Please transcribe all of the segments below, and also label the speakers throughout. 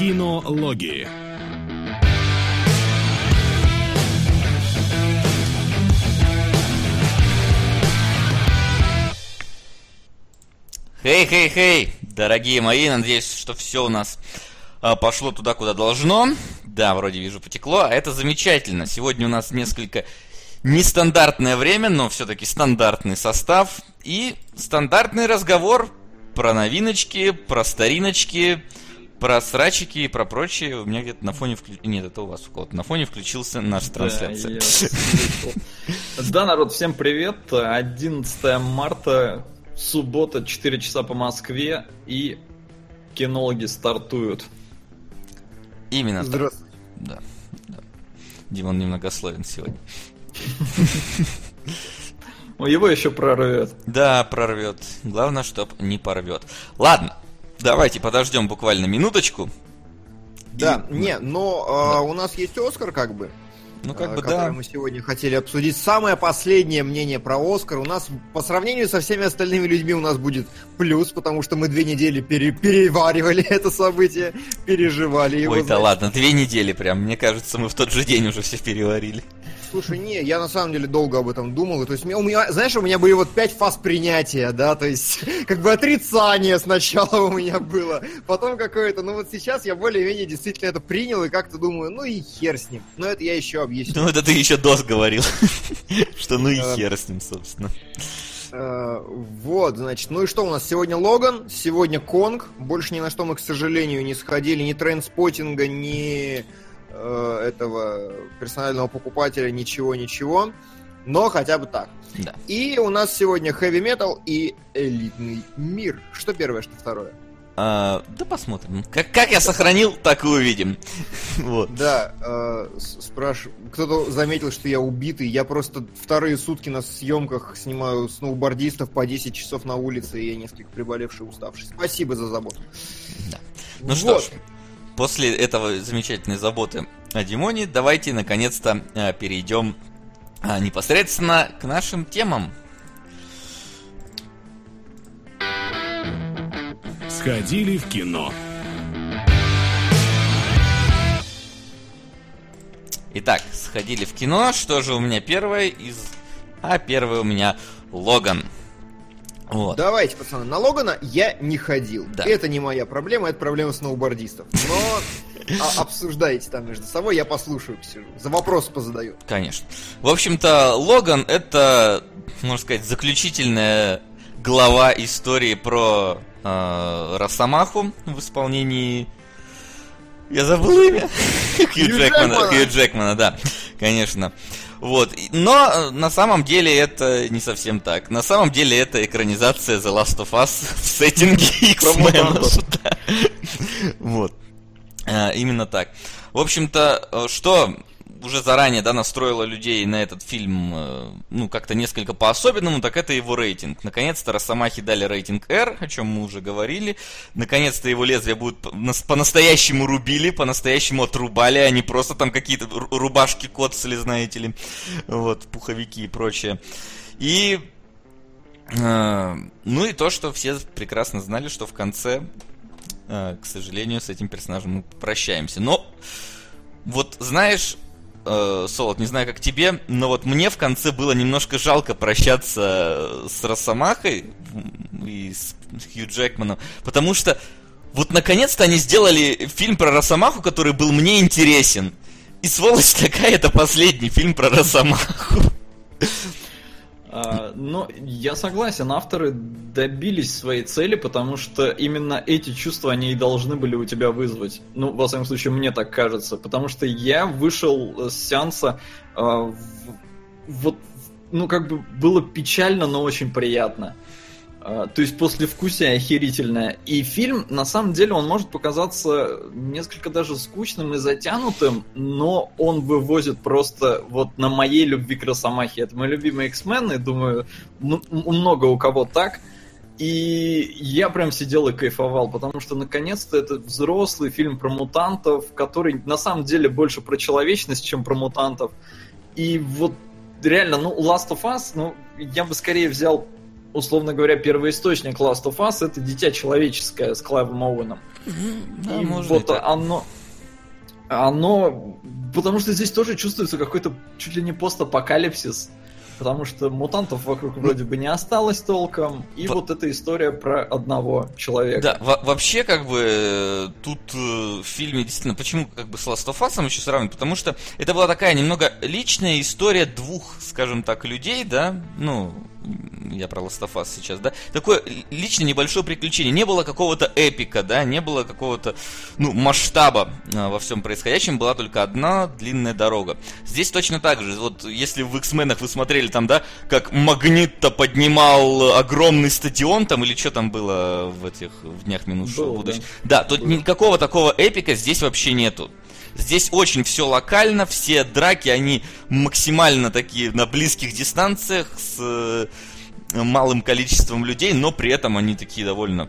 Speaker 1: Кинологии.
Speaker 2: Хей-хей-хей, дорогие мои, надеюсь, что все у нас а, пошло туда, куда должно. Да, вроде вижу, потекло, а это замечательно. Сегодня у нас несколько нестандартное время, но все-таки стандартный состав и стандартный разговор про новиночки, про стариночки, про срачики и про прочее. У меня где-то на фоне включился... Нет, это у вас у кого-то. На фоне включился наша трансляция.
Speaker 3: Да, народ, всем привет. 11 марта Суббота, 4 часа по Москве, и кинологи стартуют.
Speaker 2: Именно Здравствуйте. да. Димон немногословен сегодня.
Speaker 3: Его еще прорвет.
Speaker 2: Да, прорвет. Главное, чтоб не порвет. Ладно, давайте подождем буквально минуточку.
Speaker 4: Да, и... не, но э, да. у нас есть Оскар, как бы.
Speaker 2: Ну, как а, бы, да.
Speaker 4: мы сегодня хотели обсудить. Самое последнее мнение про Оскар. У нас, по сравнению со всеми остальными людьми, у нас будет плюс, потому что мы две недели пере переваривали это событие, переживали его.
Speaker 2: Ой, да ладно, две недели прям. Мне кажется, мы в тот же день уже все переварили.
Speaker 4: Слушай, не, я на самом деле долго об этом думал. То есть, у меня, знаешь, у меня были вот пять фаз принятия, да, то есть, как бы отрицание сначала у меня было, потом какое-то, ну вот сейчас я более-менее действительно это принял и как-то думаю, ну и хер с ним. Но это я еще объясню.
Speaker 2: Ну это ты еще дос говорил, что ну и э, хер с ним, собственно.
Speaker 4: Э, вот, значит, ну и что у нас? Сегодня Логан, сегодня Конг. Больше ни на что мы, к сожалению, не сходили. Ни трендспотинга, ни э, этого персонального покупателя, ничего-ничего. Но хотя бы так. Да. И у нас сегодня heavy metal и элитный мир. Что первое, что второе?
Speaker 2: А, да посмотрим. Как, как я сохранил, так и увидим.
Speaker 4: вот. Да, э, спрашиваю. Кто-то заметил, что я убитый. Я просто вторые сутки на съемках снимаю сноубордистов по 10 часов на улице, и я несколько приболевший уставший. Спасибо за заботу.
Speaker 2: Да. Ну вот. что ж, после этого замечательной заботы о Димоне, давайте наконец-то э, перейдем э, непосредственно к нашим темам.
Speaker 1: Сходили в кино.
Speaker 2: Итак, сходили в кино. Что же у меня первое из... А первое у меня Логан.
Speaker 4: Вот. Давайте, пацаны, на Логана я не ходил. Да. Это не моя проблема, это проблема сноубордистов. Но а, обсуждайте там между собой, я послушаю, посижу. За вопрос позадаю.
Speaker 2: Конечно. В общем-то, Логан это, можно сказать, заключительная глава истории про э, Росомаху в исполнении... Я забыл имя. Хью Джекмана. Хью Джекмана, да, конечно. Вот. Но э, на самом деле это не совсем так. На самом деле это экранизация The Last of Us в сеттинге X-Men. Вот. А, именно так. В общем-то, э, что уже заранее, да, настроила людей на этот фильм, э, ну, как-то несколько по-особенному, так это его рейтинг. Наконец-то Росомахи дали рейтинг R, о чем мы уже говорили. Наконец-то его лезвия будут по-настоящему рубили, по-настоящему отрубали, а не просто там какие-то рубашки коцали, знаете ли, вот, пуховики и прочее. И э, ну и то, что все прекрасно знали, что в конце, э, к сожалению, с этим персонажем мы прощаемся. Но вот знаешь, э, Солод, не знаю, как тебе, но вот мне в конце было немножко жалко прощаться с Росомахой и с Хью Джекманом, потому что вот наконец-то они сделали фильм про Росомаху, который был мне интересен. И сволочь такая, это последний фильм про Росомаху.
Speaker 3: А, ну, я согласен, авторы добились своей цели, потому что именно эти чувства они и должны были у тебя вызвать. Ну, во всяком случае, мне так кажется. Потому что я вышел с сеанса э, вот, ну, как бы было печально, но очень приятно. То есть послевкусие охерительное. И фильм, на самом деле, он может показаться несколько даже скучным и затянутым, но он вывозит просто вот на моей любви к Росомахе. Это мой любимый X-Men, и думаю, много у кого так. И я прям сидел и кайфовал, потому что наконец-то это взрослый фильм про мутантов, который на самом деле больше про человечность, чем про мутантов. И вот реально, ну, Last of Us, ну, я бы скорее взял условно говоря, первоисточник Last of Us это дитя человеческое с Клайвом Оуэном.
Speaker 2: Да,
Speaker 3: и
Speaker 2: и
Speaker 3: вот
Speaker 2: так.
Speaker 3: оно... Оно... Потому что здесь тоже чувствуется какой-то чуть ли не постапокалипсис. Потому что мутантов вокруг вроде бы не осталось толком. И
Speaker 2: Во-
Speaker 3: вот эта история про одного человека.
Speaker 2: Да, во- вообще, как бы, э, тут э, в фильме действительно, почему как бы с Last of Us еще сравнивать? Потому что это была такая немного личная история двух, скажем так, людей, да, ну, я про Us сейчас, да, такое личное небольшое приключение. Не было какого-то эпика, да, не было какого-то, ну, масштаба э, во всем происходящем, была только одна длинная дорога. Здесь точно так же, вот если в X-менах вы смотрели там, да, как Магнитто поднимал огромный стадион там, или что там было в этих, в днях минувшего будущего. Да, тут никакого такого эпика здесь вообще нету. Здесь очень все локально, все драки, они максимально такие на близких дистанциях с э, малым количеством людей, но при этом они такие довольно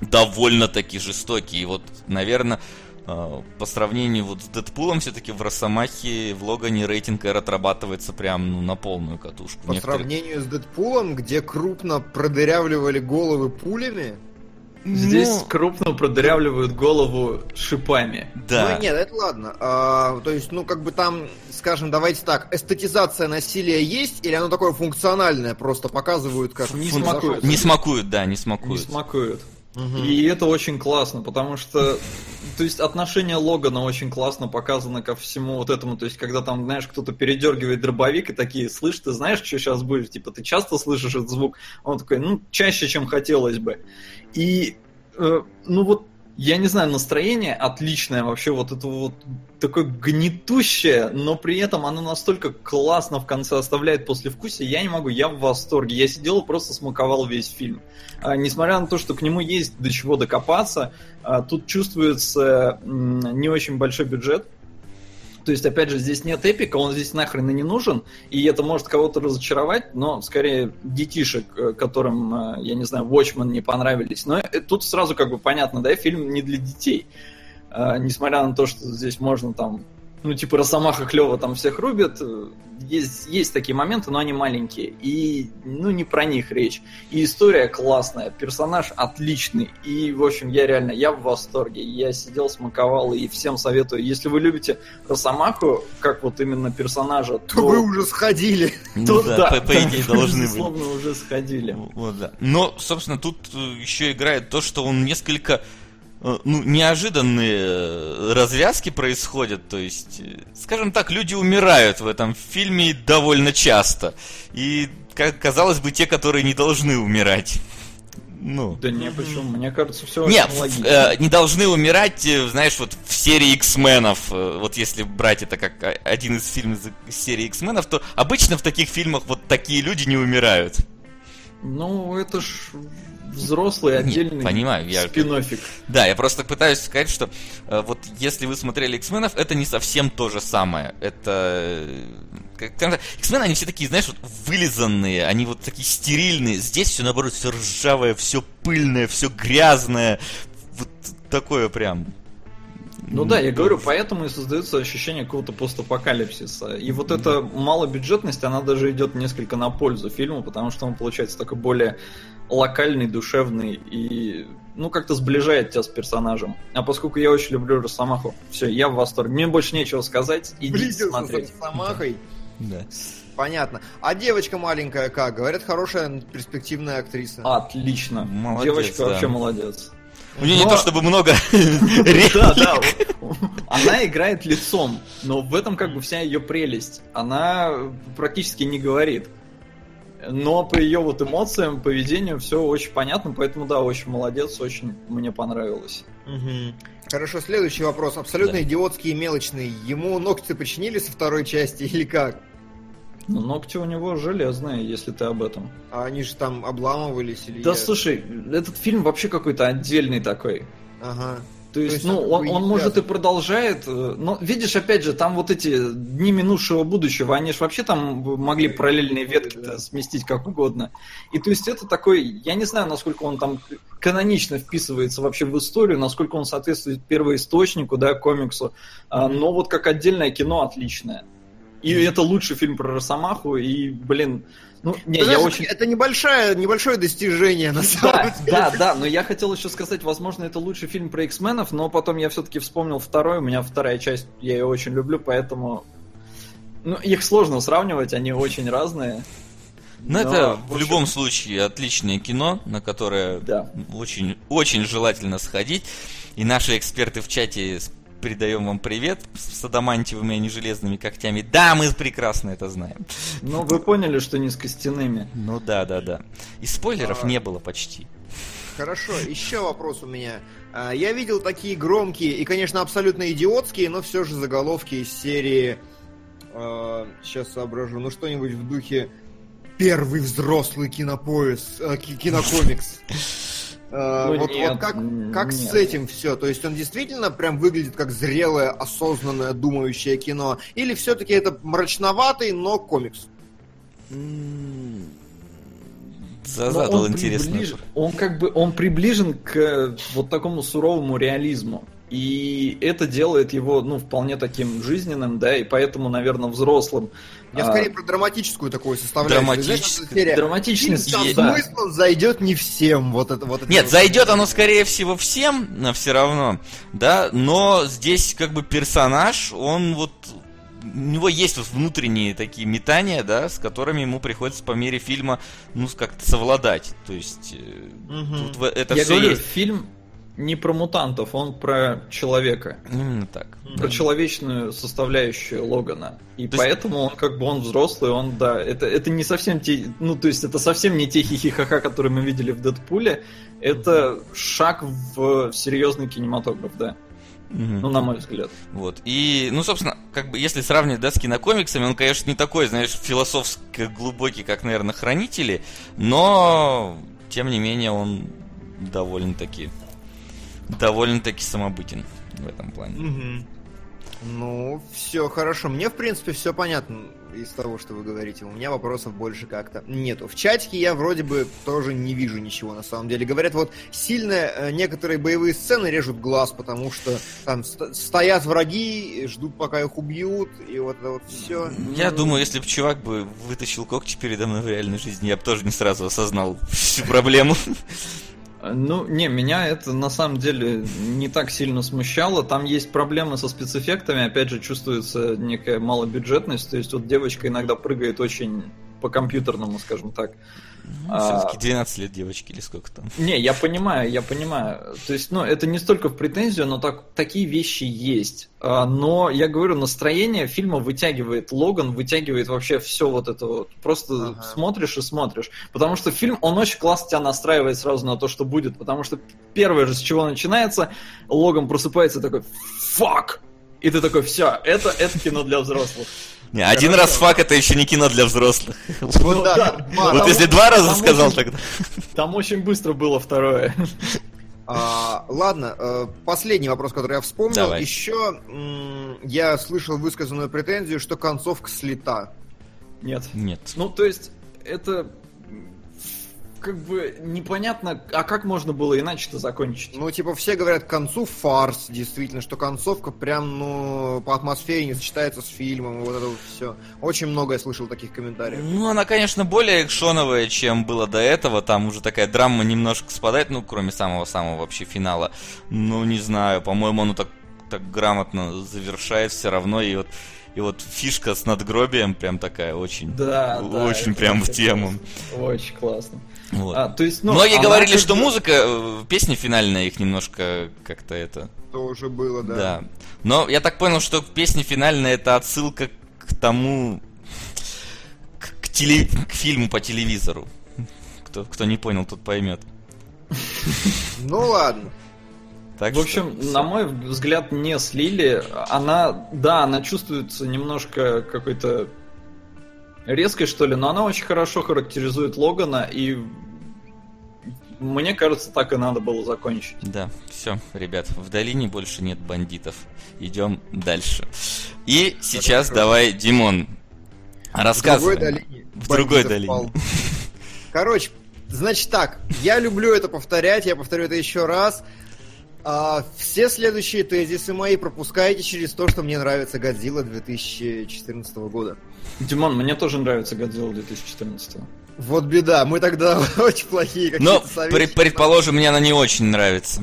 Speaker 2: довольно-таки жестокие. И вот, наверное, э, по сравнению вот с Дэдпулом, все-таки в Росомахе, в Логане рейтинг R отрабатывается прям ну, на полную катушку.
Speaker 4: По
Speaker 2: Некоторые-
Speaker 4: сравнению с Дэдпулом, где крупно продырявливали головы пулями.
Speaker 3: Здесь
Speaker 2: Ну,
Speaker 3: крупно продырявливают голову шипами.
Speaker 2: да.
Speaker 4: Ну нет, это ладно. А, то есть, ну, как бы там, скажем, давайте так, эстетизация насилия есть, или оно такое функциональное, просто показывают, как...
Speaker 3: Не смакует.
Speaker 2: Не смакуют, да, не
Speaker 3: Не
Speaker 2: смакуют.
Speaker 4: Мгм.
Speaker 3: И это очень классно, потому что, то есть, отношение Логана очень классно показано ко всему вот этому. То есть, когда там, знаешь, кто-то передергивает дробовик и такие, слышь, ты знаешь, что сейчас будет? Типа, ты часто слышишь этот звук? Он такой, ну, чаще, чем хотелось бы. И, э, ну вот, я не знаю, настроение отличное вообще, вот это вот такое гнетущее, но при этом оно настолько классно в конце оставляет послевкусие, я не могу, я в восторге. Я сидел и просто смаковал весь фильм. А, несмотря на то, что к нему есть до чего докопаться, а, тут чувствуется не очень большой бюджет. То есть, опять же, здесь нет эпика, он здесь нахрен и не нужен, и это может кого-то разочаровать, но скорее детишек, э, которым, э, я не знаю, Watchmen не понравились. Но э, тут сразу как бы понятно, да, фильм не для детей. Несмотря на то, что здесь можно там, ну, типа, Росомаха клево там всех рубят, э, есть, есть такие моменты, но они маленькие. И, ну, не про них речь. И история классная, персонаж отличный. И, в общем, я реально, я в восторге. Я сидел, смаковал, и всем советую. Если вы любите Росомаху, как вот именно персонажа,
Speaker 4: То вы уже сходили.
Speaker 2: Ну
Speaker 3: то
Speaker 2: да,
Speaker 3: да,
Speaker 2: по, по
Speaker 3: да,
Speaker 2: идее должны были.
Speaker 3: безусловно, уже сходили.
Speaker 2: Вот, да. Но, собственно, тут э, еще играет то, что он несколько ну, неожиданные э, развязки происходят. То есть, э, скажем так, люди умирают в этом фильме довольно часто. И, как казалось бы, те, которые не должны умирать. Ну.
Speaker 3: Да не, почему? Мне кажется, все
Speaker 2: Не,
Speaker 3: очень
Speaker 2: э, не должны умирать, э, знаешь, вот в серии X-менов, э, вот если брать это как один из фильмов из серии X-менов, то обычно в таких фильмах вот такие люди не умирают.
Speaker 3: Ну, это ж взрослый отдельный
Speaker 2: понимаю, я-
Speaker 3: спин-оффик.
Speaker 2: Да, я просто пытаюсь сказать, что э, вот если вы смотрели X-менов, это не совсем то же самое. Это... э, X-мены, они все такие, знаешь, вот вылизанные, они вот такие стерильные. Здесь все наоборот, все ржавое, все пыльное, все грязное. Вот такое прям.
Speaker 3: Ну да, я говорю, поэтому и создается ощущение какого-то постапокалипсиса. И вот эта малобюджетность, она даже идет несколько на пользу фильму, потому что он получается такой более локальный, душевный и ну как-то сближает тебя с персонажем. А поскольку я очень люблю Росомаху, все, я в восторге. Мне больше нечего сказать, идите
Speaker 4: Близился
Speaker 3: смотреть.
Speaker 4: с Самахой.
Speaker 2: Да.
Speaker 4: Понятно. А девочка маленькая как? Говорят, хорошая перспективная актриса.
Speaker 3: Отлично.
Speaker 2: Молодец,
Speaker 3: Девочка
Speaker 2: да.
Speaker 3: вообще молодец.
Speaker 2: У нее не
Speaker 3: Но-
Speaker 2: то чтобы много
Speaker 3: Да, да. Она играет лицом, но в этом как бы вся ее прелесть. Она практически не говорит. Но по ее вот эмоциям, поведению все очень понятно, поэтому да, очень молодец, очень мне понравилось.
Speaker 4: Мгм. Хорошо, следующий вопрос. Абсолютно
Speaker 2: Да.
Speaker 4: идиотский и мелочный. Ему ногти починили со второй части или как?
Speaker 3: Но ногти у него железные, если ты об этом.
Speaker 4: А они же там обламывались или...
Speaker 3: Да
Speaker 4: я-
Speaker 3: слушай, этот фильм вообще какой-то отдельный такой.
Speaker 4: Ага.
Speaker 3: То есть,
Speaker 4: есть
Speaker 3: ну,
Speaker 4: он
Speaker 3: он, может и продолжает, э, но видишь, опять же, там вот эти дни минувшего будущего, они же вообще там могли параллельные ветки
Speaker 4: Да.
Speaker 3: сместить как угодно. И то есть это такой, я не знаю, насколько он там канонично вписывается вообще в историю, насколько он соответствует первоисточнику, да, комиксу, а, но вот как отдельное кино отличное. И это лучший фильм про Росомаху, и, блин, ну, не,
Speaker 4: Ты
Speaker 3: я
Speaker 4: знаешь,
Speaker 3: очень...
Speaker 4: Это небольшое, небольшое достижение, на самом
Speaker 3: Да,
Speaker 4: деле.
Speaker 3: да, да, но я хотел еще сказать, возможно, это лучший фильм про X-менов, но потом я все-таки вспомнил второй, у меня вторая часть, я ее очень люблю, поэтому... Ну, их сложно сравнивать, они очень разные.
Speaker 2: Но
Speaker 3: Но,
Speaker 2: это
Speaker 3: в
Speaker 2: в
Speaker 3: общем-
Speaker 2: любом случае отличное кино, на которое
Speaker 3: Да.
Speaker 2: очень, очень желательно сходить. И наши эксперты в чате передаем вам привет с адамантиевыми, а не железными когтями. Да, мы прекрасно это знаем.
Speaker 3: Ну, вы поняли, что не с костяными.
Speaker 2: Ну да, да, да. И спойлеров
Speaker 4: А.
Speaker 2: не было почти.
Speaker 4: Хорошо, еще вопрос у меня. А, Я видел такие громкие и, конечно, абсолютно идиотские, но все же заголовки из серии... сейчас соображу, ну что-нибудь в духе «Первый взрослый кинопояс, э, ки- кинокомикс». А,
Speaker 3: Ну
Speaker 4: вот,
Speaker 3: нет,
Speaker 4: вот как, как с
Speaker 3: нет.
Speaker 4: этим все? То есть он действительно прям выглядит как зрелое, осознанное, думающее кино? Или все-таки это мрачноватый, но комикс?
Speaker 2: За- Задал
Speaker 3: он
Speaker 2: интересный
Speaker 3: приближ-. Он как бы он приближен к э, вот такому суровому реализму. И это делает его, ну, вполне таким жизненным, да, и поэтому, наверное, взрослым.
Speaker 4: Я
Speaker 3: А,
Speaker 4: скорее про драматическую такую составляющую. Знаешь,
Speaker 2: Драматическую.
Speaker 4: серия,
Speaker 3: Драматичный
Speaker 2: Е-
Speaker 3: да.
Speaker 4: смыслом зайдет не всем. Вот это, вот это
Speaker 2: Нет,
Speaker 4: вот.
Speaker 2: зайдет оно, скорее всего, всем, но все равно, да, но здесь как бы персонаж, он вот у него есть вот внутренние такие метания, да, с которыми ему приходится по мере фильма, ну, как-то совладать. То есть
Speaker 4: Мгм.
Speaker 2: тут это
Speaker 3: Я
Speaker 2: все
Speaker 3: говорю,
Speaker 2: есть.
Speaker 3: фильм не про мутантов, он про человека.
Speaker 2: Именно так.
Speaker 3: Про человечную составляющую Логана. И
Speaker 2: То есть-
Speaker 3: поэтому он как бы он взрослый, он, да, это, это не совсем те, ну, то есть это совсем не те хихихаха, которые мы видели в Дэдпуле. Это шаг в серьезный кинематограф, да.
Speaker 2: Мгм.
Speaker 3: Ну, на мой взгляд.
Speaker 2: Вот. И, ну, собственно, как бы, если сравнивать, да, с кинокомиксами, он, конечно, не такой, знаешь, философски глубокий, как, наверное, Хранители, но, тем не менее, он довольно-таки, довольно-таки самобытен в этом плане.
Speaker 4: Мгм. Ну, все хорошо. Мне, в принципе, все понятно из того, что вы говорите. У меня вопросов больше как-то нету. В чатике я вроде бы тоже не вижу ничего, на самом деле. Говорят, вот сильно э, некоторые боевые сцены режут глаз, потому что там ст- стоят враги, ждут, пока их убьют, и вот это вот все.
Speaker 2: Я думаю, если бы чувак бы вытащил когти передо мной в реальной жизни, я бы тоже не сразу осознал всю проблему.
Speaker 3: Ну, не, меня это на самом деле не так сильно смущало. Там есть проблемы со спецэффектами, опять же, чувствуется некая малобюджетность. То есть вот девочка иногда прыгает очень по компьютерному, скажем так. А-
Speaker 2: Все-таки 12 лет девочки или сколько там.
Speaker 3: Не, я понимаю, я понимаю. То есть, ну, это не столько в претензию, но так, такие вещи есть. А, но, я говорю, настроение фильма вытягивает Логан, вытягивает вообще все вот это вот. Просто
Speaker 4: Ага.
Speaker 3: смотришь и смотришь. Потому что фильм, он очень классно тебя настраивает сразу на то, что будет. Потому что первое же, с чего начинается, Логан просыпается такой «Фак!» И ты такой, все, это, это кино для взрослых.
Speaker 2: Не, один
Speaker 3: Хорошо.
Speaker 2: раз фак это еще не кино для взрослых.
Speaker 4: Вот
Speaker 3: Ну,
Speaker 4: да,
Speaker 2: Вот если два раза
Speaker 3: там
Speaker 2: сказал,
Speaker 3: очень-
Speaker 2: тогда.
Speaker 3: Там очень быстро было второе.
Speaker 4: А, ладно, э, последний вопрос, который я вспомнил.
Speaker 2: Давай.
Speaker 4: Еще м, я слышал высказанную претензию, что концовка слета.
Speaker 3: Нет.
Speaker 2: Нет.
Speaker 3: Ну, то есть, это как бы непонятно, а как можно было иначе-то закончить?
Speaker 4: Ну, типа, все говорят, к концу фарс, действительно, что концовка прям, ну, по атмосфере не сочетается с фильмом, вот это вот все. Очень много я слышал таких комментариев.
Speaker 2: Ну, она, конечно, более экшоновая, чем было до этого. Там уже такая драма немножко спадает, ну, кроме самого-самого вообще финала. Ну, не знаю, по-моему, оно так, так грамотно завершает все равно. И вот, и вот фишка с надгробием прям такая очень,
Speaker 3: Да, да.
Speaker 2: очень прям в тему.
Speaker 3: Очень классно.
Speaker 2: Вот.
Speaker 3: А, то есть, ну,
Speaker 2: Многие
Speaker 3: она
Speaker 2: говорили,
Speaker 3: как
Speaker 2: что музыка, э, песня финальная их немножко как-то это...
Speaker 4: Тоже было, да.
Speaker 2: Да. Но я так понял, что песня финальная это отсылка к тому, к, к теле- к фильму по телевизору. Кто, кто не понял, тот поймет.
Speaker 4: Ну, ладно.
Speaker 2: Так
Speaker 3: В общем, на мой взгляд, не слили. Она, да, она чувствуется немножко какой-то резкой, что ли, но она очень хорошо характеризует Логана, и мне кажется, так и надо было закончить.
Speaker 2: Да, все, ребят, в долине больше нет бандитов. Идем дальше. И сейчас
Speaker 4: Хорошо.
Speaker 2: давай, Димон, рассказывай.
Speaker 4: В другой долине.
Speaker 2: В другой долине.
Speaker 4: полно. Короче, значит так, я люблю это повторять, я повторю это еще раз. А все следующие тезисы мои пропускайте через то, что мне нравится Годзилла 2014 года.
Speaker 3: Димон, мне тоже нравится Годзилла 2014.
Speaker 4: Вот беда, мы тогда очень плохие
Speaker 2: Но,
Speaker 4: какие-то
Speaker 2: пред-
Speaker 4: советчики.
Speaker 2: предположим, мне она не очень нравится.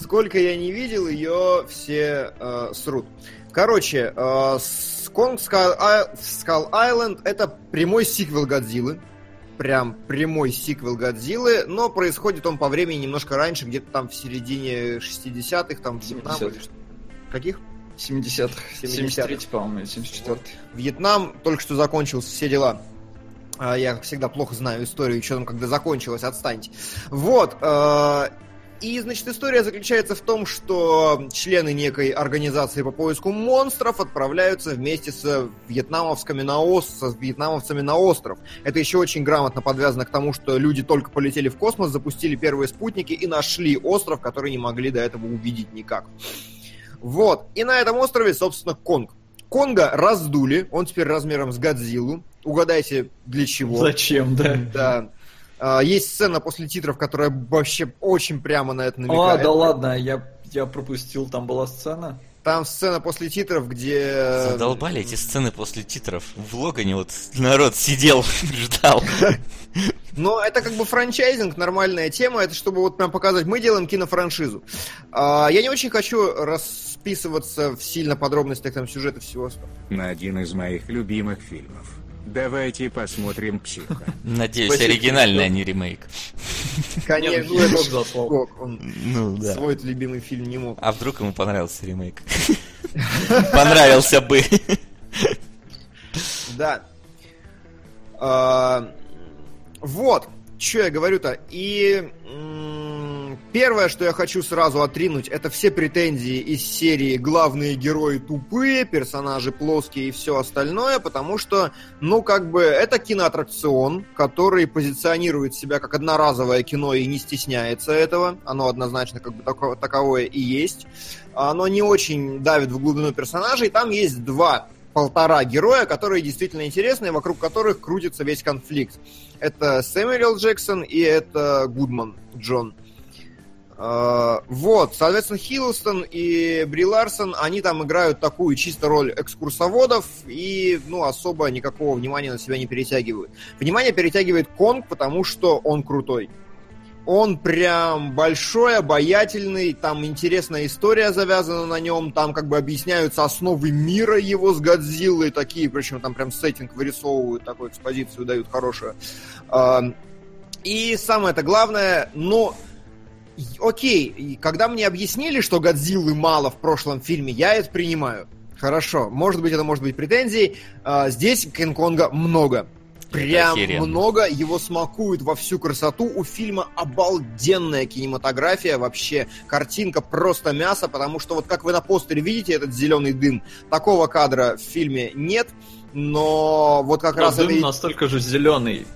Speaker 4: Сколько я не видел, ее все э, срут. Короче, э, Kong Skull, Island это прямой сиквел Годзиллы. Прям прямой сиквел Годзиллы, но происходит он по времени немножко раньше, где-то там в середине 60-х, там Вьетнам.
Speaker 3: 70-х.
Speaker 4: или что- Каких?
Speaker 3: 70-х.
Speaker 4: 70-х.
Speaker 3: 73 по-моему, или 74
Speaker 4: Вьетнам только что закончился, все дела. А, Я как всегда плохо знаю историю, что там когда закончилось, отстаньте. Вот. э, И, значит, история заключается в том, что члены некой организации по поиску монстров отправляются вместе с вьетнамовцами на, ос... со вьетнамовцами на остров. Это еще очень грамотно подвязано к тому, что люди только полетели в космос, запустили первые спутники и нашли остров, который не могли до этого увидеть никак. Вот. И на этом острове, собственно, Конг. Конга раздули, он теперь размером с Годзиллу. Угадайте, для чего.
Speaker 3: Зачем, да?
Speaker 4: Да. А, Есть сцена после титров, которая вообще очень прямо на это
Speaker 3: А,
Speaker 4: намекает.
Speaker 3: да ладно, я, я пропустил, там была сцена.
Speaker 4: Там сцена после титров, где...
Speaker 2: Задолбали эти сцены после титров. В Логане вот народ сидел, ждал.
Speaker 4: Но это как бы франчайзинг, нормальная тема, это чтобы вот прям показать, мы делаем кинофраншизу. А, Я не очень хочу расписываться в сильно подробностях там сюжета всего.
Speaker 5: на один из моих любимых фильмов. Давайте посмотрим «Психо».
Speaker 2: Надеюсь,
Speaker 3: Спасибо,
Speaker 2: оригинальный, а не ремейк.
Speaker 4: Конечно, ну это.
Speaker 3: Хичкок,
Speaker 4: он
Speaker 2: Ну да.
Speaker 4: свой любимый фильм не мог.
Speaker 2: А вдруг ему понравился ремейк? Понравился бы.
Speaker 4: Да. А, Вот, что я говорю-то. И м, первое, что я хочу сразу отринуть, это все претензии из серии «Главные герои тупые», персонажи плоские и все остальное, потому что, ну, как бы, это киноаттракцион, который позиционирует себя как одноразовое кино и не стесняется этого. Оно однозначно как бы тако- таковое и есть. Оно не очень давит в глубину персонажей. Там есть два полтора героя, которые действительно интересны, вокруг которых крутится весь конфликт. Это Сэмюэл Джексон и это Гудман Джон. Э, Вот, соответственно, Хиллстон и Бри Ларсон, они там играют такую чисто роль экскурсоводов и, ну, особо никакого внимания на себя не перетягивают. Внимание перетягивает Конг, потому что он крутой. Он прям большой, обаятельный, там интересная история завязана на нем, там как бы объясняются основы мира его с Годзиллой такие, причем там прям сеттинг вырисовывают, такую экспозицию дают хорошую. А, И самое это главное, но и- окей, и когда мне объяснили, что Годзиллы мало в прошлом фильме, я это принимаю. Хорошо, может быть, это может быть претензией. А, Здесь Кинг-Конга много. Прям
Speaker 2: охеренно.
Speaker 4: много, его смакуют во всю красоту. У фильма обалденная кинематография вообще. Картинка просто мясо, потому что вот как вы на постере видите этот зеленый дым, такого кадра в фильме нет. Но вот как
Speaker 3: Но
Speaker 4: раз
Speaker 3: дым
Speaker 4: это
Speaker 3: настолько же зеленый.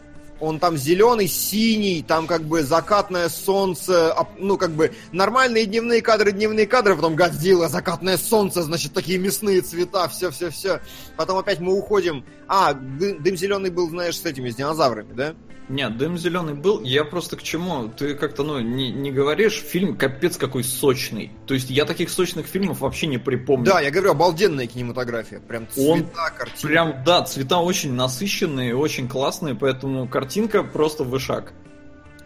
Speaker 4: Он там зеленый, синий, там как бы закатное солнце, ну как бы нормальные дневные кадры, дневные кадры, потом Годзилла, закатное солнце, значит такие мясные цвета, все-все-все. Потом опять мы уходим. А, дым, дым зеленый был, знаешь, с этими, с динозаврами, да?
Speaker 3: Нет, дым зеленый был. Я просто к чему? Ты как-то, ну, не, не говоришь, фильм капец какой сочный. То есть я таких сочных фильмов вообще не припомню.
Speaker 4: Да, я говорю, обалденная кинематография. Прям цвета,
Speaker 3: Он
Speaker 4: картинка.
Speaker 3: Прям, да, цвета очень насыщенные, очень классные, поэтому картинка просто вышаг.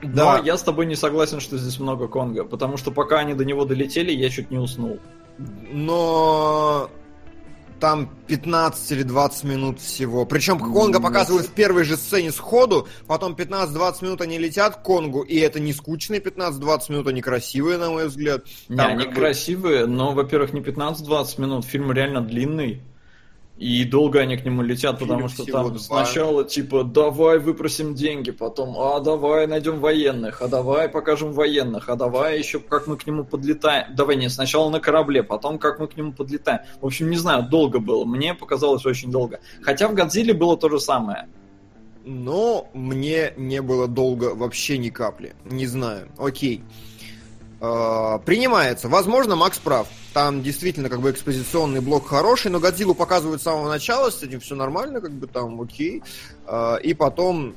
Speaker 4: Да.
Speaker 3: Но я с тобой не согласен, что здесь много Конга, потому что пока они до него долетели, я чуть не уснул.
Speaker 4: но там 15 или 20 минут всего. Причем Конга показывают в первой же сцене сходу, потом 15-20 минут они летят к Конгу, и это не скучные 15-20 минут, они красивые, на мой взгляд.
Speaker 3: Не,
Speaker 4: Там
Speaker 3: они
Speaker 4: как бы-
Speaker 3: красивые, но, во-первых, не 15-20 минут, фильм реально длинный. И долго они к нему летят,
Speaker 4: Фильм
Speaker 3: потому что там
Speaker 4: два.
Speaker 3: сначала типа давай выпросим деньги, потом а давай найдем военных, а давай покажем военных, а давай еще как мы к нему подлетаем. Давай не, сначала на корабле, потом как мы к нему подлетаем. В общем, не знаю, долго было. Мне показалось очень долго. Хотя в Годзилле было то же самое.
Speaker 4: Но мне не было долго вообще ни капли. Не знаю. Окей. Э, принимается. Возможно, Макс прав. Там действительно как бы экспозиционный блок хороший, но Годзиллу показывают с самого начала, с этим все нормально, как бы там окей. Э, и потом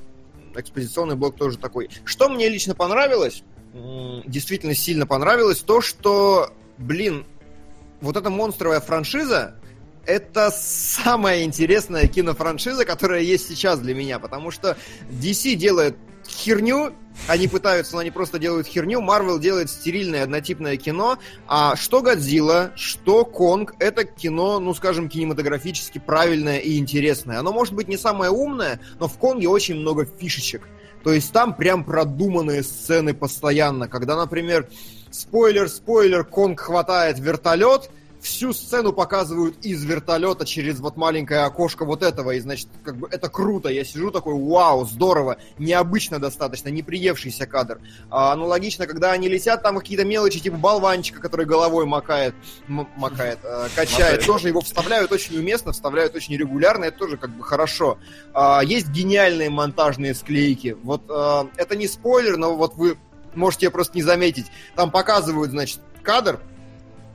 Speaker 4: экспозиционный блок тоже такой. Что мне лично понравилось, действительно сильно понравилось, то, что, блин, вот эта монстровая франшиза, это самая интересная кинофраншиза, которая есть сейчас для меня, потому что DC делает херню, они пытаются, но они просто делают херню. Марвел делает стерильное однотипное кино. А что Годзилла, что Конг, это кино, ну, скажем, кинематографически правильное и интересное. Оно может быть не самое умное, но в Конге очень много фишечек. То есть там прям продуманные сцены постоянно. Когда, например, спойлер, спойлер, Конг хватает вертолет, всю сцену показывают из вертолета через вот маленькое окошко вот этого, и, значит, как бы это круто. Я сижу такой, вау, здорово, необычно достаточно, не приевшийся кадр. А, аналогично, когда они летят, там какие-то мелочи, типа болванчика, который головой макает, м- макает, э, качает, тоже его вставляют очень уместно, вставляют очень регулярно, это тоже как бы хорошо. А, есть гениальные монтажные склейки. Вот а, это не спойлер, но вот вы можете просто не заметить. Там показывают, значит, кадр,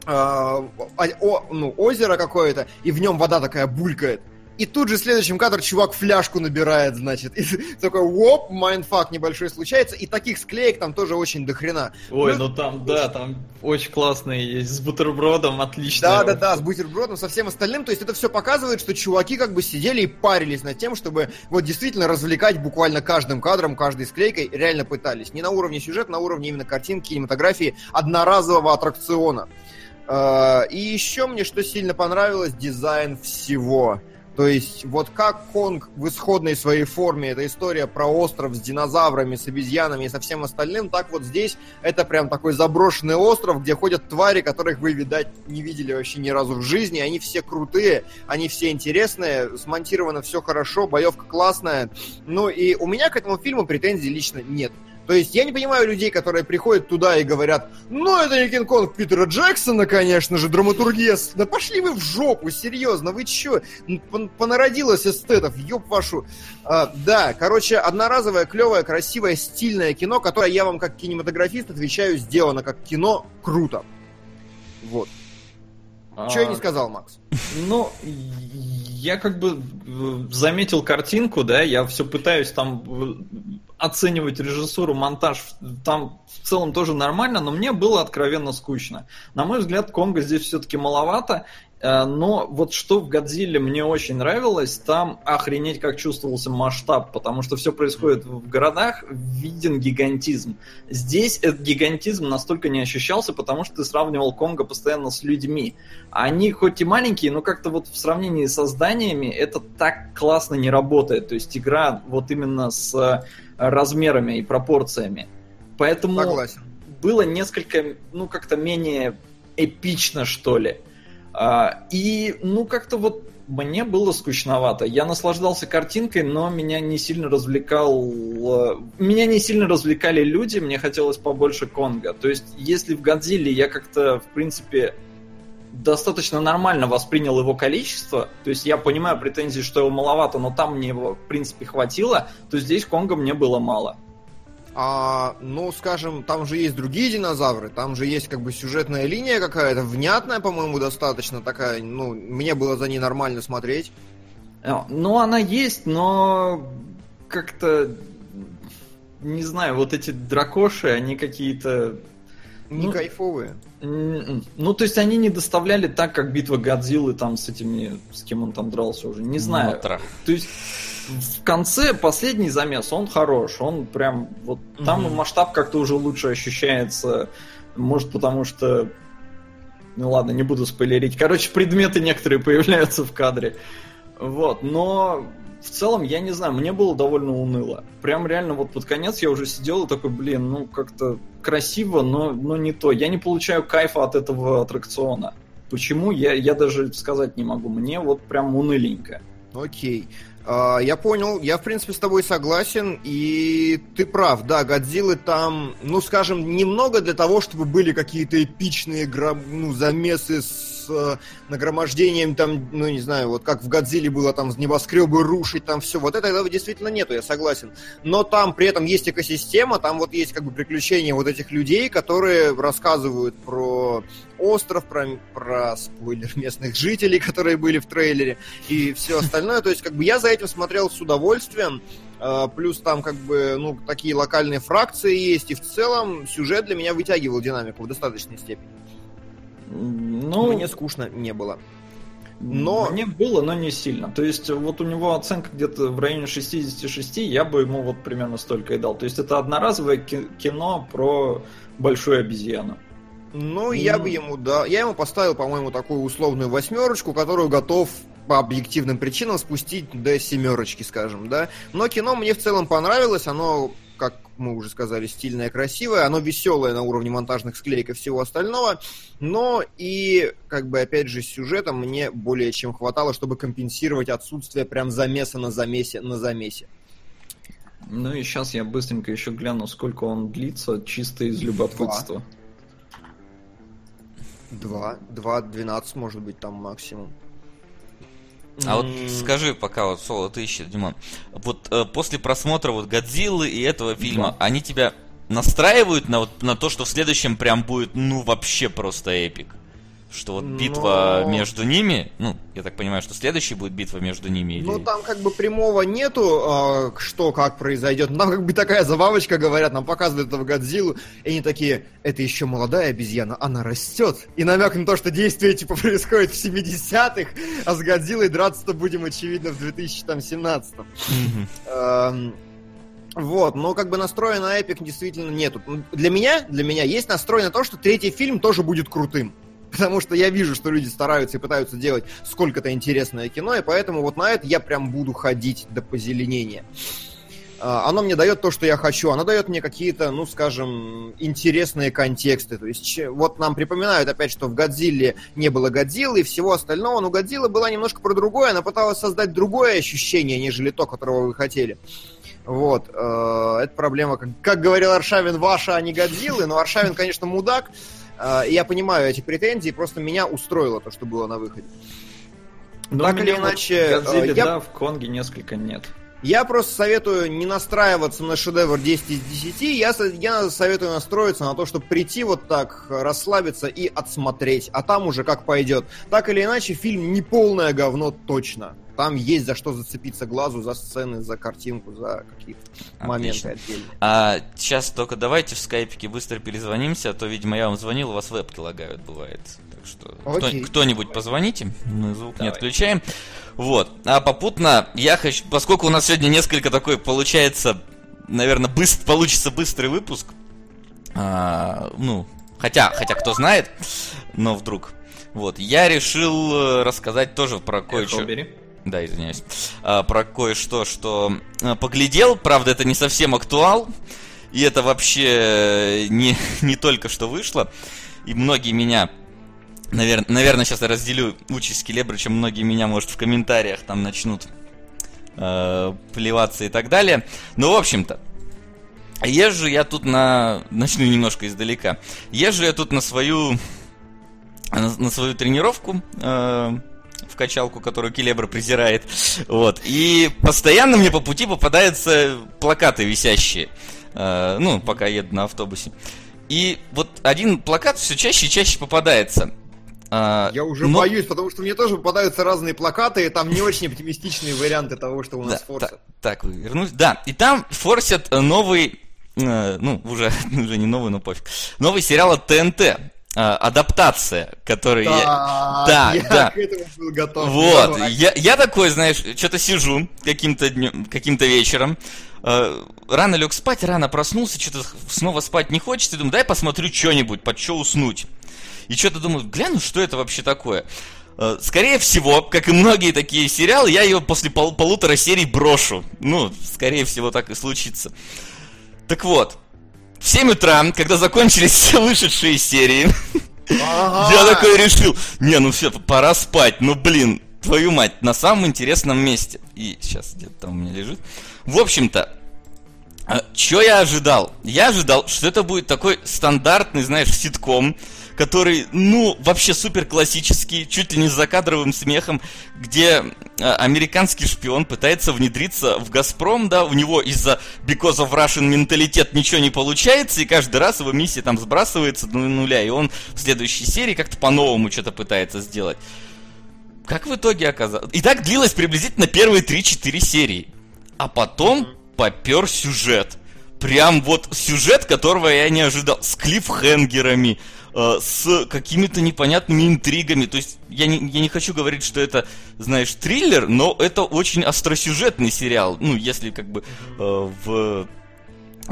Speaker 4: о, ну, озеро какое-то, и в нем вода такая булькает. И тут же в следующем кадр чувак фляжку набирает, значит. И такой, воп, mindfuck небольшой случается. И таких склеек там тоже очень дохрена.
Speaker 3: Ой, ну, ну там, да, там очень классные есть. С бутербродом отлично.
Speaker 4: Да, да, да, с бутербродом, со всем остальным. То есть это все показывает, что чуваки как бы сидели и парились над тем, чтобы вот действительно развлекать буквально каждым кадром, каждой склейкой. Реально пытались. Не на уровне сюжета, на уровне именно картинки, кинематографии, одноразового аттракциона. А, и еще мне что сильно понравилось, дизайн всего. То есть, вот как Конг в исходной своей форме, это история про остров с динозаврами, с обезьянами и со всем остальным, так вот здесь это прям такой заброшенный остров, где ходят твари, которых вы, видать, не видели вообще ни разу в жизни. Они все крутые, они все интересные, смонтировано все хорошо, боевка классная. Ну и у меня к этому фильму претензий лично нет. То есть я не понимаю людей, которые приходят туда и говорят, ну это не Кинг-Конг Питера Джексона, конечно же, драматургия. Да пошли вы в жопу, серьезно, вы чё? Понародилось эстетов, ёб вашу. А, да, короче, одноразовое, клевое, красивое, стильное кино, которое я вам как кинематографист отвечаю, сделано как кино круто. Вот. А... Что я не сказал, Макс?
Speaker 3: Ну, я как бы э, заметил картинку, да, я все пытаюсь там э, оценивать режиссуру, монтаж, там в целом тоже нормально, но мне было откровенно скучно. На мой взгляд, Конга здесь все-таки маловато, но вот что в Годзилле мне очень нравилось, там охренеть как чувствовался масштаб, потому что все происходит в городах, виден гигантизм. Здесь этот гигантизм настолько не ощущался, потому что ты сравнивал Конга постоянно с людьми. Они хоть и маленькие, но как-то вот в сравнении со зданиями это так классно не работает. То есть игра вот именно с размерами и пропорциями. Поэтому Согласен. было несколько, ну как-то менее эпично, что ли. А, и, ну, как-то вот мне было скучновато. Я наслаждался картинкой, но меня не сильно развлекал... Э, меня не сильно развлекали люди, мне хотелось побольше Конга. То есть, если в Годзилле я как-то, в принципе, достаточно нормально воспринял его количество, то есть я понимаю претензии, что его маловато, но там мне его, в принципе, хватило, то здесь Конга мне было мало.
Speaker 4: А, ну, скажем, там же есть другие динозавры, там же есть как бы сюжетная линия какая-то, внятная, по-моему, достаточно такая, ну, мне было за ней нормально смотреть.
Speaker 3: Э, ну, она есть, но как-то, не знаю, вот эти дракоши, они какие-то...
Speaker 4: Не ну, кайфовые.
Speaker 3: Ну, то есть они не доставляли так, как битва Годзиллы там с этими, с кем он там дрался уже, не знаю. Мотра. То есть в конце последний замес, он хорош, он прям вот угу. там масштаб как-то уже лучше ощущается, может потому что, ну ладно, не буду спойлерить. Короче, предметы некоторые появляются в кадре, вот. Но в целом я не знаю, мне было довольно уныло. Прям реально вот под конец я уже сидел и такой, блин, ну как-то красиво, но, но не то. Я не получаю кайфа от этого аттракциона. Почему, я, я даже сказать не могу. Мне вот прям уныленько.
Speaker 4: Окей. А, я понял, я в принципе с тобой согласен, и ты прав, да, Годзиллы там, ну скажем, немного для того, чтобы были какие-то эпичные ну, замесы с э, нагромождением там, ну не знаю, вот как в Годзилле было там небоскребы рушить, там все, вот этого действительно нету, я согласен. Но там при этом есть экосистема, там вот есть как бы приключения вот этих людей, которые рассказывают про остров, про, про спойлер местных жителей, которые были в трейлере, и все остальное. То есть, как бы я за этим смотрел с удовольствием. Э, плюс там как бы, ну, такие локальные фракции есть, и в целом сюжет для меня вытягивал динамику в достаточной степени.
Speaker 3: Ну,
Speaker 4: Мне скучно не было. Но...
Speaker 3: Мне было, но не сильно. То есть, вот у него оценка где-то в районе 66, я бы ему вот примерно столько и дал. То есть, это одноразовое ки- кино про большую обезьяну.
Speaker 4: Ну, я бы ему, да, я ему поставил, по-моему, такую условную восьмерочку, которую готов по объективным причинам спустить до семерочки, скажем, да. Но кино мне в целом понравилось, оно, как мы уже сказали, стильное, красивое, оно веселое на уровне монтажных склеек и всего остального, но и, как бы, опять же, сюжетом мне более чем хватало, чтобы компенсировать отсутствие прям замеса на замесе на замесе.
Speaker 3: Ну и сейчас я быстренько еще гляну, сколько он длится, чисто из любопытства.
Speaker 4: Два, два, двенадцать, может быть, там максимум.
Speaker 2: А вот скажи, пока вот Соло ты ищешь, Димон, вот э, после просмотра вот Годзиллы и этого фильма, они тебя настраивают на, вот, на то, что в следующем прям будет, ну, вообще просто эпик? Что вот битва
Speaker 4: Но-
Speaker 2: между ними, ну, я так понимаю, что следующий будет битва между ними или...
Speaker 4: Ну, там как бы прямого нету, а, что, как произойдет. Там как бы такая забавочка, говорят, нам показывают этого Годзиллу, и они такие, это еще молодая обезьяна, она растет. И намек на то, что действие типа происходит в 70-х, а с Годзиллой драться-то будем, очевидно, в 2017
Speaker 2: Мгм.
Speaker 4: Эм, Вот, но как бы настроя на эпик действительно нету. Для меня, для меня есть настрой на то, что третий фильм тоже будет крутым. Потому что я вижу, что люди стараются и пытаются делать сколько-то интересное кино, и поэтому вот на это я прям буду ходить до позеленения. А, Оно мне дает то, что я хочу. Оно дает мне какие-то, ну, скажем, интересные контексты. То есть, вот нам припоминают опять, что в Годзилле не было Годзиллы и всего остального, но Годзилла была немножко про другое. Она пыталась создать другое ощущение, нежели то, которого вы хотели. Вот. э, Это проблема, как, как говорил Аршавин, ваша, а не Годзиллы. Но Аршавин, конечно, мудак. И Я понимаю эти претензии, просто меня устроило то, что было на выходе.
Speaker 3: Но
Speaker 4: Так
Speaker 3: у
Speaker 4: или
Speaker 3: вот
Speaker 4: иначе,
Speaker 3: Годзилле,
Speaker 4: э, я-
Speaker 3: да, в Конге несколько нет.
Speaker 4: Я просто советую не настраиваться на шедевр 10 из 10. Я, я советую настроиться на то, чтобы прийти вот так, расслабиться и отсмотреть. А там уже как пойдет. Так или иначе, фильм не полное говно точно. Там есть за что зацепиться глазу, за сцены, за картинку, за какие-то моменты отдельные.
Speaker 2: А сейчас только давайте в скайпике быстро перезвонимся, а то, видимо, я вам звонил, у вас вебки лагают, бывает. Так что кто-
Speaker 4: Окей.
Speaker 2: кто-нибудь позвоните, мы звук не
Speaker 3: Давай.
Speaker 2: отключаем. Вот. А попутно я хочу, поскольку у нас сегодня несколько такой получается, наверное, быстро, получится быстрый выпуск. а, ну, хотя, хотя кто знает, но вдруг. Вот, я решил э, рассказать тоже про кое-что. Да, извиняюсь. А, про кое-что, что а, поглядел. Правда, это не совсем актуал. И это вообще э, не, не только что вышло. И многие меня... Навер... Наверное, сейчас я разделю участь Келебрыча. Многие меня, может, в комментариях там начнут э, плеваться и так далее. Но, в общем-то, езжу я тут на... Начну немножко издалека. Езжу я тут на свою... На, на свою тренировку э, в качалку, которую Келебра презирает. Вот. И постоянно мне по пути попадаются плакаты висящие. Э, ну, пока еду на автобусе. И вот один плакат все чаще и чаще попадается. А,
Speaker 4: Я уже
Speaker 2: но-
Speaker 4: боюсь, потому что мне тоже попадаются разные плакаты, и там не очень оптимистичные варианты того, что у нас
Speaker 2: Да,
Speaker 4: форсят.
Speaker 2: та- так, вернусь. Да, и там форсят э, новый, э, ну, уже, уже не новый, но пофиг. Новый сериал от ТНТ. Э, адаптация, который я... Да,
Speaker 4: я
Speaker 2: да.
Speaker 4: к этому был готов.
Speaker 2: Вот,
Speaker 4: Давай.
Speaker 2: я, я такой, знаешь, что-то сижу каким-то днем, каким-то вечером, э, рано лег спать, рано проснулся, что-то снова спать не хочется, и думаю, дай посмотрю что-нибудь, под что уснуть. И что-то думаю, гляну, что это вообще такое. Э, Скорее всего, как и многие такие сериалы, я ее после пол- полутора серий брошу. Ну, скорее всего, так и случится. Так вот, в 7 утра, когда закончились все вышедшие серии,
Speaker 4: Ага.
Speaker 2: я такой решил, не, ну все, пора спать, ну блин, твою мать, на самом интересном месте. И сейчас где-то там у меня лежит. В общем-то, что я ожидал? Я ожидал, что это будет такой стандартный, знаешь, ситком, который, ну, вообще супер классический, чуть ли не с закадровым смехом, где э, американский шпион пытается внедриться в Газпром, да, у него из-за because of Russian менталитет ничего не получается, и каждый раз его миссия там сбрасывается до нуля, и он в следующей серии как-то по-новому что-то пытается сделать. Как в итоге оказалось? И так длилось приблизительно первые 3-4 серии. А потом попер сюжет. Прям вот сюжет, которого я не ожидал. С клиффхенгерами, э, с какими-то непонятными интригами. То есть я не, я не хочу говорить, что это, знаешь, триллер, но это очень остросюжетный сериал. Ну, если как бы э, в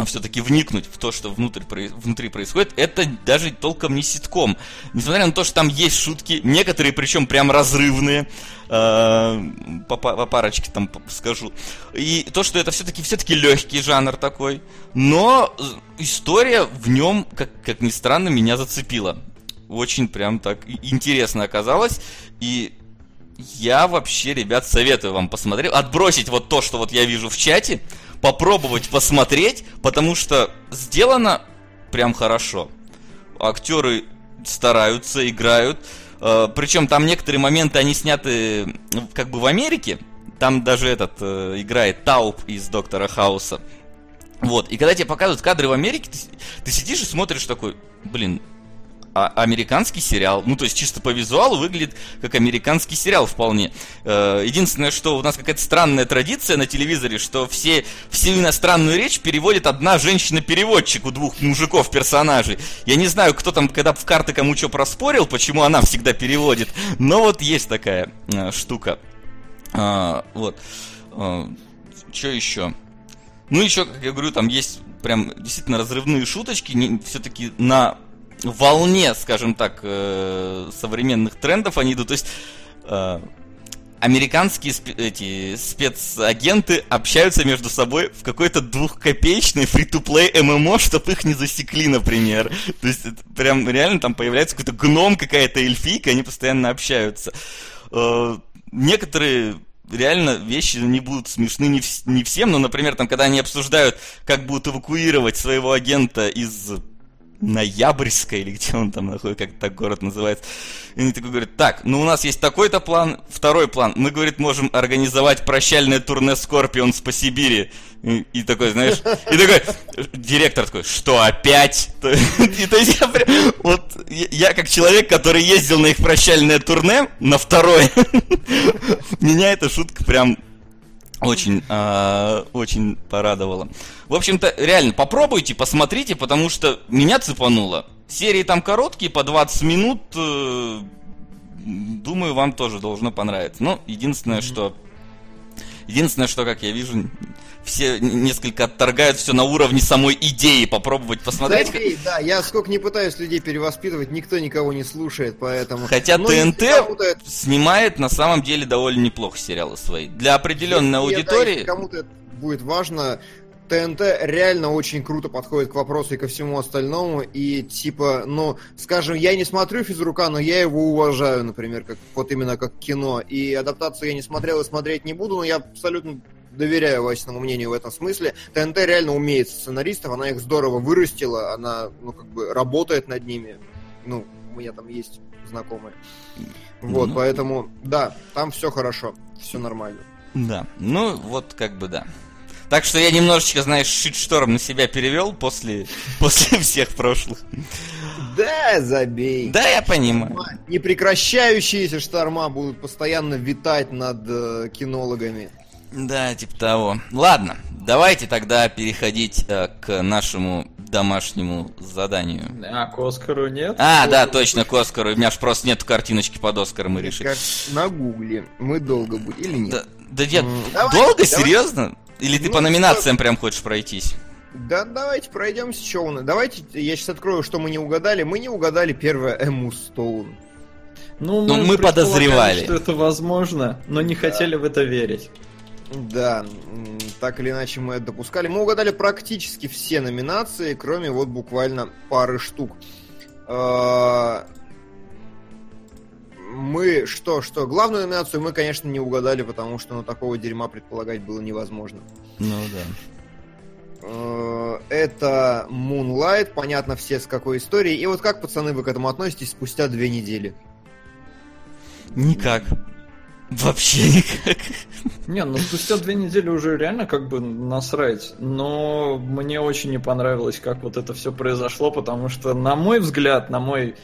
Speaker 2: все-таки вникнуть в то, что внутрь, внутри происходит, это даже толком не ситком. Несмотря на то, что там есть шутки, некоторые причем прям разрывные, э, по, по парочке там скажу. И то, что это все-таки все-таки легкий жанр такой, но история в нем, как, как ни странно, меня зацепила. Очень прям так интересно оказалось. И я вообще, ребят, советую вам посмотреть, отбросить вот то, что вот я вижу в чате, попробовать посмотреть, потому что сделано прям хорошо. Актеры стараются, играют. Э, Причем там некоторые моменты, они сняты ну, как бы в Америке. Там даже этот э, играет Тауп из Доктора Хауса. Вот, и когда тебе показывают кадры в Америке, ты, ты сидишь и смотришь такой, блин, а, американский сериал. Ну, то есть чисто по визуалу выглядит как американский сериал вполне. Э, единственное, что у нас какая-то странная традиция на телевизоре, что все, всю иностранную речь переводит одна женщина-переводчик у двух мужиков-персонажей. Я не знаю, кто там, когда в карты кому что проспорил, почему она всегда переводит, но вот есть такая э, штука. А, вот. Что еще? Ну, еще, как я говорю, там есть прям действительно разрывные шуточки. Все-таки на волне, скажем так, э, современных трендов они идут. То есть э, американские спе- эти спецагенты общаются между собой в какой-то двухкопеечной фри-то-плей ММО, чтобы их не засекли, например. То есть прям реально там появляется какой-то гном, какая-то эльфийка, они постоянно общаются. Э, некоторые реально вещи не будут смешны не, вс- не всем, но, например, там, когда они обсуждают, как будут эвакуировать своего агента из Ноябрьская, или где он там находится, как так город называется. И они такой говорят, так, ну у нас есть такой-то план, второй план. Мы, говорит, можем организовать прощальное турне Скорпионс по Сибири. И, и такой, знаешь, и такой, директор такой, что, опять? И то есть я прям, вот, я как человек, который ездил на их прощальное турне, на второй, меня эта шутка прям очень, э, очень порадовало. В общем-то, реально, попробуйте, посмотрите, потому что меня цепануло. Серии там короткие, по 20 минут. Э, думаю, вам тоже должно понравиться. Но единственное, mm-hmm. что... Единственное, что, как я вижу, все несколько отторгают все на уровне самой идеи попробовать посмотреть.
Speaker 4: Забей, да, я сколько не пытаюсь людей перевоспитывать, никто никого не слушает, поэтому...
Speaker 2: Хотя Но ТНТ это... снимает на самом деле довольно неплохо сериалы свои. Для определенной если, аудитории...
Speaker 4: если кому-то это будет важно, ТНТ реально очень круто подходит к вопросу и ко всему остальному. И типа, ну, скажем, я не смотрю физрука, но я его уважаю, например, как вот именно как кино. И адаптацию я не смотрел и смотреть не буду, но я абсолютно доверяю Васиному мнению в этом смысле. ТНТ реально умеет сценаристов, она их здорово вырастила, она, ну, как бы работает над ними. Ну, у меня там есть знакомые. Вот, ну, поэтому, да, там все хорошо, все нормально.
Speaker 2: Да, ну, вот как бы да. Так что я немножечко, знаешь, шит-шторм на себя перевел после, после всех прошлых.
Speaker 4: Да, забей.
Speaker 2: Да, я понимаю.
Speaker 4: Непрекращающиеся шторма будут постоянно витать над э, кинологами.
Speaker 2: Да, типа того. Ладно, давайте тогда переходить э, к нашему домашнему заданию.
Speaker 3: А, к Оскару нет?
Speaker 2: А, да, точно, к Оскару. У меня же просто нет картиночки под Оскаром, мы решили.
Speaker 4: На гугле. Мы долго будем, или нет?
Speaker 2: Да, да нет, давай, долго, давай. серьезно? Или ты ну, по номинациям что... прям хочешь пройтись?
Speaker 4: Да, давайте пройдемся, что у нас. Давайте, я сейчас открою, что мы не угадали. Мы не угадали первое Эму Стоун.
Speaker 3: Ну, мы, мы подозревали, что это возможно, но не да. хотели в это верить.
Speaker 4: Да, так или иначе мы это допускали. Мы угадали практически все номинации, кроме вот буквально пары штук. А, мы что, что? Главную номинацию мы, конечно, не угадали, потому что ну, такого дерьма предполагать было невозможно.
Speaker 2: Ну да.
Speaker 4: А, это Moonlight, понятно все с какой историей. И вот как, пацаны, вы к этому относитесь спустя две недели?
Speaker 2: Никак. Вообще никак.
Speaker 3: Не, ну спустя две недели уже реально как бы насрать. Но мне очень не понравилось, как вот это все произошло, потому что, на мой взгляд, на мой,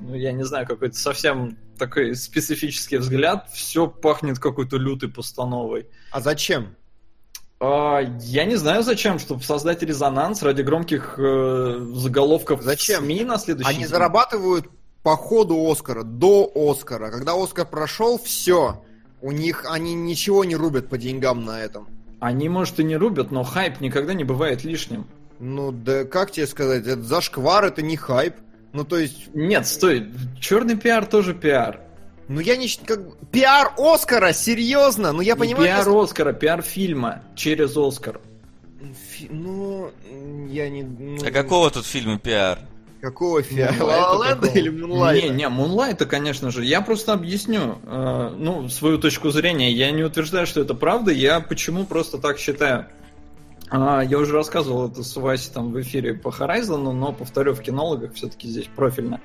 Speaker 3: ну я не знаю, какой-то совсем такой специфический взгляд, все пахнет какой-то лютой постановой.
Speaker 4: А зачем?
Speaker 3: А, я не знаю зачем, чтобы создать резонанс ради громких э, заголовков
Speaker 4: Зачем?
Speaker 3: СМИ на следующий
Speaker 4: Они
Speaker 3: день.
Speaker 4: зарабатывают по ходу Оскара, до Оскара. Когда Оскар прошел, все. У них они ничего не рубят по деньгам на этом.
Speaker 3: Они, может, и не рубят, но хайп никогда не бывает лишним.
Speaker 4: Ну да как тебе сказать, это зашквар, это не хайп. Ну то есть,
Speaker 3: Нет, стой, черный пиар тоже пиар.
Speaker 4: ну я не... Как... Пиар Оскара, серьезно? Ну я
Speaker 3: Не
Speaker 4: понимаю...
Speaker 3: пиар
Speaker 4: если-
Speaker 3: Оскара, пиар фильма через Оскар.
Speaker 4: Фи- Ну, я не... ну,
Speaker 2: А какого тут фильма пиар?
Speaker 4: Какого фиа?
Speaker 3: Moonlight
Speaker 4: Ла Ла Ленда
Speaker 3: какого?
Speaker 4: или Мунлайта?
Speaker 3: Не, не, Мунлайта, конечно же. Я просто объясню, э, ну, свою точку зрения. Я не утверждаю, что это правда. Я почему просто так считаю. А, я уже рассказывал это с Васей там в эфире по Horizon, но повторю в кинологах все-таки здесь профильно.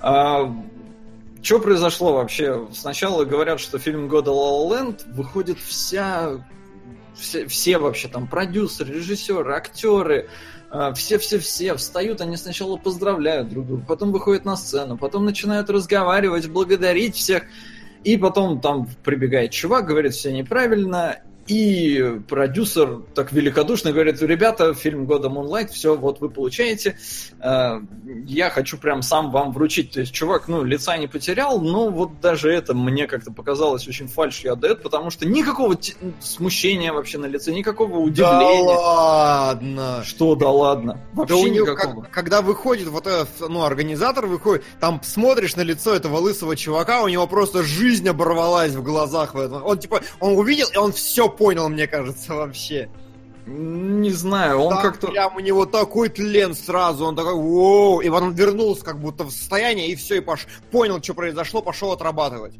Speaker 3: что произошло вообще? Сначала говорят, что фильм года La La Land выходит вся все, все вообще там продюсеры, режиссеры, актеры, а, все-все-все встают, они сначала поздравляют друг друга, потом выходят на сцену, потом начинают разговаривать, благодарить всех, и потом там прибегает чувак, говорит все неправильно, и продюсер так великодушно говорит, ребята, фильм года Moonlight, все, вот вы получаете, э, я хочу прям сам вам вручить. То есть чувак, ну, лица не потерял, но вот даже это мне как-то показалось очень фальшью отдает, потому что никакого те- смущения вообще на лице, никакого
Speaker 4: Да
Speaker 3: удивления.
Speaker 4: ладно.
Speaker 3: Что, да ладно?
Speaker 4: Да
Speaker 3: Вообще
Speaker 4: у него,
Speaker 3: никакого.
Speaker 4: как- когда выходит вот этот, ну, организатор выходит, там смотришь на лицо этого лысого чувака, у него просто жизнь оборвалась в глазах. Он типа, он увидел, и он все понял, мне кажется, вообще.
Speaker 3: Не знаю, он
Speaker 4: Там
Speaker 3: как-то...
Speaker 4: прям у него такой тлен сразу, он такой, воу, и потом вернулся как будто в состояние, и все, и пош... понял, что произошло, пошел отрабатывать.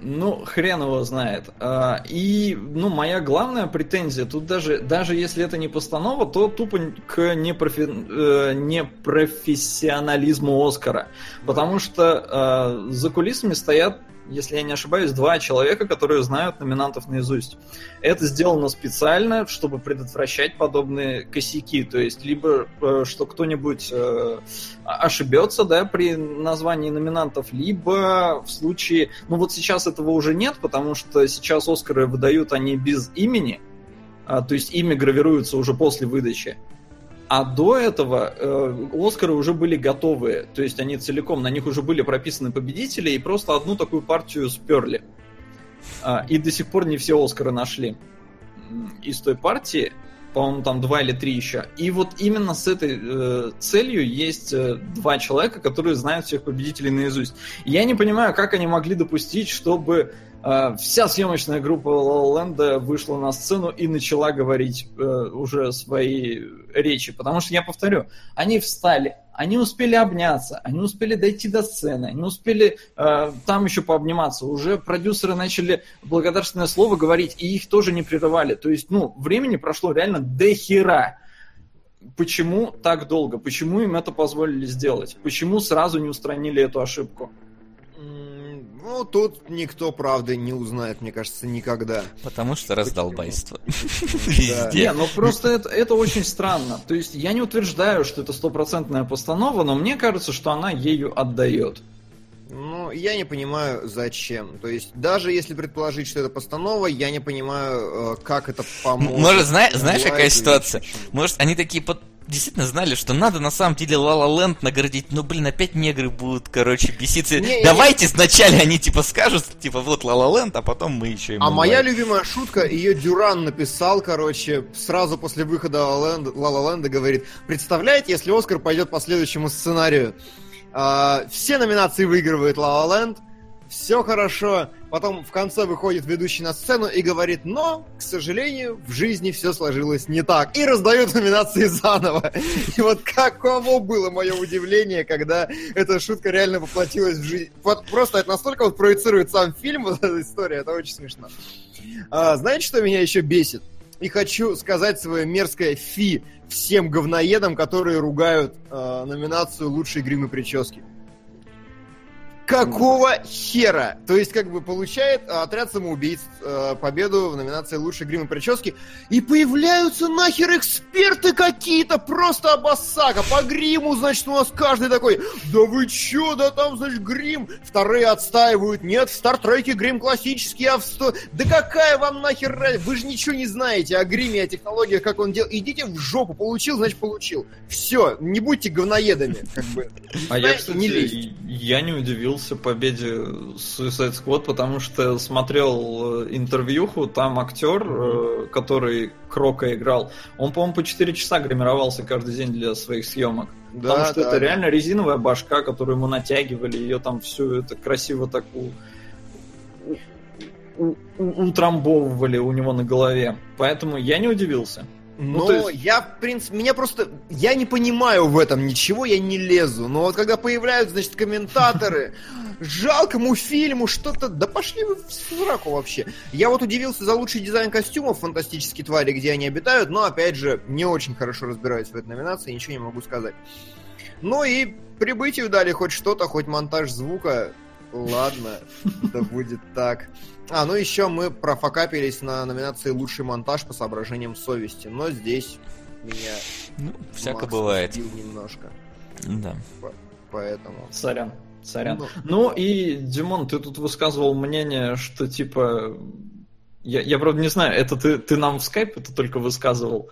Speaker 3: Ну, хрен его знает. А, И, ну, моя главная претензия, тут даже, даже если это не постанова, то тупо к непрофи... э, непрофессионализму Оскара. Потому что э, за кулисами стоят, если я не ошибаюсь, два человека, которые знают номинантов наизусть. Это сделано специально, чтобы предотвращать подобные косяки. То есть, либо э, что кто-нибудь э, ошибется, да, при названии номинантов, либо в случае... Ну вот сейчас этого уже нет, потому что сейчас Оскары выдают они без имени, а, то есть имя гравируется уже после выдачи. А до этого э, Оскары уже были готовые, то есть они целиком, на них уже были прописаны победители, и просто одну такую партию сперли. А, и до сих пор не все Оскары нашли из той партии, по-моему, там два или три еще. И вот именно с этой э, целью есть э, два человека, которые знают всех победителей наизусть. Я не понимаю, как они могли допустить, чтобы э, вся съемочная группа La La вышла на сцену и начала говорить э, уже свои речи. Потому что, я повторю, они встали, они успели обняться, они успели дойти до сцены, они успели э, там еще пообниматься. Уже продюсеры начали благодарственное слово говорить, и их тоже не прерывали. То есть, ну, времени прошло реально до хера. Почему так долго? Почему им это позволили сделать? Почему сразу не устранили эту ошибку?
Speaker 4: Ну, тут никто, правда, не узнает, мне кажется, никогда.
Speaker 2: Потому что раздолбайство. Везде.
Speaker 3: Не, ну просто это, очень странно. То есть я не утверждаю, что это стопроцентная постанова, но мне кажется, что она ею отдает.
Speaker 4: Ну, я не понимаю, зачем. То есть, даже если предположить, что это постанова, я не понимаю, э, как это поможет.
Speaker 2: Может, зна- знаешь, какая ситуация? Может, они такие под- действительно знали, что надо на самом деле La La Land наградить, ну, блин, опять негры будут, короче, беситься.
Speaker 4: Не,
Speaker 2: Давайте сначала они, типа, скажут, типа, вот La Land, а потом мы еще им
Speaker 4: А моя любимая шутка, ее Дюран написал, короче, сразу после выхода La Land, говорит, представляете, если Оскар пойдет по следующему сценарию, а, все номинации выигрывает La Land, все хорошо, потом в конце выходит ведущий на сцену и говорит, но, к сожалению, в жизни все сложилось не так, и раздают номинации заново. И вот каково было мое удивление, когда эта шутка реально воплотилась в жизнь. Вот просто это настолько вот проецирует сам фильм, вот эта история, это очень смешно. А, знаете, что меня еще бесит? И хочу сказать свое мерзкое фи всем говноедам, которые ругают э, номинацию «Лучшие гримы прически». Какого хера? То есть, как бы, получает э, отряд самоубийц э, победу в номинации «Лучший грим и прически». И появляются нахер эксперты какие-то, просто обоссака. По гриму, значит, у нас каждый такой, да вы чё, да там, значит, грим. Вторые отстаивают, нет, в Стартреке грим классический, а в сто... Да какая вам нахер разница? Вы же ничего не знаете о гриме, о технологиях, как он делал. Идите в жопу, получил, значит, получил. Все, не будьте говноедами, как бы.
Speaker 3: А я, кстати, я не удивился победе Suicide Squad, потому что смотрел э, интервьюху, там актер, mm-hmm. который Крока играл, он, по-моему, по 4 часа гримировался каждый день для своих съемок. Да, потому что да, это да. реально резиновая башка, которую мы натягивали, ее там всю это красиво так. У... У... утрамбовывали у него на голове. Поэтому я не удивился.
Speaker 4: Ну, Но ну, есть... я, в принципе, меня просто... Я не понимаю в этом ничего, я не лезу. Но вот когда появляются, значит, комментаторы, жалкому фильму что-то... Да пошли вы в сраку вообще. Я вот удивился за лучший дизайн костюмов «Фантастические твари», где они обитают, но, опять же, не очень хорошо разбираюсь в этой номинации, ничего не могу сказать. Ну и прибытию дали хоть что-то, хоть монтаж звука. Ладно, да будет так. А, ну еще мы профокапились на номинации «Лучший монтаж» по соображениям совести, но здесь меня...
Speaker 2: Ну, всяко бывает.
Speaker 4: немножко.
Speaker 2: Да.
Speaker 3: Поэтому... Сорян. Сорян. Ну, ну и, Димон, ты тут высказывал мнение, что типа... Я, я правда не знаю, это ты, ты нам в скайп это только высказывал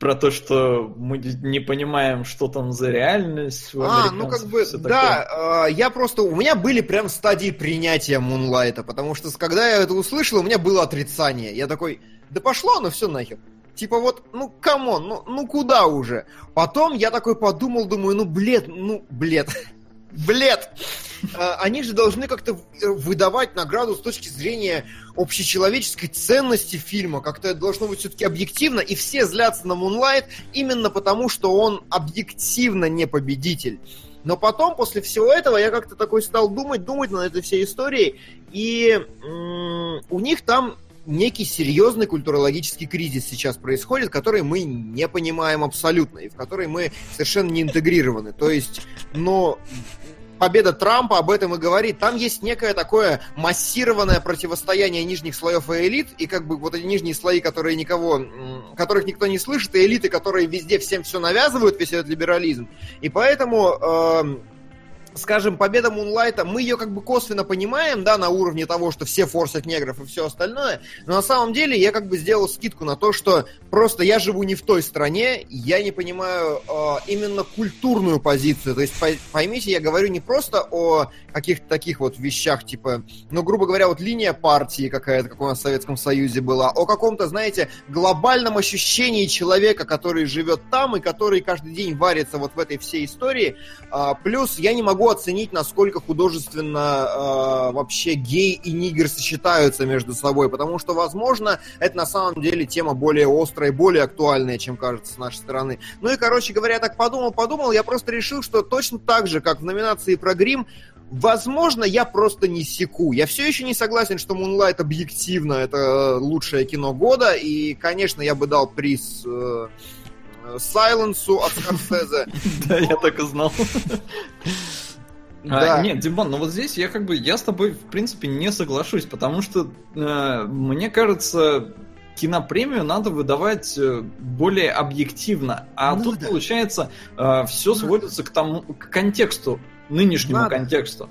Speaker 3: про то, что мы не понимаем, что там за реальность.
Speaker 4: А, ну как бы, да, э, я просто, у меня были прям стадии принятия Мунлайта, потому что когда я это услышал, у меня было отрицание. Я такой, да пошло оно все нахер. Типа вот, ну, come on, ну, ну куда уже? Потом я такой подумал, думаю, ну, бред, ну, бред. Бред! А, они же должны как-то выдавать награду с точки зрения общечеловеческой ценности фильма. Как-то это должно быть все-таки объективно. И все злятся на Moonlight именно потому, что он объективно не победитель. Но потом, после всего этого, я как-то такой стал думать, думать над этой всей историей. И м- у них там некий серьезный культурологический кризис сейчас происходит, который мы не понимаем абсолютно, и в который мы совершенно не интегрированы. То есть, но победа Трампа об этом и говорит. Там есть некое такое массированное противостояние нижних слоев и элит, и как бы вот эти нижние слои, которые никого, которых никто не слышит, и элиты, которые везде всем все навязывают, весь этот либерализм. И поэтому э, скажем, победа Мунлайта, мы ее как бы косвенно понимаем, да, на уровне того, что все форсят негров и все остальное, но на самом деле я как бы сделал скидку на то, что просто я живу не в той стране, я не понимаю э, именно культурную позицию, то есть поймите, я говорю не просто о каких-то таких вот вещах, типа, ну, грубо говоря, вот линия партии какая-то, как у нас в Советском Союзе была, о каком-то, знаете, глобальном ощущении человека, который живет там и который каждый день варится вот в этой всей истории, э, плюс я не могу оценить, насколько художественно э, вообще гей и нигер сочетаются между собой, потому что, возможно, это на самом деле тема более острая, более актуальная, чем кажется с нашей стороны. Ну и, короче говоря, я так подумал, подумал, я просто решил, что точно так же, как в номинации про грим, Возможно, я просто не секу. Я все еще не согласен, что Moonlight объективно это лучшее кино года. И, конечно, я бы дал приз э, Сайленсу от Скорсезе.
Speaker 3: Да, я так и знал. Да. А, нет, Димон, но вот здесь я как бы, я с тобой, в принципе, не соглашусь, потому что, э, мне кажется, кинопремию надо выдавать э, более объективно. А надо. тут, получается, э, все сводится к тому, к контексту, нынешнему надо. контексту.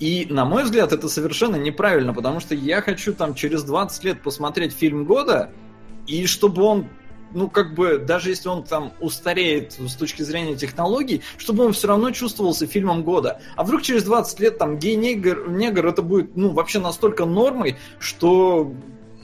Speaker 3: И, на мой взгляд, это совершенно неправильно, потому что я хочу там через 20 лет посмотреть фильм года, и чтобы он ну, как бы, даже если он там устареет с точки зрения технологий, чтобы он все равно чувствовался фильмом года. А вдруг через 20 лет там гей-негр негр это будет, ну, вообще настолько нормой, что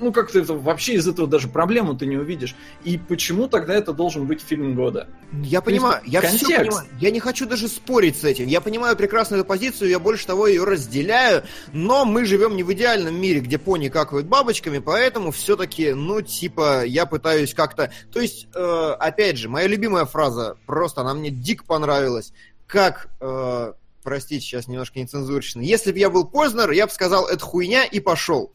Speaker 3: ну, как-то это вообще из этого даже проблему ты не увидишь. И почему тогда это должен быть фильм года?
Speaker 4: Я понимаю, я контекст. все понимаю. Я не хочу даже спорить с этим. Я понимаю прекрасно эту позицию, я больше того ее разделяю, но мы живем не в идеальном мире, где пони какают бабочками, поэтому все-таки, ну, типа, я пытаюсь как-то... То есть, э, опять же, моя любимая фраза, просто она мне дико понравилась, как... Э, простите, сейчас немножко нецензурично. Если бы я был Познер, я бы сказал, это хуйня, и пошел.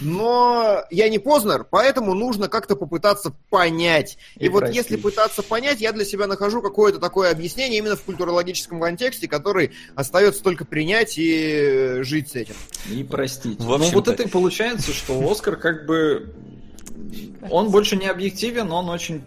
Speaker 4: Но я не Познер, поэтому нужно как-то попытаться понять. И,
Speaker 3: И
Speaker 4: вот
Speaker 3: простить.
Speaker 4: если пытаться понять, я для себя нахожу какое-то такое объяснение именно в культурологическом контексте, который остается только принять и э, жить с этим.
Speaker 3: И простить. Ну вот это и получается, что Оскар как бы... Он больше не объективен, он очень...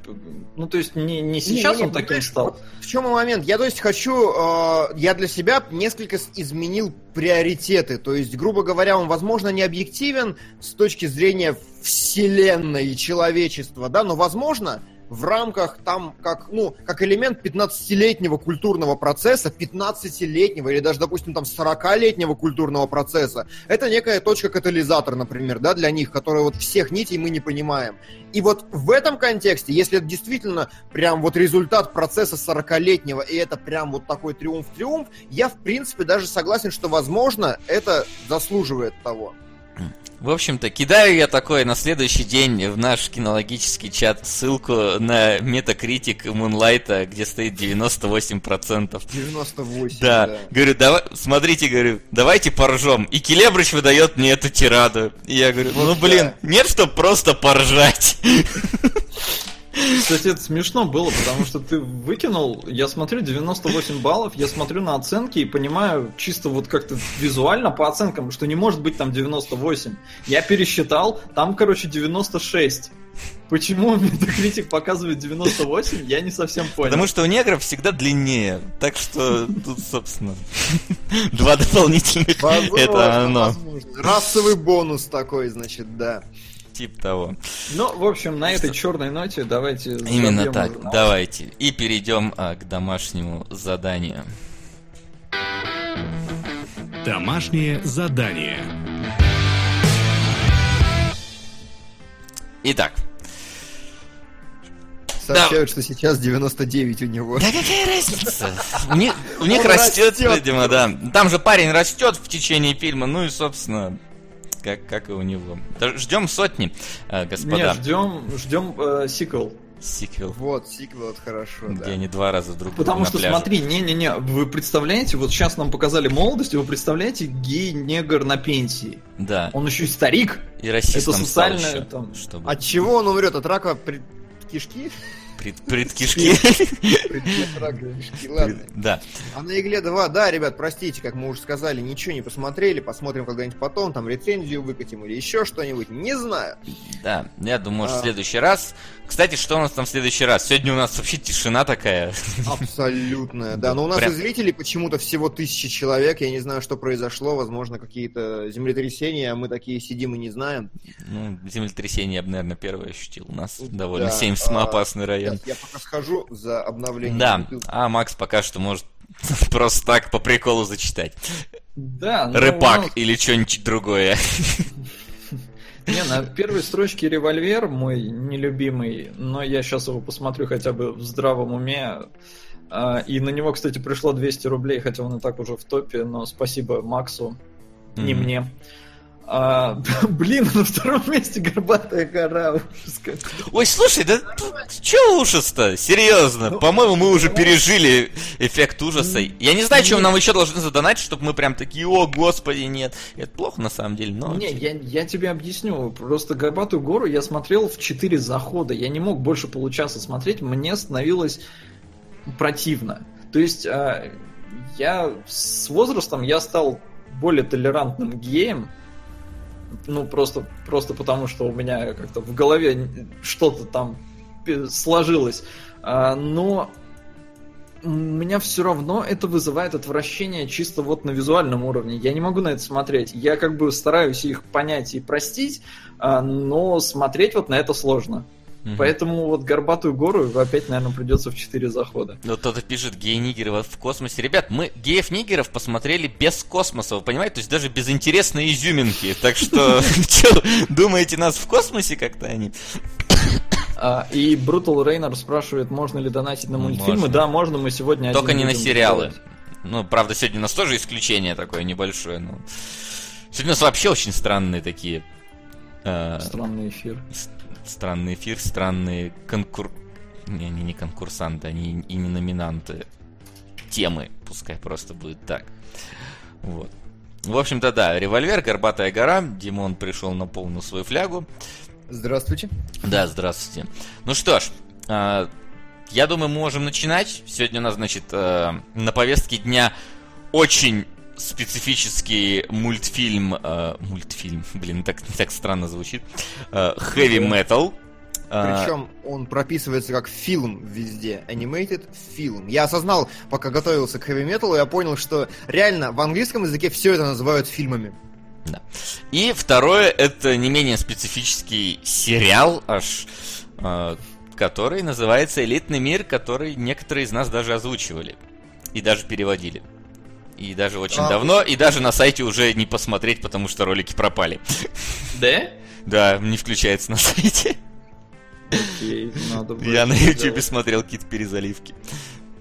Speaker 3: Ну, то есть не, не сейчас
Speaker 4: Не-не-не,
Speaker 3: он таким
Speaker 4: понимаешь,
Speaker 3: стал.
Speaker 4: вот В чем момент? Я, то есть, хочу... э, я для себя несколько изменил приоритеты. То есть, грубо говоря, он, возможно, не объективен с точки зрения вселенной и человечества, да, но, возможно, в рамках там, как, ну, как элемент 15-летнего культурного процесса, 15-летнего или даже, допустим, там 40-летнего культурного процесса, это некая точка-катализатор, например, да, для них, которая вот всех нитей мы не понимаем. И вот в этом контексте, если это действительно прям вот результат процесса 40-летнего, и это прям вот такой триумф-триумф, я, в принципе, даже согласен, что, возможно, это заслуживает того.
Speaker 2: В общем-то, кидаю я такой на следующий день в наш кинологический чат ссылку на метакритик Мунлайта, где стоит 98%.
Speaker 4: 98,
Speaker 2: Да,
Speaker 4: да.
Speaker 2: говорю, давай, смотрите, говорю, давайте поржем. И Келебрыч выдает мне эту тираду. И я говорю, ну блин, нет, чтоб просто поржать.
Speaker 3: Кстати, это смешно было, потому что ты выкинул, я смотрю 98 баллов, я смотрю на оценки и понимаю чисто вот как-то визуально по оценкам, что не может быть там 98. Я пересчитал, там, короче, 96. Почему Метакритик показывает 98, я не совсем понял.
Speaker 2: Потому что у негров всегда длиннее. Так что тут, собственно, два дополнительных.
Speaker 4: Возможно,
Speaker 2: Это оно.
Speaker 4: возможно. Расовый бонус такой, значит, да.
Speaker 2: Тип того.
Speaker 3: Ну, в общем, на этой черной ноте давайте...
Speaker 2: Именно так.
Speaker 3: журнал.
Speaker 2: Давайте. И перейдем а, к домашнему заданию.
Speaker 1: Домашнее задание.
Speaker 2: Итак,
Speaker 4: Сообщают, что сейчас 99 у него.
Speaker 2: Да какая разница? У них, у них растет,
Speaker 4: растет.
Speaker 2: видимо, да. Там же парень растет в течение фильма, ну и, собственно, как, как и у него. Ждем сотни, э, господа.
Speaker 3: Не, ждем, ждем э, сиквел.
Speaker 2: Сиквел,
Speaker 4: Вот, сиквел, это хорошо,
Speaker 2: где
Speaker 4: да.
Speaker 2: они два раза друг друга
Speaker 3: Потому
Speaker 2: на
Speaker 3: что,
Speaker 2: пляже.
Speaker 3: смотри, не-не-не, вы представляете, вот сейчас нам показали молодость, и вы представляете гей-негр на пенсии.
Speaker 2: Да,
Speaker 3: Он еще и старик.
Speaker 2: и расистом
Speaker 3: это социальное,
Speaker 2: еще,
Speaker 3: там-
Speaker 2: чтобы
Speaker 4: От чего он умрет? От рака пред- кишки?
Speaker 2: Пред, предкишки.
Speaker 4: Предмет рака кишки, ладно.
Speaker 2: Да.
Speaker 4: А на Игле 2, да, ребят, простите, как мы уже сказали, ничего не посмотрели, посмотрим когда-нибудь потом, там рецензию выкатим или еще что-нибудь, не знаю.
Speaker 2: Да, я думаю, может, в
Speaker 4: А.
Speaker 2: следующий раз. Кстати, что у нас там в следующий раз? Сегодня у нас вообще тишина такая.
Speaker 4: Абсолютно, да. Но у нас
Speaker 2: Прям-
Speaker 4: и зрителей почему-то всего тысячи человек, я не знаю, что произошло, возможно, какие-то землетрясения, а мы такие сидим и не знаем.
Speaker 2: Ну, землетрясение я бы, наверное, первое ощутил. У нас довольно
Speaker 4: Да,
Speaker 2: сейсмоопасный
Speaker 4: а,
Speaker 2: район.
Speaker 4: Сейчас я пока схожу за обновлением.
Speaker 2: Да,
Speaker 4: бутылки.
Speaker 2: а Макс пока что может просто так по приколу зачитать.
Speaker 3: Да, ну, у
Speaker 2: Рэпак
Speaker 3: нас-
Speaker 2: или что-нибудь другое.
Speaker 3: Не, на первой строчке револьвер мой нелюбимый, но я сейчас его посмотрю хотя бы в здравом уме. А, И на него, кстати, пришло 200 рублей, хотя он и так уже в топе, но спасибо Максу, не
Speaker 2: Мгм.
Speaker 3: мне. А, блин, на втором месте горбатая гора. ужас.
Speaker 2: Ой, слушай, да чё ужас-то? Серьезно,
Speaker 3: Ну,
Speaker 2: по-моему, мы уже пережили эффект ужаса. Я не знаю, чем нам еще должны задонатить, чтобы мы прям такие, о, господи, нет. Это плохо на самом деле, но...
Speaker 3: Не, я, я тебе объясню. Просто горбатую гору я смотрел в 4 захода. Я не мог больше получаса смотреть, мне становилось противно. То есть а, я с возрастом я стал более толерантным геем. Ну, просто, просто потому, что у меня как-то в голове что-то там сложилось. А, но у меня все равно это вызывает отвращение чисто вот на визуальном уровне. Я не могу на это смотреть. Я как бы стараюсь их понять и простить, а, но смотреть вот на это сложно.
Speaker 2: Мгм.
Speaker 3: Поэтому вот горбатую гору опять, наверное, придется в 4 захода.
Speaker 2: Ну, кто-то пишет гей-нигеры в космосе. Ребят, мы геев-нигеров посмотрели без космоса, вы понимаете? То есть даже без интересной изюминки. Так что, думаете, нас в космосе как-то они?
Speaker 3: А, и Brutal Rainer спрашивает, можно ли донатить на мультфильмы. Да, можно, мы сегодня
Speaker 2: Только не на сериалы. Ну, правда, сегодня у нас тоже исключение такое небольшое. Но... Сегодня у нас вообще очень странные такие... э,
Speaker 3: Странный эфир.
Speaker 2: Странный эфир, странные конкур... Не, они не конкурсанты, они и не номинанты. темы. Пускай просто будет так. Вот. В общем-то, да, револьвер, горбатая гора. Димон пришел на полную свою флягу.
Speaker 4: Здравствуйте.
Speaker 2: Да, здравствуйте. Ну что ж, э, я думаю, мы можем начинать. Сегодня у нас, значит, э, на повестке дня очень специфический мультфильм, э, мультфильм, блин, так, так странно звучит, э, Heavy Metal. Э,
Speaker 4: Причем он прописывается как фильм везде. Animated film. Я осознал, пока готовился к Heavy Metal, я понял, что реально в английском языке все это называют фильмами.
Speaker 2: Да. И второе, это не менее специфический сериал, аж, э, который называется «Элитный мир», который некоторые из нас даже озвучивали. И даже переводили. И даже очень
Speaker 3: А.
Speaker 2: давно, и даже на сайте уже не посмотреть, потому что ролики пропали.
Speaker 3: Да?
Speaker 2: Да, не включается на сайте.
Speaker 3: Окей, надо будет
Speaker 2: Я на ютубе смотрел какие-то перезаливки.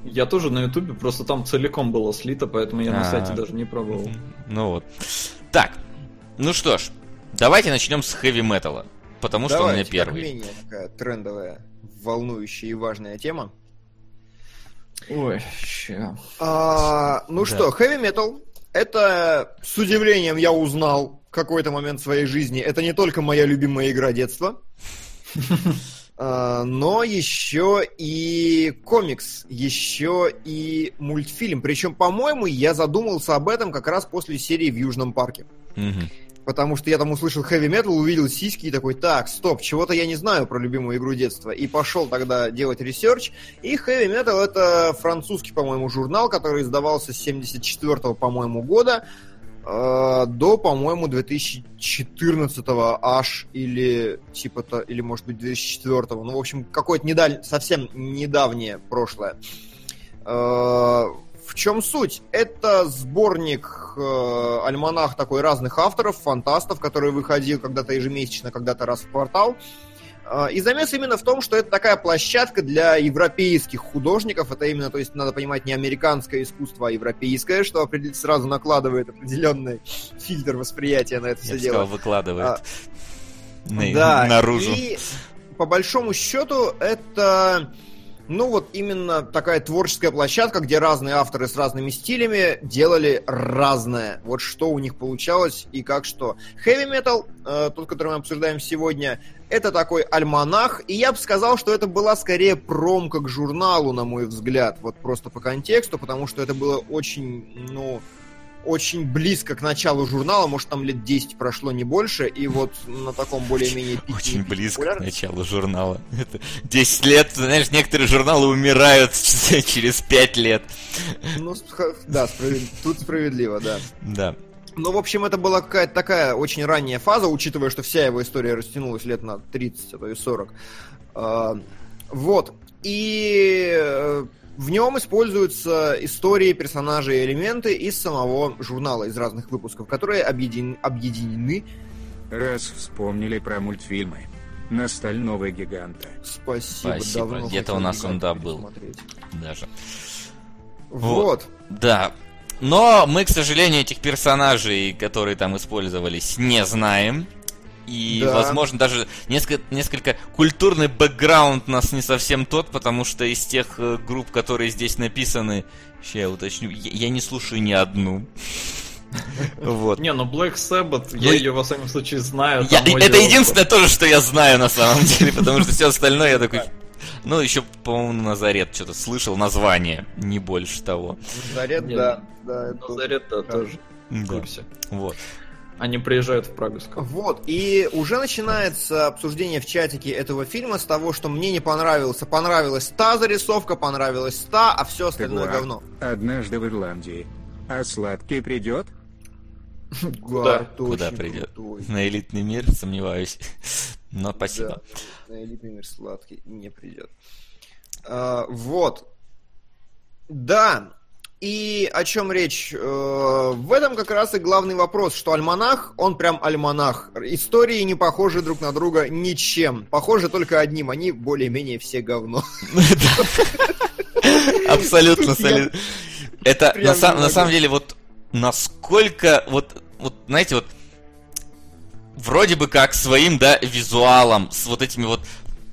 Speaker 3: Я тоже на ютубе, просто там целиком было слито, поэтому я на
Speaker 2: А.
Speaker 3: сайте даже не пробовал.
Speaker 2: Ну вот. Так, ну что ж, давайте начнем с хэви металла. Потому что он у меня первый.
Speaker 4: менее такая трендовая, волнующая и важная тема.
Speaker 3: Ой, ща.
Speaker 4: А, ну
Speaker 2: Да.
Speaker 4: что, Heavy Metal, это с удивлением я узнал в какой-то момент своей жизни. Это не только моя любимая игра детства, а, но еще и комикс, еще и мультфильм. Причем, по-моему, я задумался об этом как раз после серии в Южном парке. Потому что я там услышал heavy metal, увидел сиськи и такой, так, стоп, чего-то я не знаю про любимую игру детства. И пошел тогда делать research. И heavy metal это французский, по-моему, журнал, который издавался с 74 по-моему, года э, до, по-моему, 2014 аж или типа то, или может быть 2004. Ну, в общем, какое-то недаль... совсем недавнее прошлое. Э, В чем суть? Это сборник, э, альманах такой разных авторов, фантастов, который выходил когда-то ежемесячно, когда-то раз в квартал. Э, И замес именно в том, что это такая площадка для европейских художников. Это именно, то есть, надо понимать, не американское искусство, а европейское, что сразу накладывает определенный фильтр восприятия на это
Speaker 2: Я
Speaker 4: все дело.
Speaker 2: сказал, выкладывает
Speaker 4: А,
Speaker 2: на-
Speaker 4: Да,
Speaker 2: наружу.
Speaker 4: и по большому счету это, ну вот именно такая творческая площадка, где разные авторы с разными стилями делали разное. Вот что у них получалось и как что. Heavy Metal, э, тот, который мы обсуждаем сегодня, это такой альманах, и я бы сказал, что это была скорее промка к журналу, на мой взгляд, вот просто по контексту, потому что это было очень, ну, очень близко к началу журнала, может, там лет 10 прошло, не больше, и вот на таком более-менее пике
Speaker 2: Очень близко к началу журнала. Это 10 лет, знаешь, некоторые журналы умирают через 5 лет.
Speaker 4: Ну, да, справед- тут справедливо, да.
Speaker 2: Да.
Speaker 4: Ну, в общем, это была какая-то такая очень ранняя фаза, учитывая, что вся его история растянулась лет на 30, а то и 40. А, Вот. И э, в нем используются истории, персонажи и элементы из самого журнала, из разных выпусков, которые объедин- объединены.
Speaker 5: Раз вспомнили про мультфильмы. На стального гиганта.
Speaker 4: Спасибо,
Speaker 2: Спасибо.
Speaker 4: давно
Speaker 2: Где-то у нас он, да, был. Даже.
Speaker 4: Вот.
Speaker 2: Да. Но мы, к сожалению, этих персонажей, которые там использовались, не знаем. И,
Speaker 4: Да.
Speaker 2: возможно, даже несколько, несколько культурный бэкграунд у нас не совсем тот, потому что из тех э, групп, которые здесь написаны, сейчас я уточню, я, я не слушаю ни одну. Вот.
Speaker 3: Не, ну Black Sabbath,
Speaker 2: Ну,
Speaker 3: я ее во всяком случае знаю.
Speaker 2: Это единственное тоже, что я знаю на самом деле, потому что все остальное я такой... Ну, еще, по-моему, Назарет что-то слышал, название, не больше того.
Speaker 3: Нет.
Speaker 4: да. это-
Speaker 3: Назарет, да, тоже
Speaker 2: Да, вот.
Speaker 3: Они приезжают в Прагу скоро.
Speaker 4: Вот, и уже начинается обсуждение в чатике этого фильма с того, что мне не понравился. Понравилась та зарисовка, понравилась та, а все остальное
Speaker 5: дурак.
Speaker 4: говно.
Speaker 5: Однажды в Ирландии. А сладкий придет?
Speaker 4: Ты
Speaker 2: Куда
Speaker 4: очень
Speaker 2: придет?
Speaker 4: крутой.
Speaker 2: На элитный мир, сомневаюсь. Но спасибо.
Speaker 4: Да, на элитный мир сладкий не придет. А, вот. Да. И о чем речь? Э, В этом как раз и главный вопрос, что альманах, он прям альманах. Истории не похожи друг на друга ничем. Похожи только одним, они более-менее все говно.
Speaker 2: Абсолютно
Speaker 4: Тут я
Speaker 2: соли- Это на, самом деле вот насколько вот вот знаете вот вроде бы как своим да визуалом с вот этими вот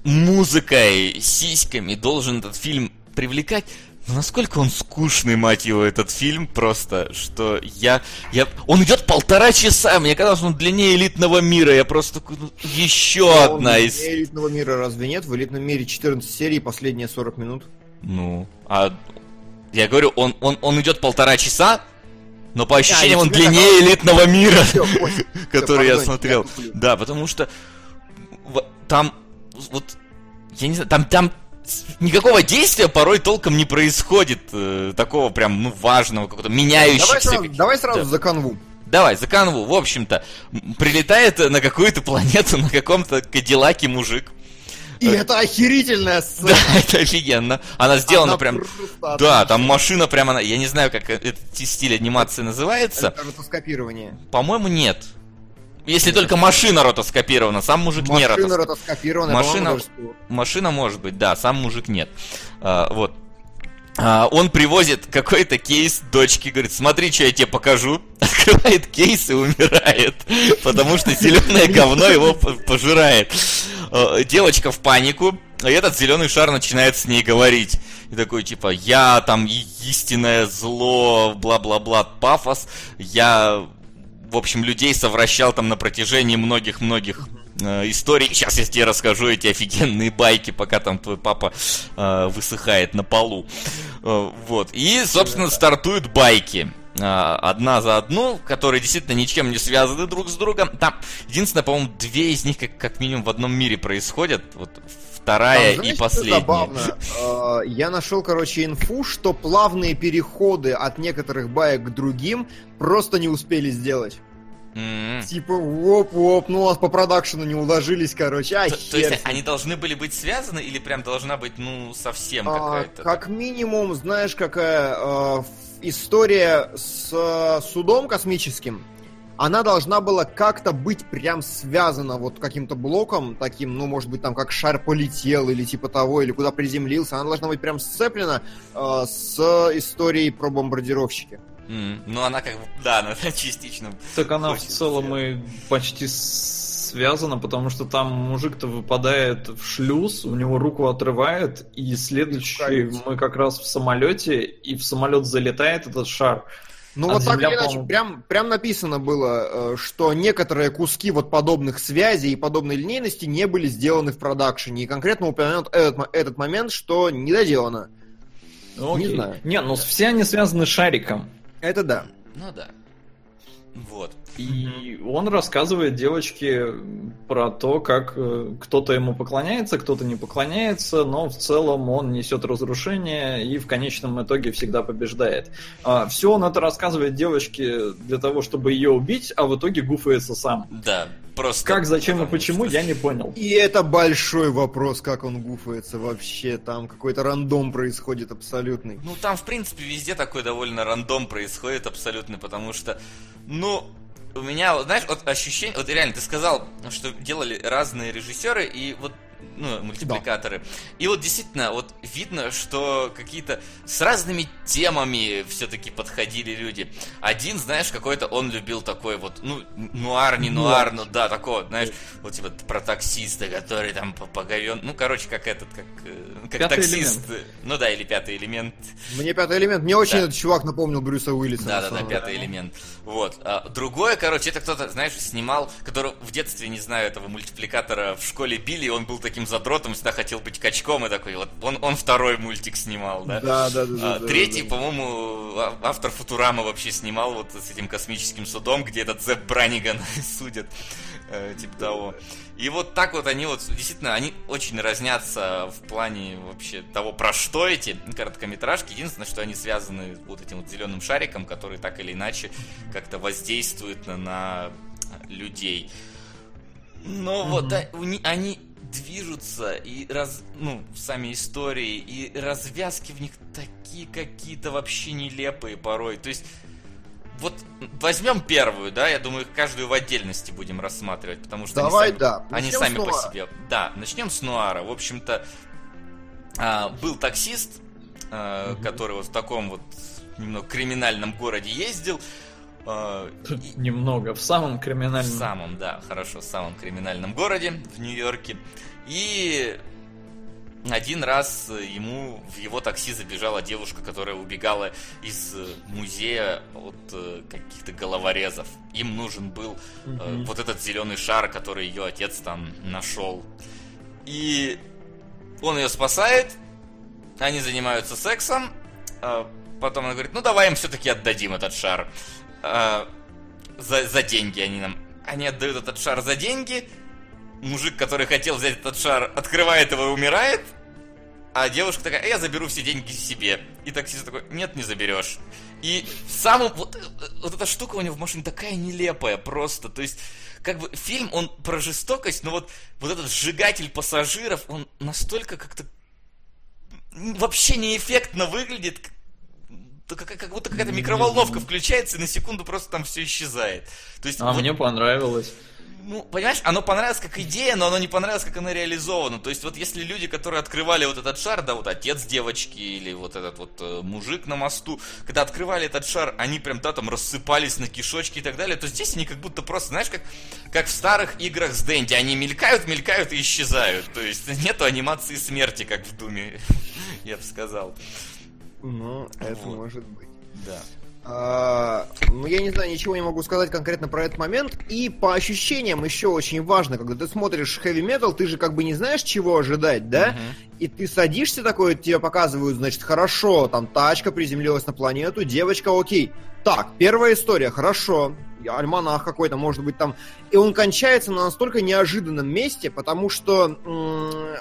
Speaker 2: музыкой сиськами должен этот фильм привлекать Ну, насколько он скучный, мать его, этот фильм, просто, что я... я... Он идет полтора часа, мне казалось, он длиннее элитного мира, я просто такой, ну, еще
Speaker 4: Он
Speaker 2: одна из...
Speaker 4: элитного мира разве нет? В элитном мире 14 серий, последние 40 минут.
Speaker 2: Ну, а... Я говорю, он, он, он идет полтора часа, но по ощущениям
Speaker 4: и
Speaker 2: он длиннее элитного мира, который я смотрел.
Speaker 4: я.
Speaker 2: Да, потому что там вот я не знаю, там там никакого действия порой толком не происходит э, такого прям ну важного какого-то меняющегося.
Speaker 4: Давай сразу, давай сразу
Speaker 2: Да.
Speaker 4: за канву.
Speaker 2: Давай, за канву. В общем-то, прилетает на какую-то планету на каком-то Кадиллаке мужик.
Speaker 4: И это охерительная сцена.
Speaker 2: Да, это офигенно. Она сделана
Speaker 4: Она
Speaker 2: прям...
Speaker 4: просто
Speaker 2: Да, там машина прямо... на- Я не знаю, как этот стиль анимации называется.
Speaker 4: Это ротоскопирование.
Speaker 2: По-моему, нет. Если только машина ротоскопирована, сам мужик не
Speaker 4: Машина
Speaker 2: ротоскопирован.
Speaker 4: ротоскопирована.
Speaker 2: Машина-
Speaker 4: по-моему, даже спорт.
Speaker 2: Машина может быть, да, сам мужик нет. А, вот. А, он привозит какой-то кейс дочке, говорит, смотри, что я тебе покажу. Открывает кейс и умирает, потому что зеленое говно его по- пожирает. А, Девочка в панику, и этот зеленый шар начинает с ней говорить. И такой, типа, я там истинное зло, бла-бла-бла, пафос. Я, в общем, людей совращал там на протяжении многих-многих э, историй. Сейчас я тебе расскажу эти офигенные байки, пока там твой папа э, высыхает на полу. Э, вот. И, собственно, стартуют байки. Э, Одна за одну, которые действительно ничем не связаны друг с другом. Там, единственное, по-моему, две из них как, как минимум в одном мире происходят. Вот вторая
Speaker 4: Там,
Speaker 2: и
Speaker 4: знаешь, что
Speaker 2: последняя.
Speaker 4: Забавно. Э, Я нашел, короче, инфу, что плавные переходы от некоторых баек к другим просто не успели сделать.
Speaker 2: М.
Speaker 4: Типа, воп-воп, ну у нас по продакшену не уложились, короче, а
Speaker 2: То, то есть они должны были быть связаны или прям должна быть, ну, совсем
Speaker 4: А,
Speaker 2: какая-то?
Speaker 4: как минимум, знаешь, какая э, история с э, судом космическим, она должна была как-то быть прям связана вот каким-то блоком таким, ну, может быть, там как шар полетел или типа того, или куда приземлился, она должна быть прям сцеплена э, с историей про бомбардировщики.
Speaker 2: М, Ну, она как бы, да, она частично.
Speaker 3: Так она в целом и почти связана, потому что там мужик-то выпадает в шлюз, у него руку отрывает, и следующий мы как раз в самолете, и в самолет залетает этот шар.
Speaker 4: Ну
Speaker 3: А
Speaker 4: вот так или иначе, прям, прям написано было, э, что некоторые куски вот подобных связей и подобной линейности не были сделаны в продакшене. И конкретно упомянут этот, этот момент, что не доделано.
Speaker 3: Ну,
Speaker 4: Не знаю.
Speaker 3: Не, ну все они связаны с шариком.
Speaker 4: Это да.
Speaker 2: Ну да. Вот.
Speaker 3: И он рассказывает девочке про то, как э, кто-то ему поклоняется, кто-то не поклоняется, но в целом он несет разрушение и в конечном итоге всегда побеждает. все он это рассказывает девочке для того, чтобы ее убить, а в итоге гуфается сам.
Speaker 2: Да, просто.
Speaker 3: Как, зачем и почему,
Speaker 2: что-
Speaker 3: я не понял.
Speaker 4: И это большой вопрос, как он гуфается вообще. Там какой-то рандом происходит абсолютный.
Speaker 2: Ну, там, в принципе, везде такой довольно рандом происходит абсолютно, потому что, ну, у меня, знаешь, вот ощущение, вот реально, ты сказал, что делали разные режиссеры, и вот ну, мультипликаторы. И вот действительно, вот видно, что какие-то с разными темами все-таки подходили люди. Один, знаешь, какой-то он любил такой вот, ну, нуар, не нуар, ну да, такого, знаешь, вот типа про таксиста, который там по поговен. Ну, короче, как этот, как, э, как
Speaker 3: Пятый
Speaker 2: таксист. Ну да, или пятый элемент.
Speaker 4: Мне пятый элемент. Мне очень
Speaker 2: Да.
Speaker 4: этот чувак напомнил Брюса Уиллиса.
Speaker 2: Да, да, да, пятый элемент. Вот. А, другое, короче, это кто-то, знаешь, снимал, который в детстве, не знаю, этого мультипликатора в школе били, и он был таким задротом, всегда хотел быть качком, и такой, вот он, он второй мультик снимал, да?
Speaker 4: Да, да, да. да,
Speaker 2: А,
Speaker 4: да,
Speaker 2: третий,
Speaker 4: да.
Speaker 2: по-моему, а- автор Футурама вообще снимал вот с этим космическим судом, где этот Зепп Браниган судит, э, типа того. И вот так вот они вот, действительно, они очень разнятся в плане вообще того, про что эти короткометражки. Единственное, что они связаны вот этим вот зеленым шариком, который так или иначе как-то воздействует на, на людей. Но вот а, у ни- они движутся и раз, ну, сами истории и развязки в них такие какие-то вообще нелепые порой. То есть вот возьмем первую, да, я думаю, каждую в отдельности будем рассматривать, потому что
Speaker 4: Давай,
Speaker 2: они сами,
Speaker 4: да.
Speaker 2: они сами по себе. Да, начнем с Нуара. В общем-то, а, был таксист, а, который вот в таком вот немного криминальном городе ездил. И-
Speaker 3: Немного, в самом
Speaker 2: в
Speaker 3: криминальном.
Speaker 2: самом, да, хорошо, в самом криминальном городе, в Нью-Йорке. И один раз ему в его такси забежала девушка, которая убегала из э, музея от э, каких-то головорезов. Им нужен был э, вот этот зеленый шар, который ее отец там нашел. И он ее спасает, они занимаются сексом, а потом она говорит, ну давай им все-таки отдадим этот шар. А, за, за деньги они нам. Они отдают этот шар за деньги. Мужик, который хотел взять этот шар, открывает его и умирает. А девушка такая, «Э, я заберу все деньги себе. И таксист такой, нет, не заберешь. И самым... Вот, вот эта штука у него в машине такая нелепая просто. То есть, как бы, фильм, он про жестокость, но вот, вот этот сжигатель пассажиров, он настолько как-то вообще неэффектно выглядит, как, как будто какая-то микроволновка включается и на секунду просто там все исчезает. То есть,
Speaker 3: А
Speaker 2: вот,
Speaker 3: мне понравилось.
Speaker 2: ну, понимаешь, оно понравилось как идея, но оно не понравилось, как оно реализовано. То есть, вот если люди, которые открывали вот этот шар, да, вот отец девочки или вот этот вот э, мужик на мосту, когда открывали этот шар, они прям, да, там рассыпались на кишочки и так далее, то здесь они как будто просто, знаешь, как, как в старых играх с Дэнди, они мелькают, мелькают и исчезают. То есть, нету анимации смерти, как в Думе, я бы сказал.
Speaker 4: Ну, это
Speaker 2: Вот.
Speaker 4: может быть.
Speaker 2: Да.
Speaker 4: А, ну, я не знаю, ничего не могу сказать конкретно про этот момент. И по ощущениям еще очень важно, когда ты смотришь heavy metal, ты же как бы не знаешь, чего ожидать, да? И ты садишься такой, тебе показывают, значит, хорошо, там тачка приземлилась на планету, девочка, окей. Так, первая история, хорошо. Альманах какой-то, может быть, там. И он кончается на настолько неожиданном месте, потому что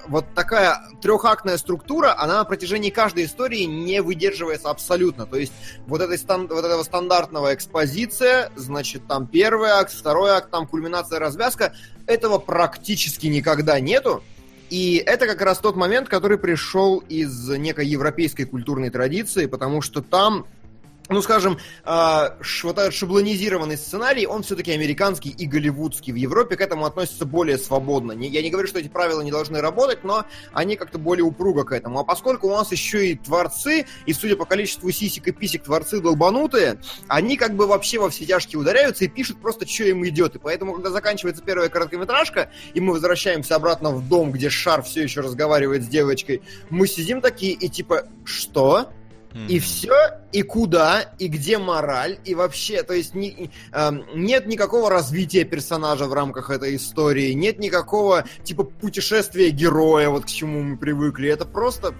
Speaker 4: вот такая трехактная структура, она на протяжении каждой истории не выдерживается абсолютно. То есть вот, этой стан- вот этого стандартного экспозиция, значит, там первый акт, второй акт, там кульминация, развязка, этого практически никогда нету. И это как раз тот момент, который пришел из некой европейской культурной традиции, потому что там ну, скажем, ш- вот этот шаблонизированный сценарий, он все-таки американский и голливудский. В Европе к этому относятся более свободно. Не- Я не говорю, что эти правила не должны работать, но они как-то более упруго к этому. А поскольку у нас еще и творцы, и судя по количеству сисек и писек, творцы долбанутые, они как бы вообще во все тяжкие ударяются и пишут просто, что им идет. И поэтому, когда заканчивается первая короткометражка, и мы возвращаемся обратно в дом, где Шар все еще разговаривает с девочкой, мы сидим такие и типа, что? И все, и куда, и где мораль, и вообще, то есть ни- эм, нет никакого развития персонажа в рамках этой истории, нет никакого типа путешествия героя, вот к чему мы привыкли. Это просто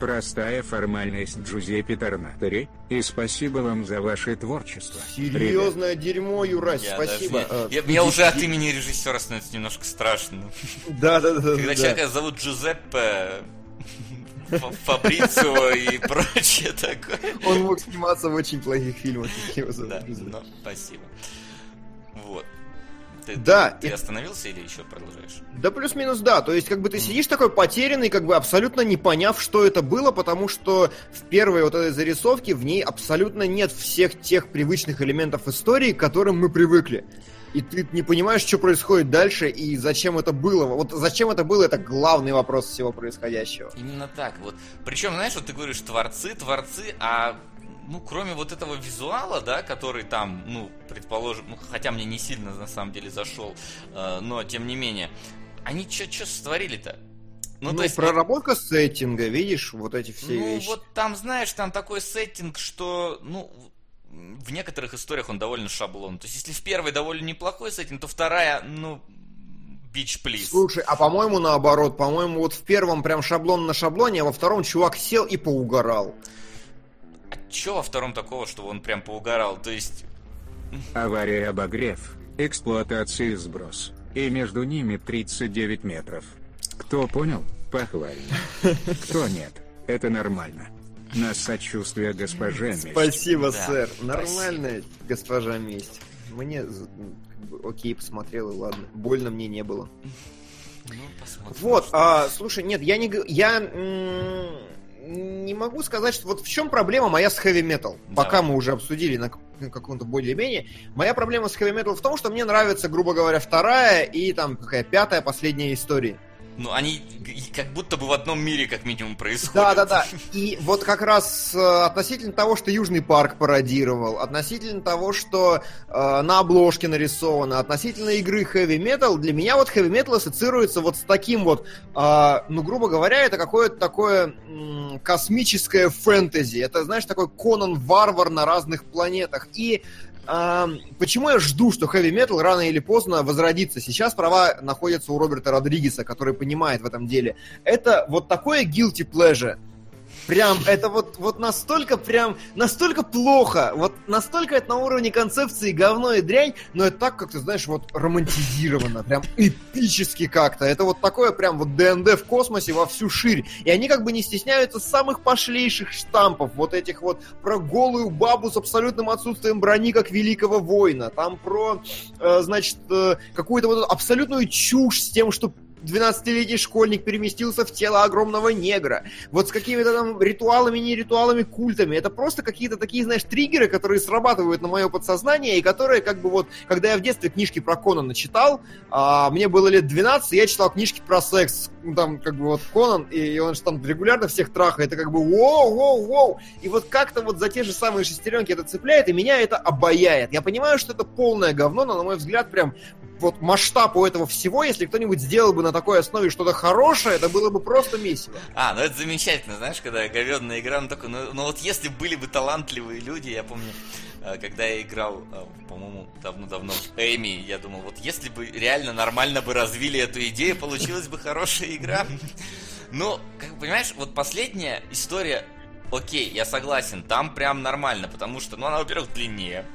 Speaker 5: Простая формальность Джузеппе Торнатори, и спасибо вам за ваше творчество. Ребят,
Speaker 4: серьезное дерьмо, Юрась,
Speaker 2: Я
Speaker 4: спасибо.
Speaker 2: даже-
Speaker 4: Э,
Speaker 2: я- Мне уже от имени режиссера становится немножко страшно.
Speaker 4: Да, да, да.
Speaker 2: Когда
Speaker 4: да.
Speaker 2: человека зовут Джузеппе Фабрицио и прочее такое.
Speaker 4: Он мог сниматься в очень плохих фильмах. его.
Speaker 2: Да, ну, спасибо. Вот. Ты,
Speaker 4: Да,
Speaker 2: ты
Speaker 4: и-
Speaker 2: остановился или еще продолжаешь?
Speaker 4: Да плюс-минус да, то есть как бы ты сидишь такой потерянный, как бы абсолютно не поняв, что это было, потому что в первой вот этой зарисовке в ней абсолютно нет всех тех привычных элементов истории, к которым мы привыкли. И ты не понимаешь, что происходит дальше и зачем это было. Вот зачем это было, это главный вопрос всего происходящего.
Speaker 2: Именно так вот. Причем, знаешь, вот ты говоришь творцы, творцы, а ну, кроме вот этого визуала, да, который там, ну, предположим, ну, хотя мне не сильно на самом деле зашел, э, но тем не менее, они что сотворили-то?
Speaker 4: Ну,
Speaker 2: Ну, то есть,
Speaker 4: проработка сеттинга, видишь, вот эти все
Speaker 2: ну,
Speaker 4: вещи.
Speaker 2: вот там, знаешь, там такой сеттинг, что, ну, в некоторых историях он довольно шаблон. То есть, если в первой довольно неплохой сеттинг, то вторая, ну, бич плиз.
Speaker 4: Слушай, а по-моему наоборот, по-моему вот в первом прям шаблон на шаблоне, а во втором чувак сел и поугарал.
Speaker 2: А чё во втором такого, что он прям поугарал? То есть,
Speaker 5: Авария обогрев, эксплуатация и сброс. И между ними 39 метров. Кто понял? Похвально. Кто нет? Это нормально. Нас сочувствие госпоже Месть.
Speaker 4: Спасибо,
Speaker 2: Да,
Speaker 4: сэр.
Speaker 2: спасибо.
Speaker 4: Нормальная госпожа месть. Мне з- как бы, окей, посмотрел, и ладно. Больно мне не было.
Speaker 2: ну, посмотрим.
Speaker 4: Вот, а, слушай, нет, я не я не могу сказать, что вот в чем проблема моя с heavy metal.
Speaker 2: Давай.
Speaker 4: Пока мы уже обсудили на, на каком-то более-менее. Моя проблема с heavy metal в том, что мне нравится, грубо говоря, вторая и там какая пятая последняя история.
Speaker 2: Ну, они как будто бы в одном мире, как минимум, происходят.
Speaker 4: Да, да, да. И вот как раз э, относительно того, что Южный парк пародировал, относительно того, что э, на обложке нарисовано, относительно игры Heavy Metal, для меня вот Heavy Metal ассоциируется вот с таким вот, э, ну, грубо говоря, это какое-то такое м, космическое фэнтези. Это, знаешь, такой Конан Варвар на разных планетах. И почему я жду, что хэви метал рано или поздно возродится? Сейчас права находятся у Роберта Родригеса, который понимает в этом деле. Это вот такое guilty pleasure. Прям, это вот, вот настолько прям, настолько плохо, вот настолько это на уровне концепции говно и дрянь, но это так, как ты знаешь, вот романтизировано, прям эпически как-то. Это вот такое прям вот ДНД в космосе во всю ширь. И они как бы не стесняются самых пошлейших штампов, вот этих вот про голую бабу с абсолютным отсутствием брони, как великого воина. Там про, э, значит, э, какую-то вот абсолютную чушь с тем, что 12-летний школьник переместился в тело огромного негра. Вот с какими-то там ритуалами, не ритуалами, культами. Это просто какие-то такие, знаешь, триггеры, которые срабатывают на мое подсознание, и которые, как бы вот, когда я в детстве книжки про Конана читал, а, мне было лет 12, я читал книжки про секс. Там, как бы вот Конан, и он же там регулярно всех трахает, это как бы воу, воу, воу. И вот как-то вот за те же самые шестеренки это цепляет, и меня это обаяет. Я понимаю, что это полное говно, но, на мой взгляд, прям вот масштаб у этого всего, если кто-нибудь сделал бы на такой основе что-то хорошее, это было бы просто месиво.
Speaker 2: А, ну это замечательно, знаешь, когда говенная игра, ну такой, ну, ну вот если были бы талантливые люди, я помню, э, когда я играл, э, по-моему, давно-давно в Эми, я думал, вот если бы реально нормально бы развили эту идею, получилась бы хорошая игра. Но, как понимаешь, вот последняя история, окей, я согласен, там прям нормально, потому что, ну, она, во-первых, длиннее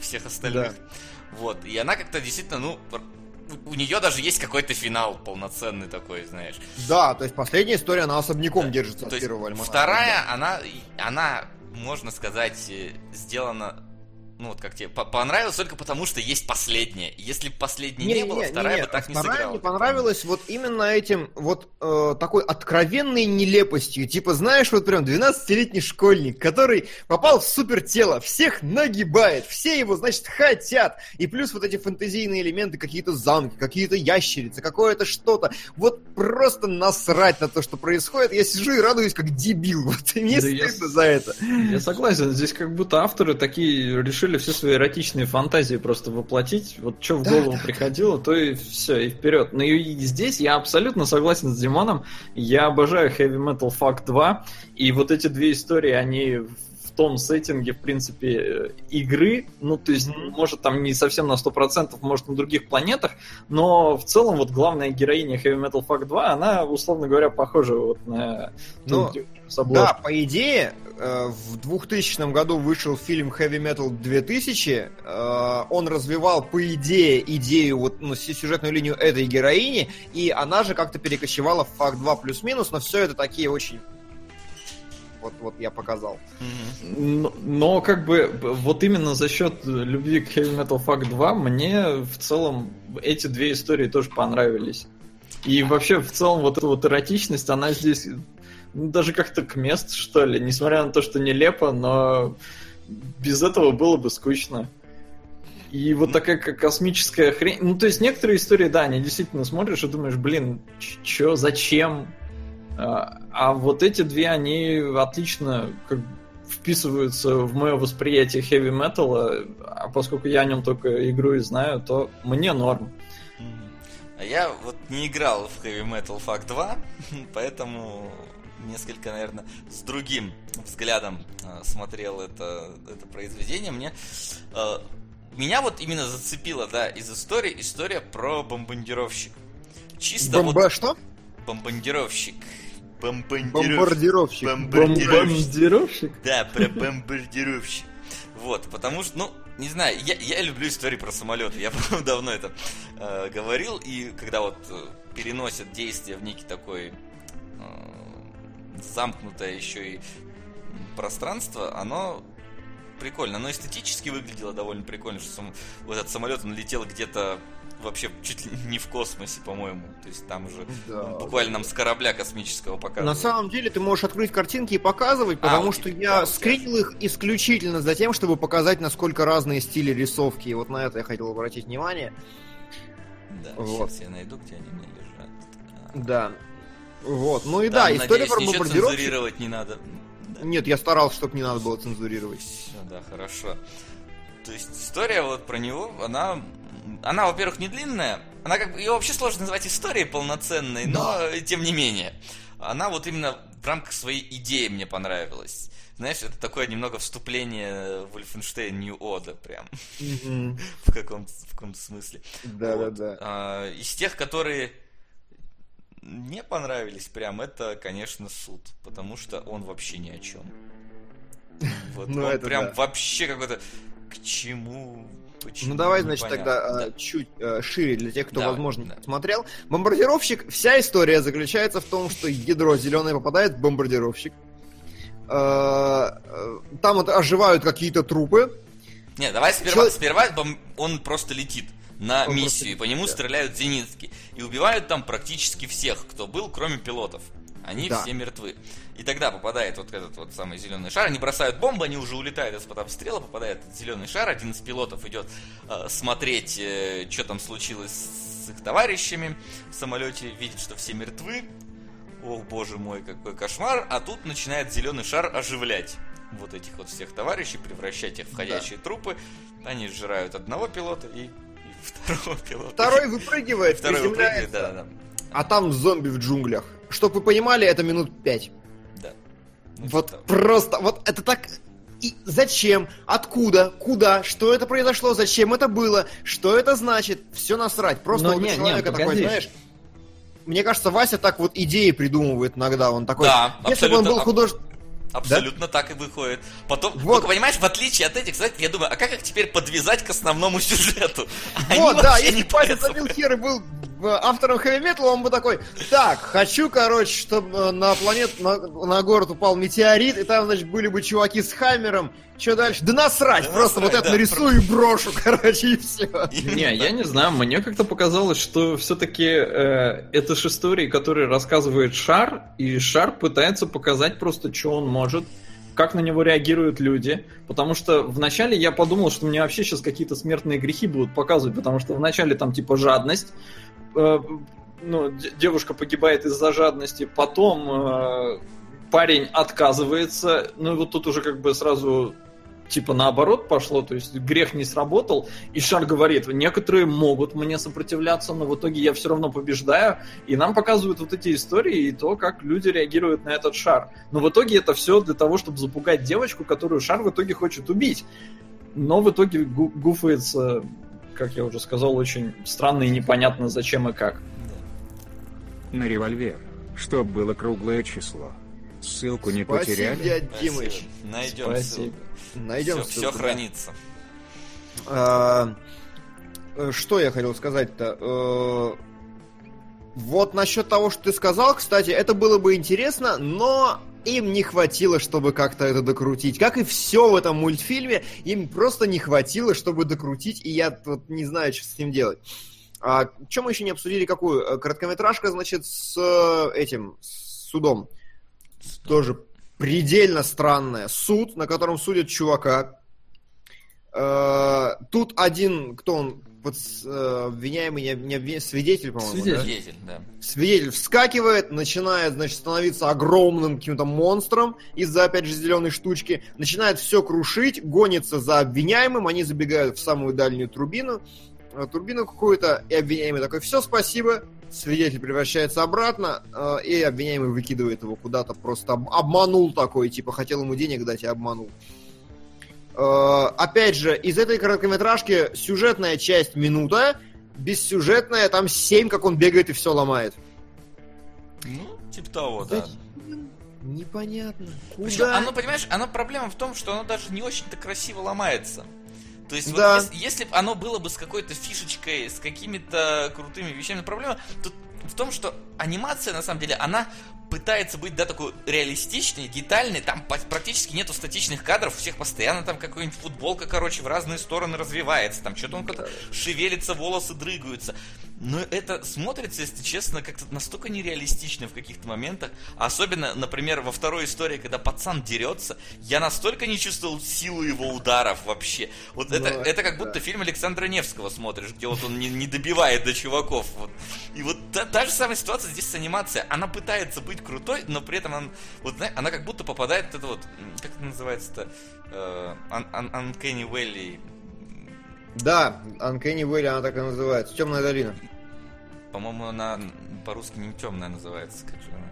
Speaker 2: всех остальных. Да. Вот, и она как-то действительно, ну, у нее даже есть какой-то финал полноценный такой, знаешь.
Speaker 4: Да, то есть последняя история, она особняком да. держится
Speaker 2: то от первого альманаха. Вторая, да. она, она, можно сказать, э, сделана ну вот как тебе понравилось только потому, что есть последняя. Если бы последней не, не было, не, вторая не, бы так не сыграла.
Speaker 4: мне понравилась вот именно этим вот э, такой откровенной нелепостью. Типа, знаешь, вот прям 12-летний школьник, который попал в супер тело, всех нагибает, все его, значит, хотят. И плюс вот эти фэнтезийные элементы, какие-то замки, какие-то ящерицы, какое-то что-то. Вот просто насрать на то, что происходит. Я сижу и радуюсь, как дебил. Вот и мне да стыдно я, за это.
Speaker 3: Я согласен. Здесь как будто авторы такие решили решили все свои эротичные фантазии просто воплотить. Вот что в да, голову да. приходило, то и все, и вперед. Но и здесь я абсолютно согласен с Димоном. Я обожаю Heavy Metal Fact 2. И вот эти две истории, они в том сеттинге, в принципе, игры, ну, то есть, mm-hmm. может, там не совсем на 100%, может, на других планетах, но в целом вот главная героиня Heavy Metal Fact 2, она, условно говоря, похожа вот на...
Speaker 4: Ну, да, по идее, Э, в 2000 году вышел фильм Heavy Metal 2000. Э, он развивал, по идее, идею, вот, ну, сюжетную линию этой героини, и она же как-то перекочевала в факт 2 плюс-минус, но все это такие очень вот, вот я показал.
Speaker 3: Но, но как бы вот именно за счет любви к Heavy Metal Fact 2 мне в целом эти две истории тоже понравились. И вообще в целом вот эта вот эротичность, она здесь ну, даже как-то к месту, что ли. Несмотря на то, что нелепо, но без этого было бы скучно. И вот такая как космическая хрень. Ну, то есть некоторые истории, да, они действительно смотришь и думаешь, блин, чё, зачем? А, а вот эти две, они отлично как вписываются в мое восприятие хэви металла, а поскольку я о нем только игру и знаю, то мне норм.
Speaker 2: А я вот не играл в Heavy Metal Fact 2, поэтому несколько, наверное, с другим взглядом э, смотрел это, это произведение. Мне э, меня вот именно зацепила, да, из истории история про бомбардировщик.
Speaker 4: Чисто Бомба вот...
Speaker 2: что? Бомбардировщик.
Speaker 4: Бомбардировщик.
Speaker 3: Бомбардировщик. Бомбардировщик?
Speaker 2: Да, про бомбардировщик. Вот, потому что, ну, не знаю, я, я люблю истории про самолеты. Я, по давно это э, говорил. И когда вот э, переносят действие в некий такой замкнутое еще и пространство, оно прикольно. Оно эстетически выглядело довольно прикольно, что сам, вот этот самолет он летел где-то вообще чуть ли не в космосе, по-моему. То есть там уже да, буквально да. нам с корабля космического показывают.
Speaker 4: На самом деле ты можешь открыть картинки и показывать, потому а, что я да, скринил их исключительно за тем, чтобы показать, насколько разные стили рисовки. И вот на это я хотел обратить внимание.
Speaker 2: Да, вот. сейчас я найду, где они мне лежат.
Speaker 4: Да. Вот. Ну и да,
Speaker 2: Там,
Speaker 4: история про бомбардировщик.
Speaker 2: цензурировать не надо. Да.
Speaker 4: Нет, я старался, чтобы не надо было цензурировать.
Speaker 2: Да, хорошо. То есть история вот про него, она, она, во-первых, не длинная, она как бы, ее вообще сложно назвать историей полноценной, но тем не менее. Она вот именно в рамках своей идеи мне понравилась. Знаешь, это такое немного вступление в Wolfenstein New Order прям,
Speaker 4: Мгм.
Speaker 2: в каком-то, в каком-то смысле.
Speaker 4: Да, да,
Speaker 2: Вот.
Speaker 4: да.
Speaker 2: А, из тех, которые не понравились прям, это, конечно, суд, потому что он вообще ни о чем. Вот
Speaker 4: Ну,
Speaker 2: он прям
Speaker 4: да.
Speaker 2: вообще какой-то к чему, почему.
Speaker 4: Ну давай, значит,
Speaker 2: непонятно.
Speaker 4: тогда а,
Speaker 2: Да.
Speaker 4: чуть э, шире для тех, кто,
Speaker 2: Давай,
Speaker 4: возможно,
Speaker 2: да.
Speaker 4: не смотрел. Бомбардировщик, вся история заключается в том, что ядро зеленое попадает в бомбардировщик. Э, э, Там вот оживают какие-то трупы.
Speaker 2: Не, давай сперва,
Speaker 4: Чё-
Speaker 2: сперва он просто летит на
Speaker 4: Он
Speaker 2: миссию, и по нему
Speaker 4: да.
Speaker 2: стреляют зенитки. И убивают там практически всех, кто был, кроме пилотов. Они
Speaker 4: Да.
Speaker 2: все мертвы. И тогда попадает вот этот вот самый зеленый шар, они бросают бомбы, они уже улетают из-под обстрела, попадает зеленый шар, один из пилотов идет э, смотреть, что там случилось с их товарищами в самолете, видит, что все мертвы. Ох, боже мой, какой кошмар. А тут начинает зеленый шар оживлять вот этих вот всех товарищей, превращать их в ходячие трупы. Они сжирают одного пилота и второго пилота.
Speaker 4: Второй выпрыгивает,
Speaker 2: Второй выпрыгивает,
Speaker 4: приземляется,
Speaker 2: да, да,
Speaker 4: а там зомби в джунглях. Чтоб вы понимали, это минут пять.
Speaker 2: да. Ну,
Speaker 4: Вот
Speaker 2: что-то-
Speaker 4: просто, вот это так... И зачем? Откуда? Куда? Что это произошло? Зачем это было? Что это значит? Все насрать. Просто
Speaker 3: Но
Speaker 4: вот у
Speaker 3: не, не,
Speaker 4: человека такой,
Speaker 3: погоди.
Speaker 4: знаешь... Мне кажется, Вася так вот идеи придумывает иногда. Он такой...
Speaker 2: Да,
Speaker 4: Если бы он был
Speaker 2: А- Абсолютно так и выходит. Потом,
Speaker 4: Вот.
Speaker 2: только понимаешь, в отличие от этих, кстати, я думаю, а как их теперь подвязать к основному сюжету? Они
Speaker 4: Вот, да, если
Speaker 2: парятся.
Speaker 4: забил хер и был автором хэви металла, он бы такой, так, хочу, короче, чтобы на планету, на, на город упал метеорит, и там, значит, были бы чуваки с Хаммером, что дальше? Да насрать,
Speaker 2: Да
Speaker 4: просто
Speaker 2: насрать,
Speaker 4: вот это
Speaker 2: да,
Speaker 4: нарисую и брошу, короче, и все.
Speaker 3: Не, я не знаю, мне как-то показалось, что все-таки э, это же истории, которые рассказывает Шар, и Шар пытается показать просто, что он может, как на него реагируют люди. Потому что вначале я подумал, что мне вообще сейчас какие-то смертные грехи будут показывать, потому что вначале там типа жадность, э, ну, д- девушка погибает из-за жадности, потом э, парень отказывается, ну вот тут уже как бы сразу типа наоборот пошло, то есть грех не сработал, и Шар говорит, некоторые могут мне сопротивляться, но в итоге я все равно побеждаю, и нам показывают вот эти истории и то, как люди реагируют на этот шар. Но в итоге это все для того, чтобы запугать девочку, которую шар в итоге хочет убить. Но в итоге гу- гуфается, как я уже сказал, очень странно и непонятно зачем и как.
Speaker 5: На револьвер, чтоб было круглое число. Ссылку не
Speaker 4: Спасибо,
Speaker 5: потеряли?
Speaker 4: дядь
Speaker 2: Спасибо.
Speaker 4: Димыч.
Speaker 2: Найдем
Speaker 3: Спасибо.
Speaker 4: Найдем
Speaker 2: все,
Speaker 4: ссылку, да.
Speaker 2: хранится.
Speaker 4: А, э, Что я хотел сказать-то? Э, Вот насчет того, что ты сказал, кстати, это было бы интересно, но им не хватило, чтобы как-то это докрутить. Как и все в этом мультфильме, им просто не хватило, чтобы докрутить, и я вот не знаю, что с ним делать. А, чем мы еще не обсудили? Какую? Э, Короткометражка, значит, с э, этим, с судом. Тоже предельно странная. Суд, на котором судят чувака. Э, Тут один, кто он, под, э, обвиняемый, не, не обвиня- свидетель, по-моему, да?
Speaker 3: Свидетель.
Speaker 2: Свидетель, да.
Speaker 4: Свидетель вскакивает, начинает, значит, становиться огромным каким-то монстром из-за, опять же, зеленой штучки, начинает все крушить, гонится за обвиняемым, они забегают в самую дальнюю турбину, э, турбину какую-то, и обвиняемый такой, все, спасибо, свидетель превращается обратно, э, и обвиняемый выкидывает его куда-то, просто об- обманул такой, типа, хотел ему денег дать и обманул. Э, Опять же, из этой короткометражки сюжетная часть минута, бессюжетная, там 7, как он бегает и все ломает.
Speaker 2: Ну, типа того, да.
Speaker 4: Непонятно.
Speaker 2: Причем
Speaker 4: Куда?
Speaker 2: оно, понимаешь, оно проблема в том, что оно даже не очень-то красиво ломается. То есть, вот
Speaker 4: Да.
Speaker 2: если, если бы оно было бы с какой-то фишечкой, с какими-то крутыми вещами, проблема тут в том, что анимация, на самом деле, она пытается быть, да, такой реалистичной, детальной, там практически нету статичных кадров, у всех постоянно там какая-нибудь футболка, короче, в разные стороны развивается, там что-то он как-то шевелится, волосы дрыгаются. Но это смотрится, если честно, как-то настолько нереалистично в каких-то моментах. Особенно, например, во второй истории, когда пацан дерется, я настолько не чувствовал силу его ударов вообще. Вот это,
Speaker 4: Ну,
Speaker 2: это как
Speaker 4: да.
Speaker 2: будто фильм Александра Невского смотришь, где вот он не, не добивает до чуваков. Вот. И вот та, та же самая ситуация здесь анимация, она пытается быть крутой, но при этом она, вот, знаешь, она как будто попадает в это вот, как это называется-то, э, un- un- Uncanny Valley,
Speaker 4: Да, Uncanny Valley она так и называется. Темная долина.
Speaker 2: по-моему, она по-русски не темная называется, как же она,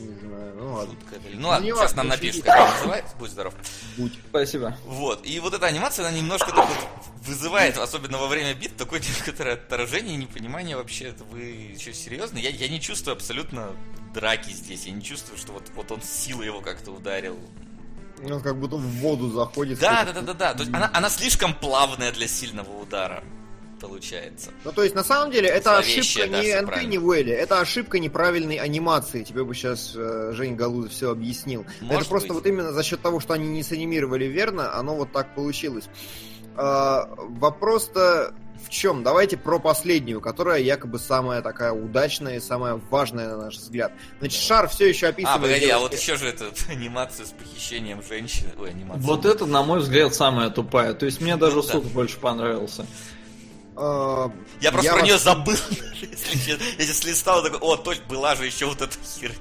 Speaker 4: Не знаю, ну ладно.
Speaker 2: шутка это или- Ну ладно,
Speaker 4: не
Speaker 2: сейчас нам напишут, как она называется, будь здоров.
Speaker 3: Будь. Спасибо.
Speaker 2: Вот, и вот эта анимация, она немножко так вот вызывает, особенно во время бит, такое некоторое отторжение, непонимание вообще, это вы еще серьезно? Я, я не чувствую абсолютно драки здесь, я не чувствую, что вот, вот он силой его как-то ударил.
Speaker 4: Он Ну, как будто в воду заходит.
Speaker 2: Да, да, да, да, да, то есть она, она слишком плавная для сильного удара, получается.
Speaker 4: Ну, то есть, на самом деле, это
Speaker 2: Зловещая,
Speaker 4: ошибка
Speaker 2: да,
Speaker 4: не Uncanny Valley, это ошибка неправильной анимации. Тебе бы сейчас э, Жень Галузов все объяснил.
Speaker 2: Может
Speaker 4: это просто
Speaker 2: быть.
Speaker 4: вот именно за счет того, что они не санимировали верно, оно вот так получилось. А, Вопрос-то в чем? Давайте про последнюю, которая якобы самая такая удачная и самая важная, на наш взгляд. Значит, шар все еще описывает...
Speaker 2: А, погоди, а вот еще же эту анимацию с похищением женщины, ой, анимация.
Speaker 3: Вот это, на мой взгляд, самая тупая. То есть мне даже
Speaker 2: Ну да.
Speaker 3: суд больше понравился.
Speaker 4: А,
Speaker 2: Я просто
Speaker 4: я
Speaker 2: про
Speaker 4: вас-
Speaker 2: нее забыл, если честно. Я сейчас листал, такой, о, точно, была же еще вот эта херня.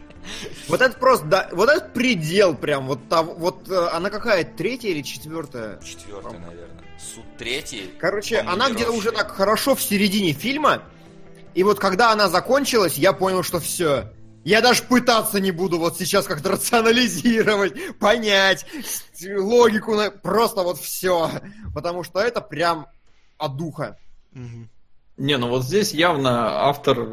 Speaker 4: Вот это просто, да, вот этот предел прям, вот там, вот э, она какая, третья или четвертая?
Speaker 2: Четвертый, наверное. Суд третий.
Speaker 4: Короче,
Speaker 2: По-моему,
Speaker 4: она где-то уже так хорошо в середине фильма, и вот когда она закончилась, я понял, что все. Я даже пытаться не буду вот сейчас как-то рационализировать, понять логику, просто вот все. Потому что это прям от духа.
Speaker 3: Не, ну вот здесь явно автор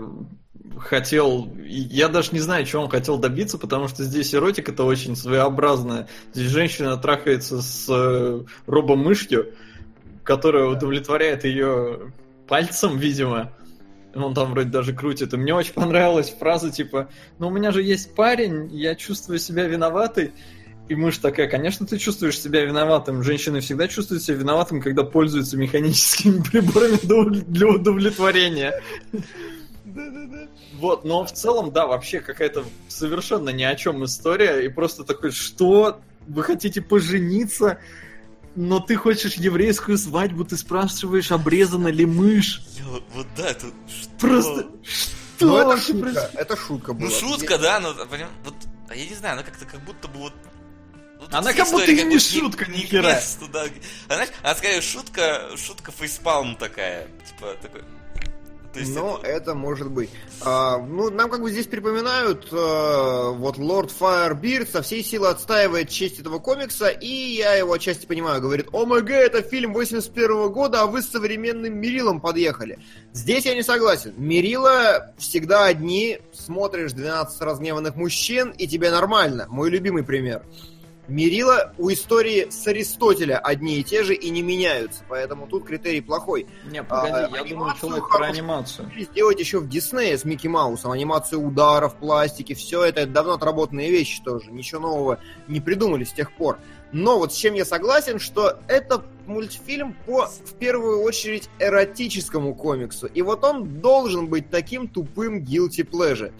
Speaker 3: хотел... Я даже не знаю, чего он хотел добиться, потому что здесь эротика-то очень своеобразная. Здесь женщина трахается с э, робомышью, которая удовлетворяет ее пальцем, видимо. Он там вроде даже крутит. И мне очень понравилась фраза типа, ну у меня же есть парень, я чувствую себя виноватой. И мышь такая, конечно, ты чувствуешь себя виноватым. Женщины всегда чувствуют себя виноватым, когда пользуются механическими приборами для- удовлетворения. Вот, но в целом, да, вообще какая-то совершенно ни о чем история. И просто такой, что? Вы хотите пожениться? Но ты хочешь еврейскую свадьбу, ты спрашиваешь, обрезана ли мышь.
Speaker 2: Ё, Вот да, это что?
Speaker 3: Просто что
Speaker 4: Ну это шутка, это шутка была.
Speaker 2: Ну шутка, да, но поним- вот, а я не знаю, она как-то как будто бы вот. Вот
Speaker 3: Она как будто и не шутка,
Speaker 2: не
Speaker 3: ни хера.
Speaker 2: да. А знаешь, она скорее шутка, шутка фейспалм такая, типа такой. Есть
Speaker 4: Но
Speaker 2: это-
Speaker 4: это может быть. А, ну, нам как бы здесь припоминают, э, вот Лорд Firebeard со всей силы отстаивает честь этого комикса, и я его отчасти понимаю, говорит, ОМГ, это фильм 81 года, а вы с современным Мерилом подъехали. Здесь я не согласен. Мерила всегда одни, смотришь 12 разгневанных мужчин, и тебе нормально. Мой любимый пример. Мерила у истории с Аристотеля одни и те же и не меняются, поэтому тут критерий плохой.
Speaker 3: Не, погоди,
Speaker 4: А,
Speaker 3: я думаю, человек про анимацию.
Speaker 4: сделать еще в Диснее с Микки Маусом. Анимацию ударов, пластики, все это, это давно отработанные вещи тоже. Ничего нового не придумали с тех пор. Но вот с чем я согласен, что это мультфильм по, в первую очередь, эротическому комиксу. И вот он должен быть таким тупым guilty pleasure.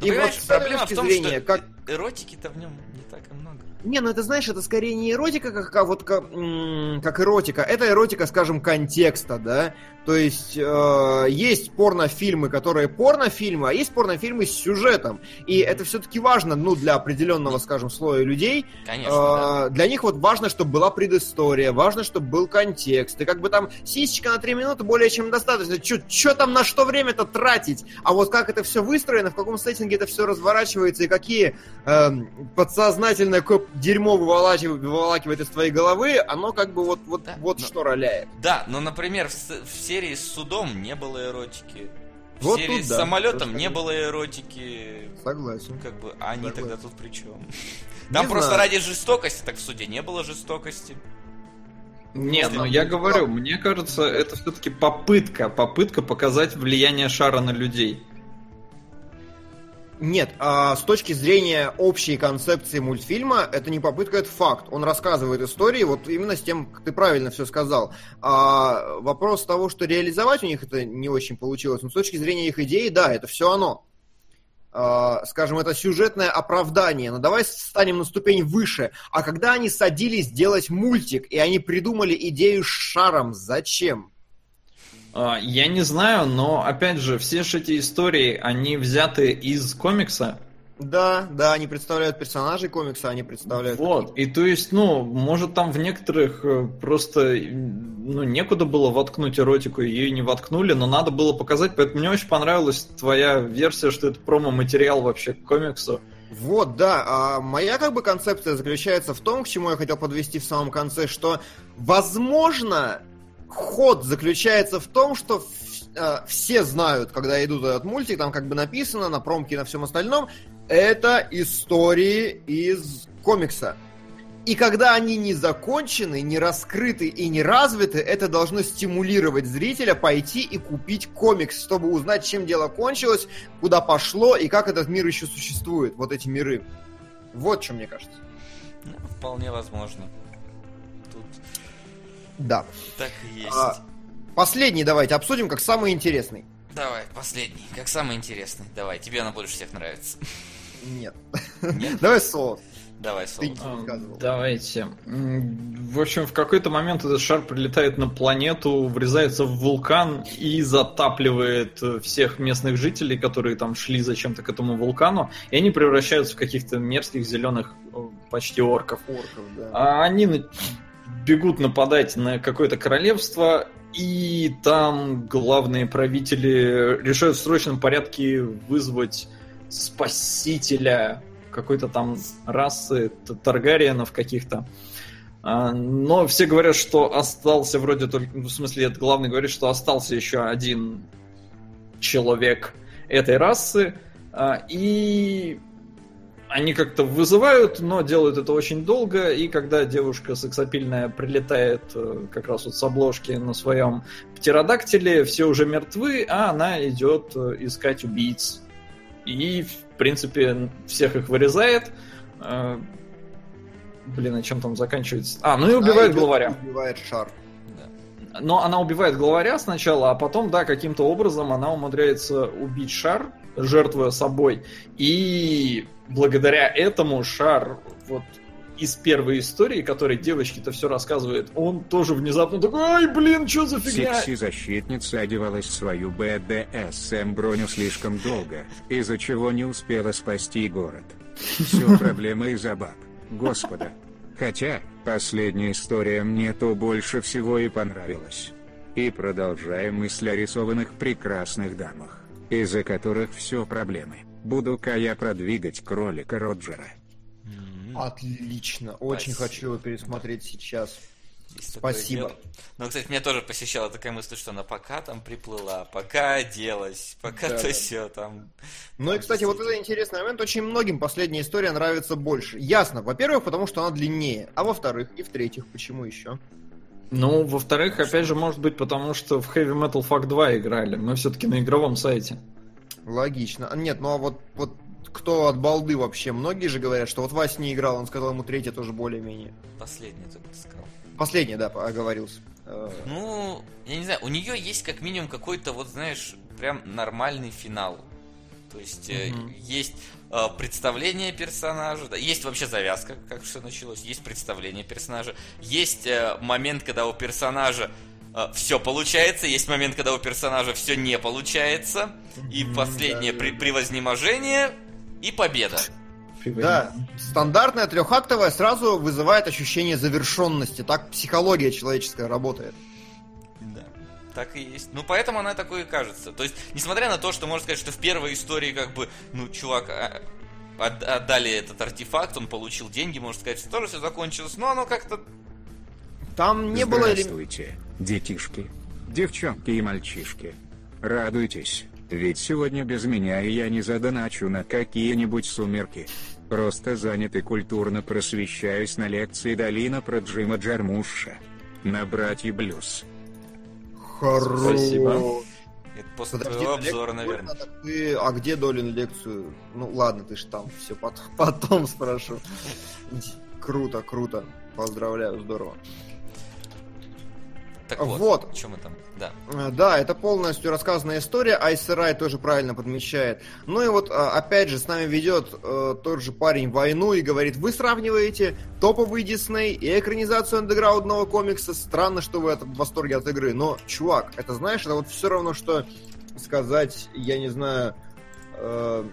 Speaker 2: Ну,
Speaker 4: И вот с этой
Speaker 2: проблема в
Speaker 4: точки
Speaker 2: том,
Speaker 4: зрения,
Speaker 2: что
Speaker 4: как
Speaker 2: эротики-то в нем не так и много.
Speaker 4: Не, ну это знаешь, это скорее не эротика, как, а вот как, как эротика. Это эротика, скажем, контекста, да. То есть э, есть порнофильмы, которые порнофильмы, а есть порнофильмы с сюжетом. И это все-таки важно, ну, для определенного, скажем, слоя людей.
Speaker 2: Конечно, да.
Speaker 4: Э, Для них вот важно, чтобы была предыстория, важно, чтобы был контекст. И как бы там сисечка на три минуты более чем достаточно. Что там на что время-то тратить? А вот как это все выстроено, в каком сеттинге это все разворачивается и какие эм, подсознательное какое дерьмо выволачивает, выволакивает из твоей головы, оно как бы вот, вот,
Speaker 2: Да,
Speaker 4: вот
Speaker 2: но-
Speaker 4: что роляет.
Speaker 2: Да, но, например, в, с- в серии с судом не было эротики. В
Speaker 4: Вот
Speaker 2: серии
Speaker 4: тут
Speaker 2: с
Speaker 4: да,
Speaker 2: самолетом не
Speaker 4: конечно.
Speaker 2: было эротики.
Speaker 4: Согласен.
Speaker 2: Как бы, а они
Speaker 4: Согласен.
Speaker 2: тогда тут при чем? Там
Speaker 4: Не
Speaker 2: просто
Speaker 4: знаю.
Speaker 2: ради жестокости, так в суде не было жестокости.
Speaker 3: Не, ну
Speaker 4: Там
Speaker 3: я говорю, мне кажется, это все-таки попытка, попытка показать влияние шара на людей.
Speaker 4: Нет, а с точки зрения общей концепции мультфильма, это не попытка, это факт. Он рассказывает истории, вот именно с тем, как ты правильно все сказал. А вопрос того, что реализовать у них это не очень получилось, но с точки зрения их идеи, да, это все оно. А, скажем, это сюжетное оправдание. Но давай станем на ступень выше. А когда они садились делать мультик, и они придумали идею с шаром, зачем?
Speaker 3: А, Я не знаю, но опять же, все же эти истории, они взяты из комикса.
Speaker 4: Да, да, они представляют персонажей комикса, они представляют...
Speaker 3: Вот, и то есть, ну, может там в некоторых э, просто, ну, некуда было воткнуть эротику, ее не воткнули, но надо было показать, поэтому мне очень понравилась твоя версия, что это промо-материал вообще к комиксу.
Speaker 4: Вот, да. А моя как бы концепция заключается в том, к чему я хотел подвести в самом конце, что, возможно, ход заключается в том, что э, все знают, когда идут этот мультик, там как бы написано на промке и на всем остальном, это истории из комикса. И когда они не закончены, не раскрыты и не развиты, это должно стимулировать зрителя пойти и купить комикс, чтобы узнать, чем дело кончилось, куда пошло и как этот мир еще существует, вот эти миры. Вот что мне кажется.
Speaker 2: Вполне возможно.
Speaker 4: Да.
Speaker 2: так и есть.
Speaker 4: А, последний давайте обсудим как самый интересный.
Speaker 2: Давай, последний, как самый интересный. Давай, тебе она больше всех нравится.
Speaker 4: Нет.
Speaker 2: Нет?
Speaker 4: Давай соло.
Speaker 2: Давай,
Speaker 4: Ты
Speaker 2: Солод.
Speaker 3: А. Давайте. В общем, в какой-то момент этот шар прилетает на планету, врезается в вулкан и затапливает всех местных жителей, которые там шли зачем-то к этому вулкану, и они превращаются в каких-то мерзких зеленых почти орков.
Speaker 4: Орков, да.
Speaker 3: А они на- бегут нападать на какое-то королевство, и там главные правители решают в срочном порядке вызвать спасителя какой-то там расы Таргариенов каких-то. А, Но все говорят, что остался вроде только... В смысле, это главный говорит, что остался еще один человек этой расы. а, И они как-то вызывают, но делают это очень долго, и когда девушка сексапильная прилетает э, как раз вот с обложки на своем птеродактиле, все уже мертвы, а она идет э, искать убийц. И, в принципе, всех их вырезает. Э, Блин, а чем там заканчивается? А, ну и убивает
Speaker 4: Да,
Speaker 3: главаря.
Speaker 4: Убивает шар.
Speaker 2: Да.
Speaker 3: Но она убивает главаря сначала, а потом, да, каким-то образом она умудряется убить шар, жертвуя собой. И благодаря этому шар вот из первой истории, которой девочке-то все рассказывает, он тоже внезапно такой, ай, блин, что за фигня?
Speaker 5: Секси-защитница одевалась в свою БДСМ броню слишком долго, из-за чего не успела спасти город. Все проблемы из-за баб. Господа. Хотя, последняя история мне то больше всего и понравилась. И продолжаем мысль о рисованных прекрасных дамах, из-за которых все проблемы. Буду-ка я продвигать кролика Роджера.
Speaker 4: Отлично. Очень
Speaker 2: Спасибо.
Speaker 4: хочу его пересмотреть сейчас.
Speaker 2: есть
Speaker 4: спасибо.
Speaker 2: Но, кстати, меня тоже посещала такая мысль, что она пока там приплыла, пока оделась, пока
Speaker 4: Да,
Speaker 2: то
Speaker 4: да.
Speaker 2: все там.
Speaker 4: Ну и, кстати, вот это интересный момент. Очень многим последняя история нравится больше. Ясно. Во-первых, потому что она длиннее. А во-вторых, и в-третьих, почему еще?
Speaker 3: Ну, во-вторых, опять же, может быть, потому что в Heavy Metal Fuck 2 играли. Мы все-таки на игровом сайте.
Speaker 4: Логично. А, Нет, ну а вот, вот кто от балды вообще? Многие же говорят, что вот Вася не играл, он сказал ему третья тоже более-менее.
Speaker 2: Последняя только ты сказал.
Speaker 4: Последняя, да, оговорился. Э,
Speaker 2: Ну, я не знаю, у нее есть как минимум какой-то, вот знаешь, прям нормальный финал. То есть э,
Speaker 3: Мгм.
Speaker 2: есть э, представление персонажа, да, есть вообще завязка, как все началось, есть представление персонажа, есть э, момент, когда у персонажа все получается, есть момент, когда у персонажа все не получается, и последнее при- превознеможение и победа.
Speaker 4: Да, стандартная трехактовая сразу вызывает ощущение завершенности. Так психология человеческая работает.
Speaker 2: Да, так и есть. Ну, поэтому она такой и кажется. То есть, несмотря на то, что можно сказать, что в первой истории, как бы, ну, чувак, а, от- отдали этот артефакт, он получил деньги, можно сказать, что тоже все закончилось, но оно как-то...
Speaker 4: Там не было...
Speaker 5: Здравствуйте, детишки, девчонки и мальчишки. Радуйтесь, ведь сегодня без меня и я не задоначу на какие-нибудь сумерки. Просто занят и культурно просвещаюсь на лекции Долина про Джима Джармуша. На братья Блюз.
Speaker 4: Хорош.
Speaker 3: Спасибо.
Speaker 2: Это после
Speaker 4: Подожди,
Speaker 2: твоего обзора, наверное.
Speaker 4: Долина, ты- А где Долин лекцию? Ну ладно, ты ж там, все потом, потом спрошу. Круто, круто. Поздравляю, здорово.
Speaker 2: Так вот,
Speaker 4: Вот.
Speaker 2: чем мы там? Да.
Speaker 4: Э, Да, это полностью рассказанная история, Айсерай тоже правильно подмечает. Ну и вот, а, опять же, с нами ведет э, тот же парень войну и говорит, вы сравниваете топовый Дисней и экранизацию андеграундного комикса, странно, что вы в восторге от игры. Но, чувак, это знаешь, это вот все равно, что сказать, я не знаю... э,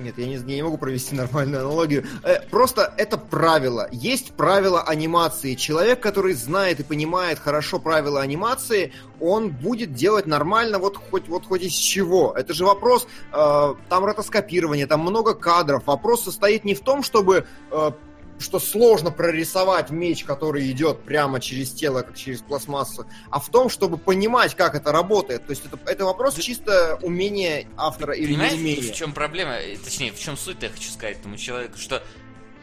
Speaker 4: нет, я не, я не могу провести нормальную аналогию. Э, просто это правило. Есть правила анимации. Человек, который знает и понимает хорошо правила анимации, он будет делать нормально вот хоть, вот хоть из чего. Это же вопрос, э, там ротоскопирование, там много кадров. Вопрос состоит не в том, чтобы э, что сложно прорисовать меч, который идет прямо через тело, как через пластмассу, а в том, чтобы понимать, как это работает. То есть это, это вопрос чисто умения автора или
Speaker 2: Понимаешь,
Speaker 4: неумения.
Speaker 2: в чем проблема? Э, Точнее, в чем суть я хочу сказать этому человеку, что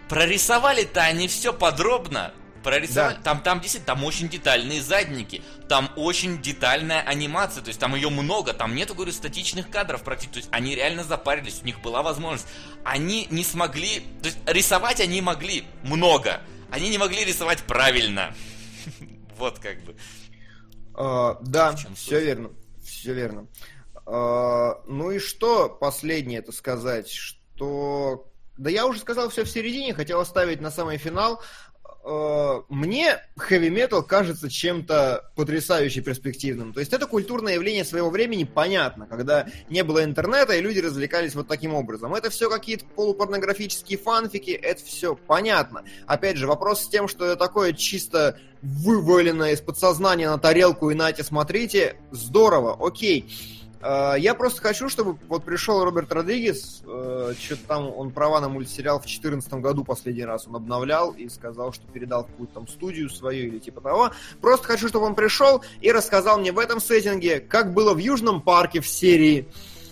Speaker 2: прорисовали-то они все подробно. Прорисовали.
Speaker 4: Да.
Speaker 2: Там, там действительно, там очень детальные задники, там очень детальная анимация, то есть там ее много, там нету, говорю, статичных кадров практически, то есть они реально запарились, у них была возможность. Они не смогли, то есть рисовать они могли много, они не могли рисовать правильно. Вот как бы.
Speaker 4: А, да, все верно. Все верно. А, ну и что последнее это сказать? Что... Да я уже сказал все в середине, хотел оставить на самый финал. А, Мне хэви метал кажется чем-то потрясающе перспективным. То есть это культурное явление своего времени, понятно, когда не было интернета и люди развлекались вот таким образом. Это все какие-то полупорнографические фанфики, это все понятно. Опять же, вопрос с тем, что это такое чисто вываленное из подсознания на тарелку и нате, смотрите, здорово, окей. Э, Я просто хочу, чтобы вот пришел Роберт Родригес, что-то там он права на мультсериал в 2014 году последний раз он обновлял и сказал, что передал какую-то там студию свою или типа того. Просто хочу, чтобы он пришел и рассказал мне в этом сеттинге, как было в Южном парке в серии.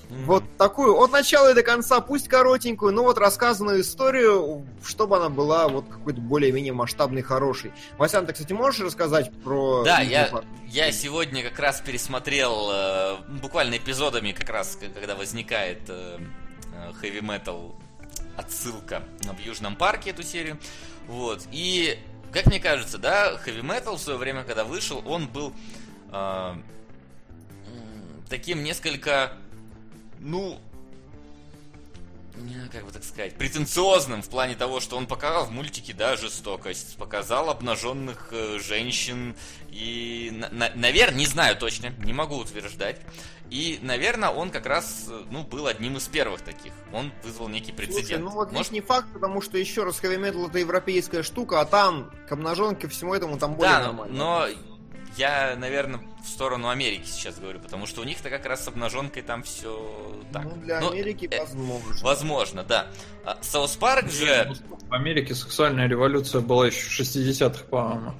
Speaker 4: Вот такую, от начала и до конца, пусть коротенькую, но вот рассказанную историю, чтобы она была вот какой-то более-менее масштабной, хорошей. Васян, ты, кстати, можешь рассказать про...
Speaker 2: Да, я,
Speaker 4: парк?
Speaker 2: я сегодня как раз пересмотрел э, буквально эпизодами, как раз когда возникает э, э, отсылка в Южном парке эту серию. Вот. И, как мне кажется, да, heavy metal в свое время, когда вышел, он был э, таким несколько, ну, как бы так сказать, претенциозным в плане того, что он показал в мультике, да, жестокость, показал обнаженных э, женщин и, наверное, не знаю точно, не могу утверждать. И, наверное, он как раз, э, ну, был одним из первых таких. Он вызвал некий прецедент.
Speaker 4: Слушай, ну вот
Speaker 2: Может,
Speaker 4: не факт, потому что еще раз heavy metal это европейская штука, а там к обнаженке всему этому там более
Speaker 2: да, но,
Speaker 4: нормально.
Speaker 2: но я, наверное, в сторону Америки сейчас говорю, потому что у них-то как раз с обнаженкой там все так.
Speaker 4: Ну, для
Speaker 2: Ну,
Speaker 4: Америки
Speaker 2: э,
Speaker 4: возможно.
Speaker 2: Возможно, да. А South Park же...
Speaker 3: В Америке сексуальная революция была еще в 60-х, по-моему.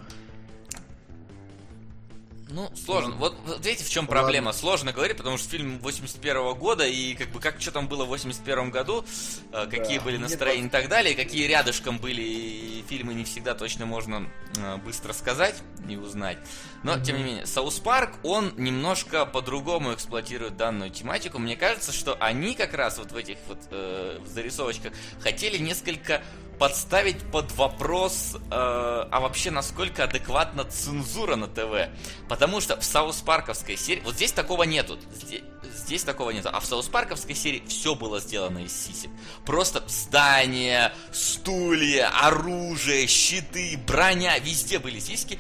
Speaker 2: Ну, сложно. Вот, вот видите, в чем
Speaker 4: Ладно.
Speaker 2: проблема? Сложно говорить, потому что фильм 81 года, и как бы как что там было в 81 году, э, какие
Speaker 4: Да.
Speaker 2: были
Speaker 4: Мне
Speaker 2: настроения и так далее, и какие рядышком были и фильмы, не всегда точно можно э, быстро сказать и узнать. Но, тем не менее, South Park, он немножко по-другому эксплуатирует данную тематику. Мне кажется, что они как раз вот в этих вот э, в зарисовочках хотели несколько подставить под вопрос, э, а вообще насколько адекватна цензура на ТВ. Потому что в South Park овской серии, вот здесь такого нету, здесь, здесь такого нету, а в South Park овской серии все было сделано из сисек. Просто здания, стулья, оружие, щиты, броня, везде были сиськи.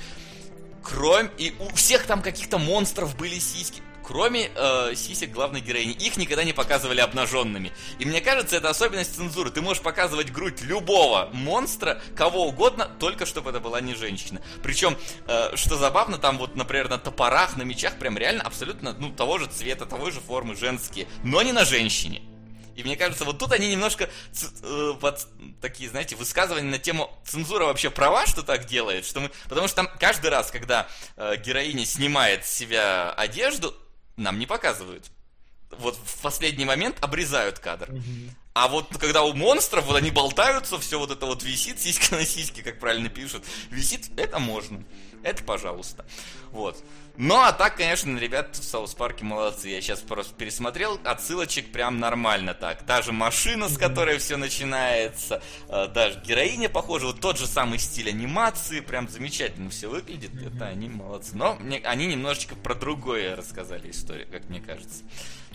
Speaker 2: Кроме... И у всех там каких-то монстров были сиськи. Кроме э, сисек главной героини. Их никогда не показывали обнаженными. И мне кажется, это особенность цензуры. Ты можешь показывать грудь любого монстра, кого угодно, только чтобы это была не женщина. Причем, э, что забавно, там вот, например, на топорах, на мечах прям реально абсолютно, ну, того же цвета, того же формы женские. Но не на женщине. И мне кажется, вот тут они немножко э, под такие, знаете, высказывания на тему цензура вообще права, что так делает, что мы, потому что там каждый раз, когда э, героиня снимает с себя одежду, нам не показывают. Вот в последний момент обрезают кадр. А вот когда у монстров вот они болтаются, все вот это вот висит, сиська на сиське, как правильно пишут, висит, это можно. Это пожалуйста. Вот. Ну, а так, конечно, ребят в South Park е молодцы. Я сейчас просто пересмотрел, отсылочек прям нормально так. Та же машина, с которой все начинается, э, даже героиня похожа, вот тот же самый стиль анимации, прям замечательно все выглядит. Это они молодцы. Но мне, они немножечко про другое рассказали историю, как мне кажется.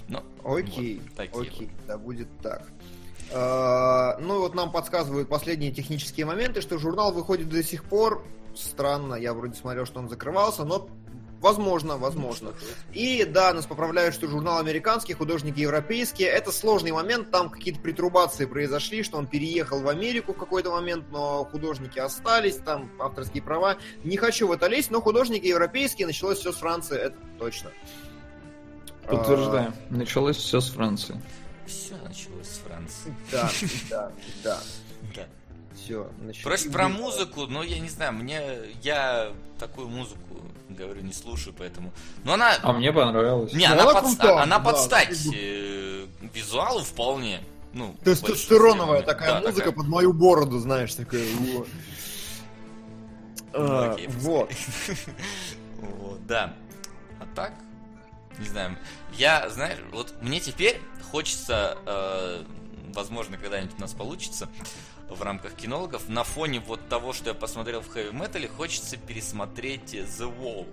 Speaker 2: Ну,
Speaker 4: Окей,
Speaker 2: вот
Speaker 4: окей,
Speaker 2: вот.
Speaker 4: да будет так. А, Ну вот нам подсказывают последние технические моменты, что журнал выходит до сих пор. Странно, я вроде смотрел, что он закрывался, но возможно, возможно. И да, нас поправляют, что журнал американский, художники европейские. Это сложный момент, там какие-то притрубации произошли, что он переехал в Америку в какой-то момент, но художники остались, там авторские права. Не хочу в это лезть, но художники европейские, началось все с Франции, это точно.
Speaker 3: Подтверждаем. Началось все с Франции.
Speaker 2: Все началось с Франции.
Speaker 4: Да, да, да.
Speaker 2: Да.
Speaker 4: Все.
Speaker 2: Просто про музыку, ну я не знаю, мне я такую музыку говорю не слушаю, поэтому. Но она,
Speaker 3: А мне понравилось.
Speaker 2: не,
Speaker 4: Ну,
Speaker 2: она,
Speaker 4: она
Speaker 2: под,
Speaker 4: крутая,
Speaker 2: она
Speaker 4: да,
Speaker 2: под стать
Speaker 4: спасибо.
Speaker 2: э, визуалу вполне. Ну,
Speaker 4: Тестостероновая такая
Speaker 2: большинстве,
Speaker 4: музыка
Speaker 2: да,
Speaker 4: под мою бороду, знаешь, такая. вот.
Speaker 2: Ну,
Speaker 4: А. Вот,
Speaker 2: да. А так, не знаю. Я, знаешь, вот мне теперь хочется, э, возможно, когда-нибудь у нас получится, в рамках кинологов, на фоне вот того, что я посмотрел в хэви метале, хочется пересмотреть The Wall.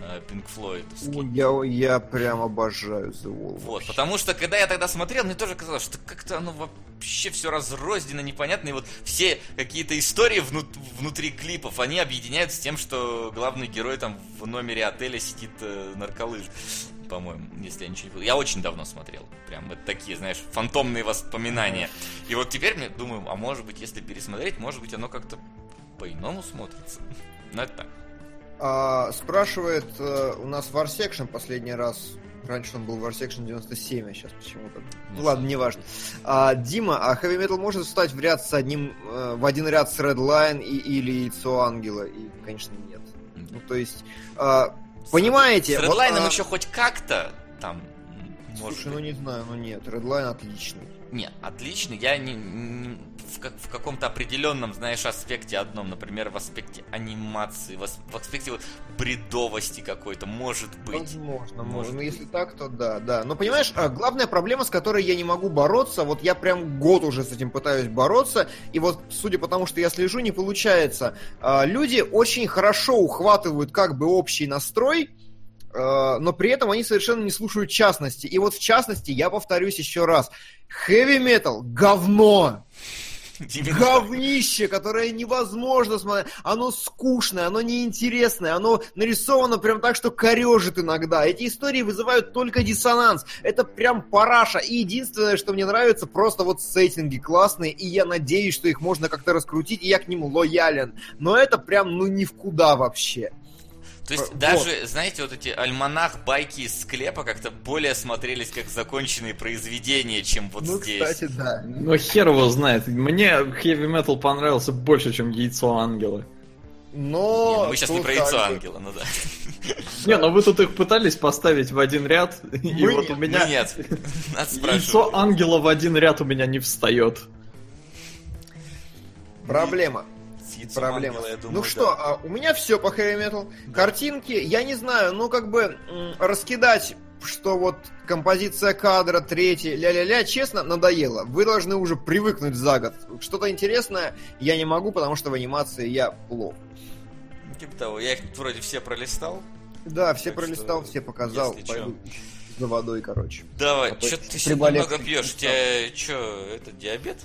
Speaker 2: э, Pink Floyd.
Speaker 4: Я, я прям обожаю The Wall.
Speaker 2: Вот, потому что когда я тогда смотрел, мне тоже казалось, что как-то оно вообще все разрознено, непонятно, и вот все какие-то истории вну- внутри клипов, они объединяются с тем, что главный герой там в номере отеля сидит э, нарколыж, по-моему, если я ничего не. Я очень давно смотрел, прям вот такие, знаешь, фантомные воспоминания. И вот теперь мне думаю, а может быть, если пересмотреть, может быть, оно как-то по-иному смотрится. Ну, это так.
Speaker 4: А, спрашивает э, у нас Warsection последний раз. Раньше он был Warsection 97, а сейчас почему-то. Ну ладно, неважно. А, Дима, а Heavy Metal может встать в ряд с одним, э, в один ряд с Redline и, или Яйцо Ангела? И, конечно, нет. Ну, то есть, а, понимаете?
Speaker 2: С
Speaker 4: вот,
Speaker 2: Redline
Speaker 4: а,
Speaker 2: еще хоть как-то там, м, может
Speaker 4: Слушай, ну не знаю, ну нет, Redline отличный.
Speaker 2: Не, отличный. Я не, не- в, как- в каком-то определенном, знаешь, аспекте одном, например, в аспекте анимации, в, ас- в аспекте вот бредовости какой-то, может быть.
Speaker 4: Возможно,
Speaker 2: Может
Speaker 4: может. Ну, если так, то да, да. Но понимаешь, а, главная проблема, с которой я не могу бороться, вот я прям год уже с этим пытаюсь бороться, и вот, судя по тому, что я слежу, не получается. А, Люди очень хорошо ухватывают как бы общий настрой, но при этом они совершенно не слушают частности. И вот в частности, я повторюсь еще раз, heavy metal говно! Говнище, которое невозможно смотреть. Оно скучное, оно неинтересное, оно нарисовано прям так, что корежит иногда. Эти истории вызывают только диссонанс. Это прям параша. И единственное, что мне нравится, просто вот сеттинги классные, и я надеюсь, что их можно как-то раскрутить, и я к ним лоялен. Но это прям, ну, ни в куда вообще.
Speaker 2: То есть
Speaker 4: Вот.
Speaker 2: даже, знаете, вот эти альманах, байки из склепа как-то более смотрелись как законченные произведения, чем вот
Speaker 4: ну,
Speaker 2: здесь.
Speaker 4: кстати, да.
Speaker 3: Ну хер его знает. Мне heavy metal понравился больше, чем яйцо ангела.
Speaker 2: Не,
Speaker 4: Но...
Speaker 2: ну мы сейчас не про яйцо ангела, ну да.
Speaker 3: Не, ну вы тут их пытались поставить в один ряд, и
Speaker 4: Мы
Speaker 3: вот
Speaker 4: нет,
Speaker 3: у меня
Speaker 2: нет,
Speaker 3: яйцо ангела в один ряд у меня не встает.
Speaker 4: Проблема.
Speaker 2: С яйцом
Speaker 4: Проблема.
Speaker 2: ангела, я думаю,
Speaker 4: ну
Speaker 2: да.
Speaker 4: что, а, у меня все по хэви метал. Картинки, я не знаю, ну как бы раскидать, что вот композиция кадра, третья, ля-ля-ля, честно, надоело. Вы должны уже привыкнуть за год. Что-то интересное я не могу, потому что в анимации я плох.
Speaker 2: Типа того, я их вроде все пролистал.
Speaker 4: Да, все
Speaker 2: Так
Speaker 4: пролистал,
Speaker 2: что,
Speaker 4: все показал.
Speaker 2: если чё.
Speaker 4: Пойду за водой, короче.
Speaker 2: Давай,
Speaker 4: А то
Speaker 2: что ты
Speaker 4: при
Speaker 2: сегодня
Speaker 4: болезни
Speaker 2: много пьешь? У тебя что, это диабет?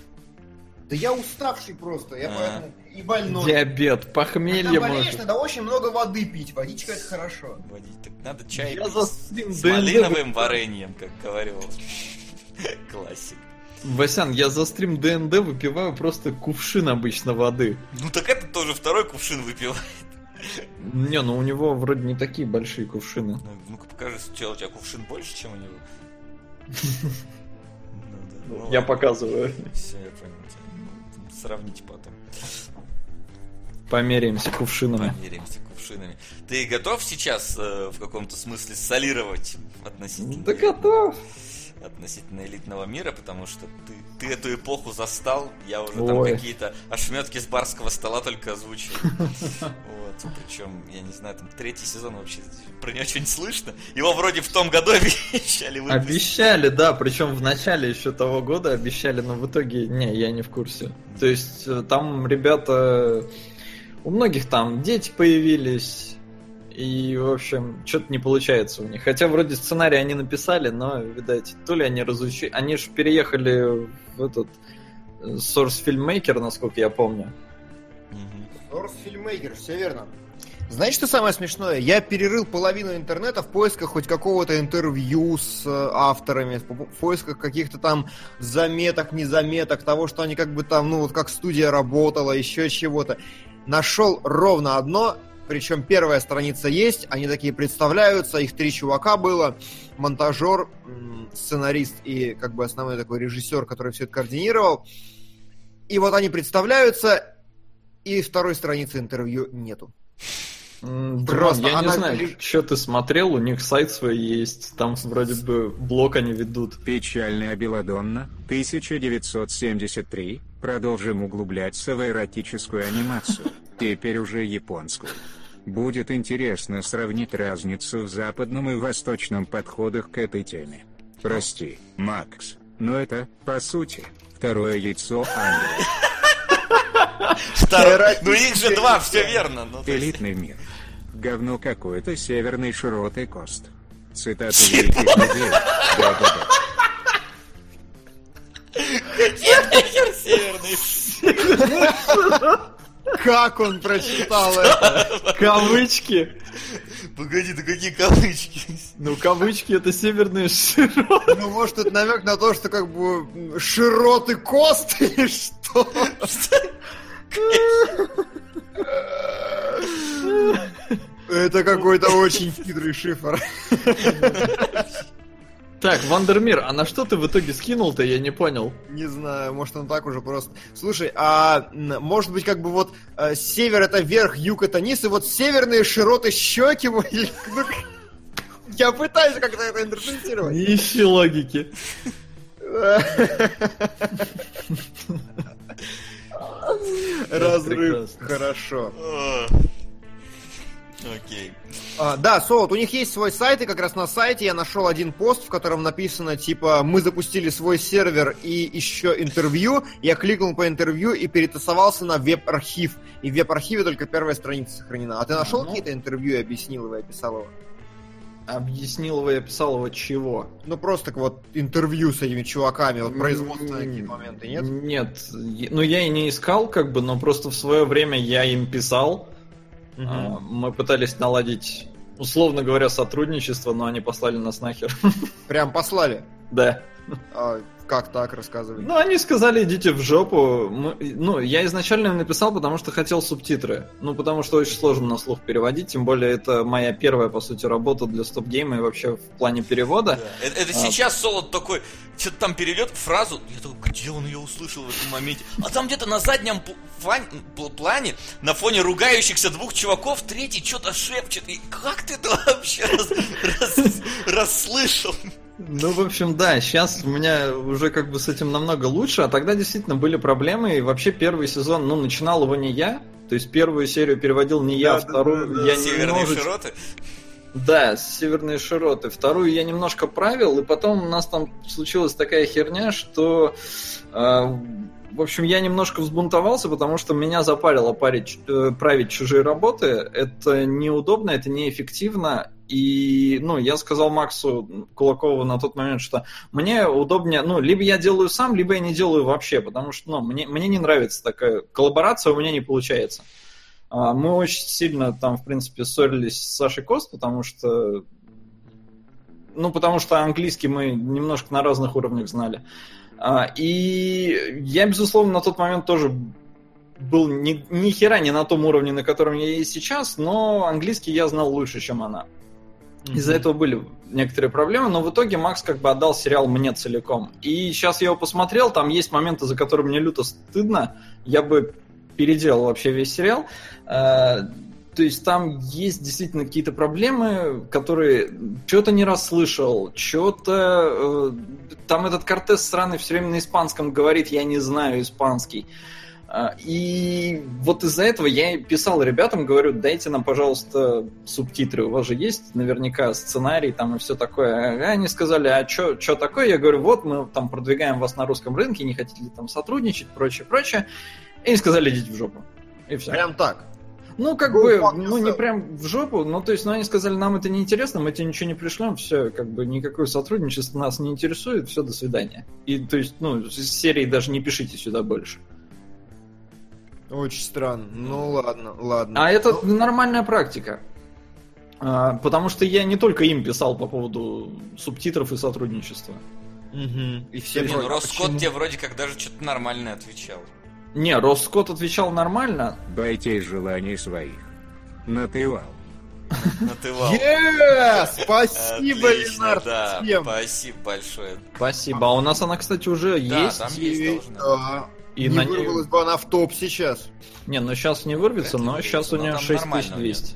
Speaker 4: Да я уставший просто, я
Speaker 2: А.
Speaker 4: поэтому и больной.
Speaker 3: Диабет,
Speaker 4: Когда
Speaker 3: похмелье
Speaker 4: болеешь,
Speaker 3: может.
Speaker 4: надо очень много воды пить. Водичка это хорошо.
Speaker 2: Водить. Так надо чай
Speaker 3: Я
Speaker 2: пить
Speaker 3: за
Speaker 2: с
Speaker 3: стрим
Speaker 2: с
Speaker 3: ДНД
Speaker 2: малиновым вареньем, как говорил. Классик.
Speaker 3: Васян, я за стрим ДНД выпиваю просто кувшин обычно воды.
Speaker 2: Ну так это тоже второй кувшин выпивает.
Speaker 3: Не, ну у него вроде не такие большие кувшины.
Speaker 2: Ну, Ну-ка покажи, что у тебя кувшин больше, чем у него. Ну ну
Speaker 3: Я показываю.
Speaker 2: Всё, я понял. Сравните потом.
Speaker 3: Померяемся кувшинами.
Speaker 2: Померимся кувшинами. Ты готов сейчас э, в каком-то смысле солировать относительно?
Speaker 3: Да готов.
Speaker 2: Относительно элитного мира, потому что ты, ты эту эпоху застал, я уже там
Speaker 3: Ой.
Speaker 2: какие-то ошметки с барского стола только озвучил. Вот, причем, я не знаю, там третий сезон вообще про него что-нибудь слышно. Его вроде в том году обещали выпустить.
Speaker 3: Обещали, да, причем в начале еще того года обещали, но в итоге, не, я не в курсе. То есть э, там ребята, у многих там дети появились, и, в общем, что-то не получается у них. Хотя вроде сценарий они написали, но, видать, то ли они разучили... Они же переехали в этот э, Source Filmmaker, насколько я помню.
Speaker 4: Source Filmmaker, все верно. Знаете, что самое смешное? Я перерыл половину интернета в поисках хоть какого-то интервью с э, авторами, в поисках каких-то там заметок, незаметок, того, что они как бы там, ну вот как студия работала, еще чего-то. Нашел ровно одно, причем первая страница есть, они такие представляются, их три чувака было, монтажер, сценарист и как бы основной такой режиссер, который все это координировал. И вот они представляются, и второй страницы интервью нету. Просто
Speaker 3: Дрон, я не
Speaker 4: она
Speaker 3: знаю,
Speaker 4: ли-
Speaker 3: что ты смотрел, у них сайт свой есть, там вроде бы блог они ведут.
Speaker 5: Печальная Беладонна, 1973. Продолжим углубляться в эротическую анимацию. Теперь уже японскую. Будет интересно сравнить разницу в западном и восточном подходах к этой теме. Прости, Макс, но это, по сути, второе яйцо ангела.
Speaker 2: Второй- Ну их же два, все верно. ну,
Speaker 5: Элитный мир. Говно какое-то северный широтый кост. Цитата великих людей. Да-да-да.
Speaker 2: Нахер северный.
Speaker 4: Как он прочитал это?
Speaker 3: Кавычки.
Speaker 2: Погоди, да какие кавычки?
Speaker 3: Ну, кавычки это северные широты.
Speaker 4: Ну, может, это намек на то, что как бы м, широтый кост или что? Это какой-то очень хитрый шифр.
Speaker 3: Так, Вандермир, а на что ты в итоге скинул-то, я не понял.
Speaker 4: Не знаю, может он так уже просто. Слушай, а может быть как бы вот э, север это верх, юг это низ, и вот северные широты щеки мои. Ну, Я пытаюсь как-то это интерпретировать.
Speaker 3: Не ищи логики.
Speaker 4: Разрыв. Хорошо.
Speaker 2: Окей.
Speaker 4: А, да, Солод, у них есть свой сайт, и как раз на сайте я нашел один пост, в котором написано, типа, мы запустили свой сервер и еще интервью. Я кликнул по интервью и перетасовался на веб-архив. И в веб-архиве только первая страница сохранена. А ты нашел
Speaker 3: Ну.
Speaker 4: какие-то интервью и объяснил его, и описал его?
Speaker 3: Объяснил его, я писал его чего?
Speaker 4: Ну, просто так вот интервью с этими чуваками, вот производственные какие-то моменты, нет?
Speaker 3: Нет. Ну, я и не искал, как бы, но просто в свое время я им писал. А, Мы пытались наладить, условно говоря, сотрудничество, но они послали нас нахер.
Speaker 4: Прям послали.
Speaker 3: Да.
Speaker 4: А, как так, рассказывай.
Speaker 3: Ну, они сказали, идите в жопу. Мы- Ну, я изначально им написал, потому что хотел субтитры. Ну, потому что очень сложно на слух переводить, тем более это моя первая, по сути, работа для стоп-гейма и вообще в плане перевода.
Speaker 2: Да. Это, это
Speaker 3: А.
Speaker 2: сейчас Солод такой, что-то там перейдет фразу, я такой, где он ее услышал в этом моменте? А там где-то на заднем плане, на фоне ругающихся двух чуваков, третий что-то шепчет. И как ты это вообще рас- рас- расслышал?
Speaker 3: Ну, в общем, да, сейчас у меня уже как бы с этим намного лучше, а тогда действительно были проблемы, и вообще первый сезон, ну, начинал его не я, то есть первую серию переводил не я,
Speaker 4: Да,
Speaker 3: вторую
Speaker 4: да, да.
Speaker 3: я
Speaker 2: Северные
Speaker 3: немножечко...
Speaker 2: широты?
Speaker 3: Да, северные широты. Вторую я немножко правил, и потом у нас там случилась такая херня, что, э, в общем, я немножко взбунтовался, потому что меня запарило парить, э, править чужие работы. Это неудобно, это неэффективно. И, ну, я сказал Максу Кулакову на тот момент, что мне удобнее, ну, либо я делаю сам, либо я не делаю вообще, потому что, ну, мне, мне не нравится такая коллаборация, у меня не получается. А, Мы очень сильно там, в принципе, ссорились с Сашей Кост, потому что... Ну, потому что английский мы немножко на разных уровнях знали. А, И я, безусловно, на тот момент тоже был ни, ни хера не на том уровне, на котором я есть сейчас, но английский я знал лучше, чем она. Из-за этого были некоторые проблемы, но в итоге Макс как бы отдал сериал мне целиком. И сейчас я его посмотрел, там есть моменты, за которые мне люто стыдно. Я бы переделал вообще весь сериал. Э, То есть там есть действительно какие-то проблемы, которые что-то не расслышал, что-то... Э, там этот Кортес сраный все время на испанском говорит, я не знаю испанский. А, и вот из-за этого я писал ребятам, говорю, дайте нам, пожалуйста, субтитры. У вас же есть наверняка сценарий там и все такое. А они сказали, а что такое? Я говорю, вот мы там продвигаем вас на русском рынке, не хотите ли там сотрудничать, прочее, прочее. И они сказали, идите в жопу. И все.
Speaker 4: Прям так.
Speaker 3: Ну, как ну, бы, ну, не прям в жопу, ну, то есть, ну, они сказали, нам это не интересно, мы тебе ничего не пришлем, все, как бы, никакое сотрудничество нас не интересует, все, до свидания. И, то есть, ну, с серии даже не пишите сюда больше.
Speaker 4: Очень странно. Ну ладно, ладно.
Speaker 3: А это ну... нормальная практика. А, потому что я не только им писал по поводу субтитров и сотрудничества.
Speaker 2: Угу. И все не, ну, Роскот тебе вроде как даже что-то нормальное отвечал.
Speaker 3: Не, Роскот отвечал нормально.
Speaker 5: Бойтесь желаний своих. Натывал.
Speaker 2: Натывал.
Speaker 4: Yeah! Спасибо, Ленар.
Speaker 2: Да, спасибо большое.
Speaker 3: Спасибо. А у нас она, кстати, уже
Speaker 2: да,
Speaker 3: есть.
Speaker 2: Там есть
Speaker 4: да. И не на вырвалась ней... бы она в топ сейчас.
Speaker 3: Не, ну сейчас не вырвется, но сейчас у нее 6200.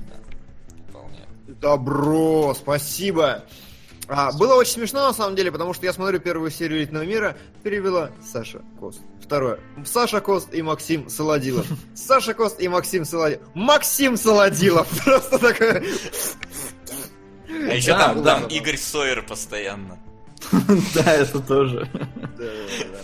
Speaker 4: Добро, спасибо. А, было очень смешно на самом деле, потому что я смотрю первую серию Элитного мира, перевела Саша Кост. Второе. Саша Кост и Максим Солодилов. Саша Кост и Максим Солодилов. Максим Солодилов! Просто такое...
Speaker 2: А еще там Игорь Сойер постоянно.
Speaker 3: Да, это тоже.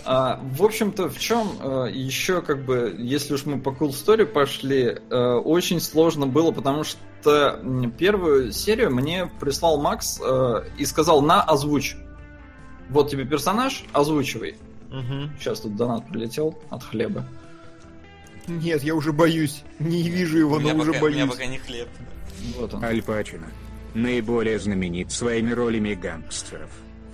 Speaker 3: А, в общем-то, в чем э, еще, как бы, если уж мы по Cool Story пошли, э, очень сложно было, потому что первую серию мне прислал Макс э, и сказал на озвучь. Вот тебе персонаж, озвучивай. Сейчас тут донат прилетел от хлеба.
Speaker 4: Нет, я уже боюсь. Не вижу его, но уже боюсь. У меня
Speaker 2: пока не хлеб.
Speaker 5: Вот он. Аль Пачино. Наиболее знаменит своими ролями гангстеров.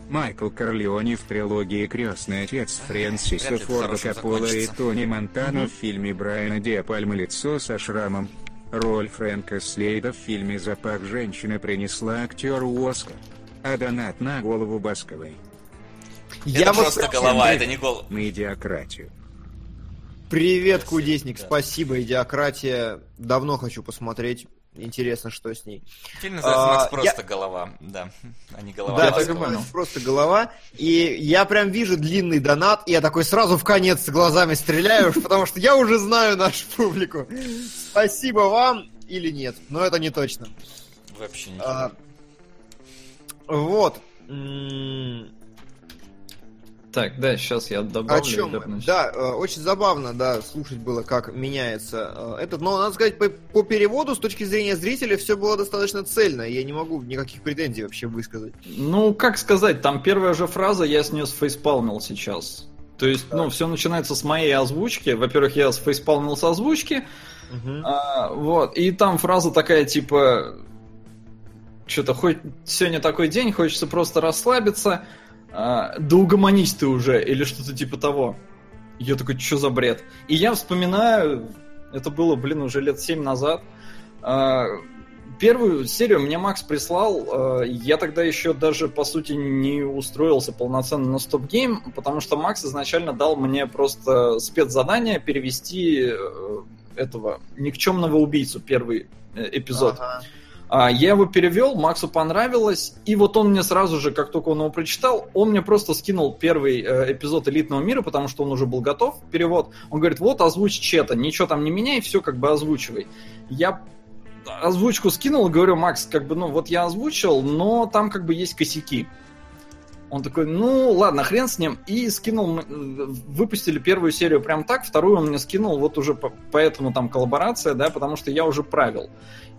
Speaker 5: Майкл Корлеоне в трилогии «Крестный отец» Фрэнсиса Форда Коппола и Тони Монтано в фильме Брайана Де Пальма «Лицо со шрамом». Роль Фрэнка Слейда в фильме «Запах женщины» принесла актеру Оскар, а донат на голову Басковой.
Speaker 2: Это Я просто вот... голова, это не голова.
Speaker 5: На идиократию.
Speaker 4: Привет, Кудесник, спасибо, идиократия. Давно хочу посмотреть. Интересно, что с ней.
Speaker 2: Фильм называется а, Макс просто я... голова, да, а не голова.
Speaker 4: Да, так и просто голова. И я прям вижу длинный донат, и я такой сразу в конец с глазами стреляю, потому что я уже знаю нашу публику. Спасибо вам или нет, но это не точно.
Speaker 2: Вообще ничего. А,
Speaker 4: вот.
Speaker 3: Так, да, сейчас я добавлю.
Speaker 4: О чем? Да, э, очень забавно, да, слушать было, как меняется э, этот. Но, надо сказать, по, по переводу, с точки зрения зрителя, все было достаточно цельно. Я не могу никаких претензий вообще высказать.
Speaker 3: Ну, как сказать, там первая же фраза, я с нее сфейспалмил сейчас. То есть, да. ну, все начинается с моей озвучки. Во-первых, я сфейспалмил с озвучки. Угу. А, вот, и там фраза такая, типа, что-то хоть сегодня такой день, хочется просто расслабиться да угомонись ты уже, или что-то типа того. Я такой, что за бред? И я вспоминаю, это было, блин, уже лет семь назад, а, первую серию мне Макс прислал, а, я тогда еще даже, по сути, не устроился полноценно на стоп-гейм, потому что Макс изначально дал мне просто спецзадание перевести э, этого никчемного убийцу, первый э, эпизод. Ага. А, я его перевел, Максу понравилось, и вот он мне сразу же, как только он его прочитал, он мне просто скинул первый э, эпизод Элитного мира, потому что он уже был готов, перевод. Он говорит, вот озвучь чета, ничего там не меняй, все как бы озвучивай. Я озвучку скинул и говорю, Макс, как бы, ну вот я озвучил, но там как бы есть косяки. Он такой, ну ладно, хрен с ним. И скинул, выпустили первую серию прям так, вторую он мне скинул, вот уже по, поэтому там коллаборация, да, потому что я уже правил.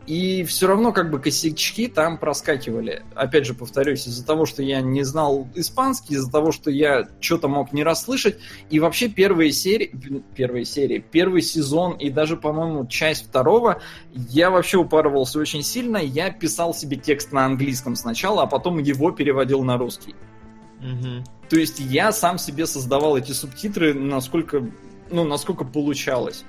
Speaker 3: И все равно как бы косячки там проскакивали. Опять же, повторюсь, из-за того, что я не знал испанский, из-за того, что я что-то мог не расслышать. И вообще первые серии, первые серии, первый сезон и даже, по-моему, часть второго, я вообще упарывался очень сильно. Я писал себе текст на английском сначала, а потом его переводил на русский. Угу. То есть я сам себе создавал эти субтитры, насколько, ну, насколько получалось.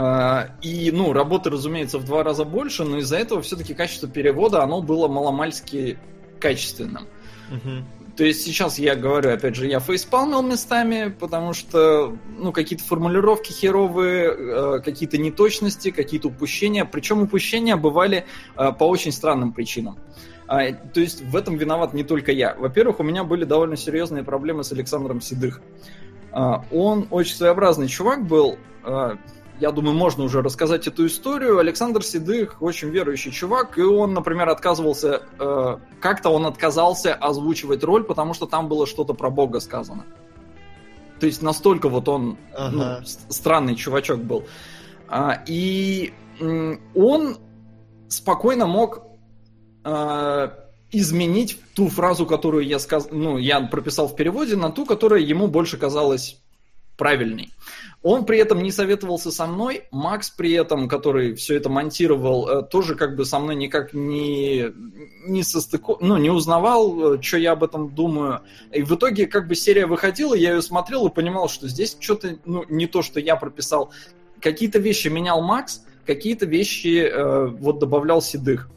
Speaker 3: А, и, ну, работы, разумеется, в два раза больше, но из-за этого все-таки качество перевода, оно было маломальски качественным. Угу. То есть сейчас я говорю, опять же, я фейспалмил местами, потому что, ну, какие-то формулировки херовые, э, какие-то неточности, какие-то упущения. Причем упущения бывали э, по очень странным причинам. А, то есть в этом виноват не только я. Во-первых, у меня были довольно серьезные проблемы с Александром Седых. А, он очень своеобразный чувак был. А, я думаю, можно уже рассказать эту историю. Александр Седых очень верующий чувак, и он, например, отказывался, э, как-то он отказался озвучивать роль, потому что там было что-то про Бога сказано. То есть настолько вот он ага. ну, странный чувачок был. И он спокойно мог э, изменить ту фразу, которую я сказ... ну, я прописал в переводе, на ту, которая ему больше казалась правильной. Он при этом не советовался со мной, Макс при этом, который все это монтировал, э, тоже как бы со мной никак не, не состыку, ну, не узнавал, э, что я об этом думаю. И в итоге как бы серия выходила, я ее смотрел и понимал, что здесь что-то, ну, не то, что я прописал. Какие-то вещи менял Макс, какие-то вещи э, вот добавлял Седых.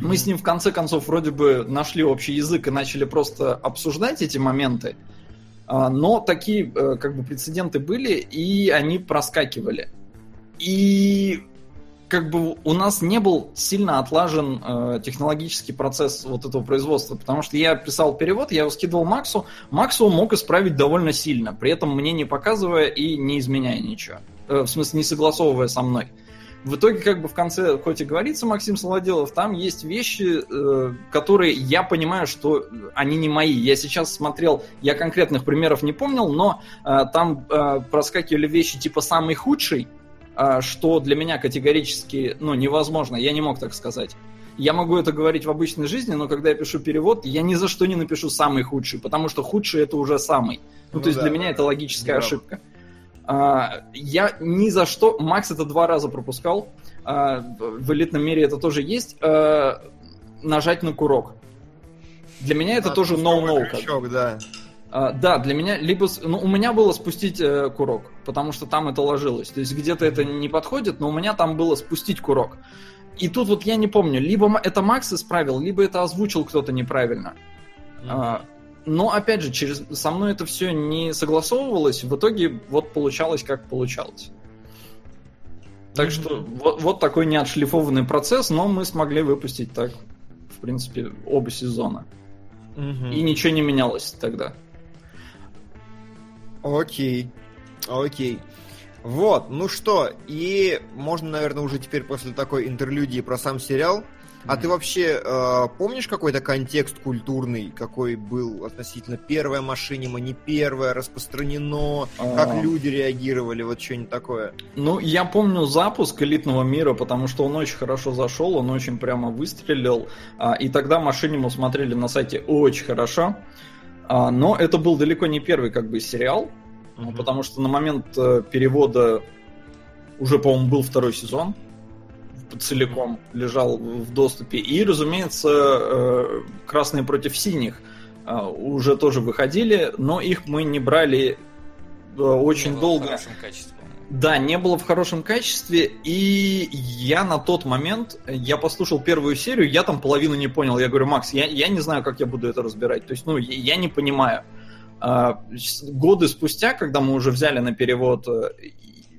Speaker 3: Мы с ним в конце концов вроде бы нашли общий язык и начали просто обсуждать эти моменты, а, но такие э, как бы прецеденты были, и они проскакивали. И как бы у нас не был сильно отлажен э, технологический процесс вот этого производства, потому что я писал перевод, я его скидывал Максу, Максу мог исправить довольно сильно, при этом мне не показывая и не изменяя ничего. Э, в смысле, не согласовывая со мной. В итоге, как бы в конце, хоть и говорится Максим Солоделов, там есть вещи, э, которые я понимаю, что они не мои. Я сейчас смотрел, я конкретных примеров не помнил, но э, там э, проскакивали вещи типа самый худший, э, что для меня категорически, ну, невозможно. Я не мог так сказать. Я могу это говорить в обычной жизни, но когда я пишу перевод, я ни за что не напишу самый худший, потому что худший это уже самый. Ну, ну то есть да, для меня это логическая да. ошибка. А, я ни за что... Макс это два раза пропускал. А, в элитном мире это тоже есть. А, нажать на курок. Для меня это а, тоже no-no. Крючок,
Speaker 4: да.
Speaker 3: Uh, да, для меня либо... Ну, у меня было спустить э, курок, потому что там это ложилось. То есть где-то это не подходит, но у меня там было спустить курок. И тут вот я не помню, либо это Макс исправил, либо это озвучил кто-то неправильно. Mm-hmm. Uh, но, опять же, через... со мной это все не согласовывалось, в итоге вот получалось, как получалось. Так mm-hmm. что вот, вот такой неотшлифованный процесс, но мы смогли выпустить так, в принципе, оба сезона. Mm-hmm. И ничего не менялось тогда.
Speaker 4: Окей. Окей. Вот, ну что, и можно, наверное, уже теперь после такой интерлюдии про сам сериал а ты вообще э, помнишь какой-то контекст культурный, какой был относительно первая машинима, не первая, распространено, А-а-а. как люди реагировали, вот что-нибудь такое?
Speaker 3: Ну, я помню запуск элитного мира, потому что он очень хорошо зашел, он очень прямо выстрелил, а, и тогда машиниму смотрели на сайте очень хорошо. А, но это был далеко не первый как бы сериал, угу. потому что на момент э, перевода уже, по-моему, был второй сезон целиком лежал в доступе. И, разумеется, э, красные против синих э, уже тоже выходили, но их мы не брали э, очень не долго. В хорошем качестве. Да, не было в хорошем качестве, и я на тот момент, я послушал первую серию, я там половину не понял. Я говорю, Макс, я, я не знаю, как я буду это разбирать. То есть, ну, я, я не понимаю. Годы спустя, когда мы уже взяли на перевод,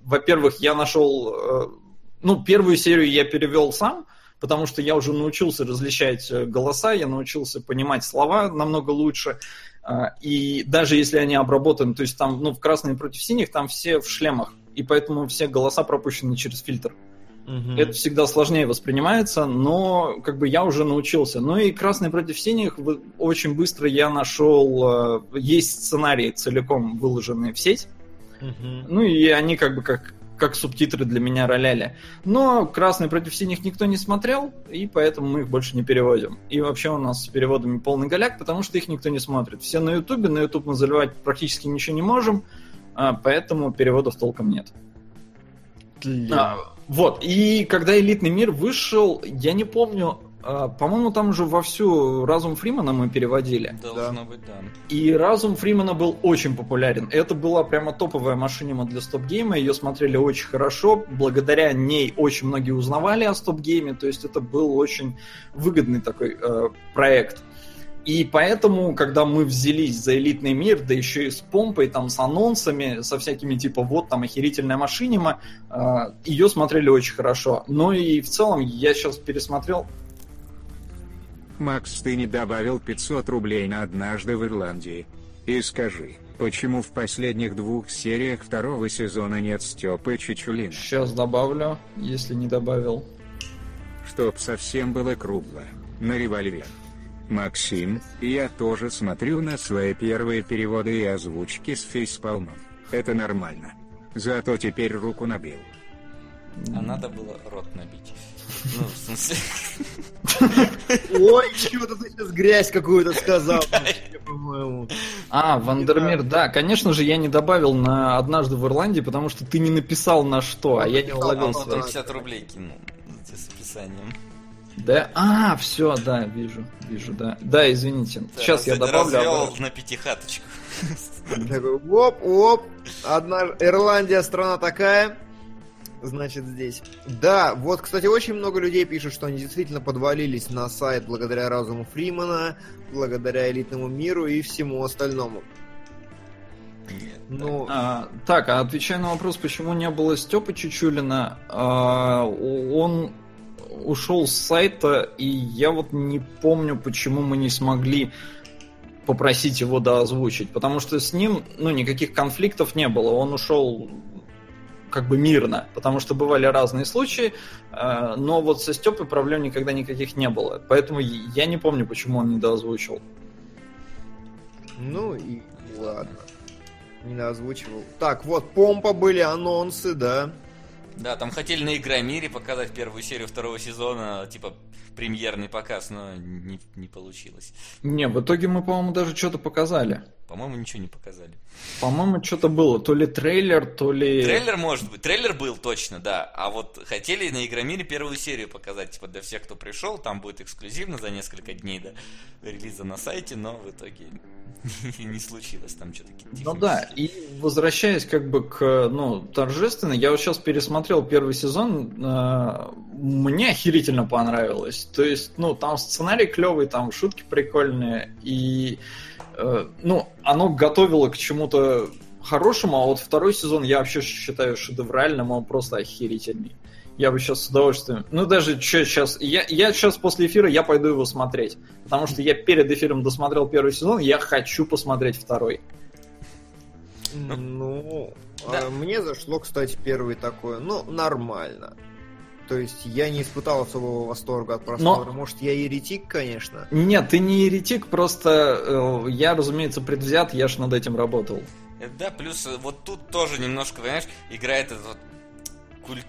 Speaker 3: во-первых, я нашел ну, первую серию я перевел сам, потому что я уже научился различать э, голоса, я научился понимать слова намного лучше. А, и даже если они обработаны, то есть там, ну, в красные против синих, там все в шлемах, и поэтому все голоса пропущены через фильтр. Угу. Это всегда сложнее воспринимается, но как бы я уже научился. Ну и красный против синих очень быстро я нашел, э, есть сценарии целиком выложенные в сеть. Угу. Ну и они как бы как как субтитры для меня роляли. Но «Красный против синих» никто не смотрел, и поэтому мы их больше не переводим. И вообще у нас с переводами полный голяк, потому что их никто не смотрит. Все на Ютубе, на Ютуб мы заливать практически ничего не можем, а, поэтому переводов толком нет. А, вот, и когда «Элитный мир» вышел, я не помню, по-моему, там уже вовсю Разум Фримана мы переводили.
Speaker 2: Должно да. быть, да.
Speaker 3: И Разум Фримана был очень популярен. Это была прямо топовая машинима для стоп-гейма. Ее смотрели очень хорошо. Благодаря ней очень многие узнавали о стоп-гейме. То есть это был очень выгодный такой э, проект. И поэтому, когда мы взялись за элитный мир, да еще и с помпой, там, с анонсами, со всякими типа вот там охерительная машинима, э, ее смотрели очень хорошо. Но и в целом я сейчас пересмотрел.
Speaker 5: Макс, ты не добавил 500 рублей на однажды в Ирландии. И скажи, почему в последних двух сериях второго сезона нет Степы Чичулина?
Speaker 3: Сейчас добавлю, если не добавил.
Speaker 5: Чтоб совсем было кругло. На револьвер. Максим, я тоже смотрю на свои первые переводы и озвучки с фейспалмом. Это нормально. Зато теперь руку набил.
Speaker 2: А надо было рот набить. Ну, в смысле...
Speaker 4: Ой, чего-то ты сейчас грязь какую-то сказал.
Speaker 3: А, Вандермир, да, конечно же, я не добавил на однажды в Ирландии, потому что ты не написал на что, а я не уловил связь.
Speaker 2: 150 рублей кинул с описанием.
Speaker 3: Да, а, все, да, вижу, вижу, да. Да, извините. Сейчас я добавлю.
Speaker 2: развел
Speaker 3: обратно.
Speaker 2: на пятихаточку.
Speaker 4: Такой, оп, оп, одна Ирландия страна такая, значит здесь. Да, вот, кстати, очень много людей пишут, что они действительно подвалились на сайт благодаря разуму Фримана, благодаря элитному миру и всему остальному. Ну,
Speaker 3: А, так, а отвечая на вопрос, почему не было Степы Чучулина, а, он ушел с сайта, и я вот не помню, почему мы не смогли попросить его доозвучить, потому что с ним, ну, никаких конфликтов не было, он ушел как бы мирно, потому что бывали разные случаи, э, но вот со Степой проблем никогда никаких не было, поэтому я не помню, почему он не доозвучил.
Speaker 4: ну и ладно. Не озвучивал. Так, вот, помпа были анонсы, да.
Speaker 2: Да, там хотели на Игромире показать первую серию второго сезона, типа премьерный показ, но не, не получилось.
Speaker 3: Не, в итоге мы, по-моему, даже что-то показали.
Speaker 2: По-моему, ничего не показали.
Speaker 3: По-моему, что-то было. То ли трейлер, то ли...
Speaker 2: Трейлер может быть. Трейлер был точно, да. А вот хотели на Игромире первую серию показать, типа для всех, кто пришел, там будет эксклюзивно за несколько дней до релиза на сайте, но в итоге не случилось там что-то.
Speaker 3: Ну да, и возвращаясь как бы к, ну, торжественно, я вот сейчас пересмотрел первый сезон, э, мне охерительно понравилось. То есть, ну, там сценарий клевый, там шутки прикольные, и, э, ну, оно готовило к чему-то хорошему, а вот второй сезон я вообще считаю шедевральным, он просто охерительный. Я бы сейчас с удовольствием... Ну, даже что сейчас... Я, я сейчас после эфира я пойду его смотреть. Потому что я перед эфиром досмотрел первый сезон, я хочу посмотреть второй.
Speaker 4: Ну,
Speaker 2: Да.
Speaker 4: а, мне зашло, кстати, первый такой, ну, нормально. То есть я не испытал особого восторга от просмотра. Может, я еретик, конечно.
Speaker 3: Нет, ты не еретик, просто э, я, разумеется, предвзят, я ж над этим работал.
Speaker 2: Э, Да, плюс э, вот тут тоже немножко, понимаешь, играет этот вот куль-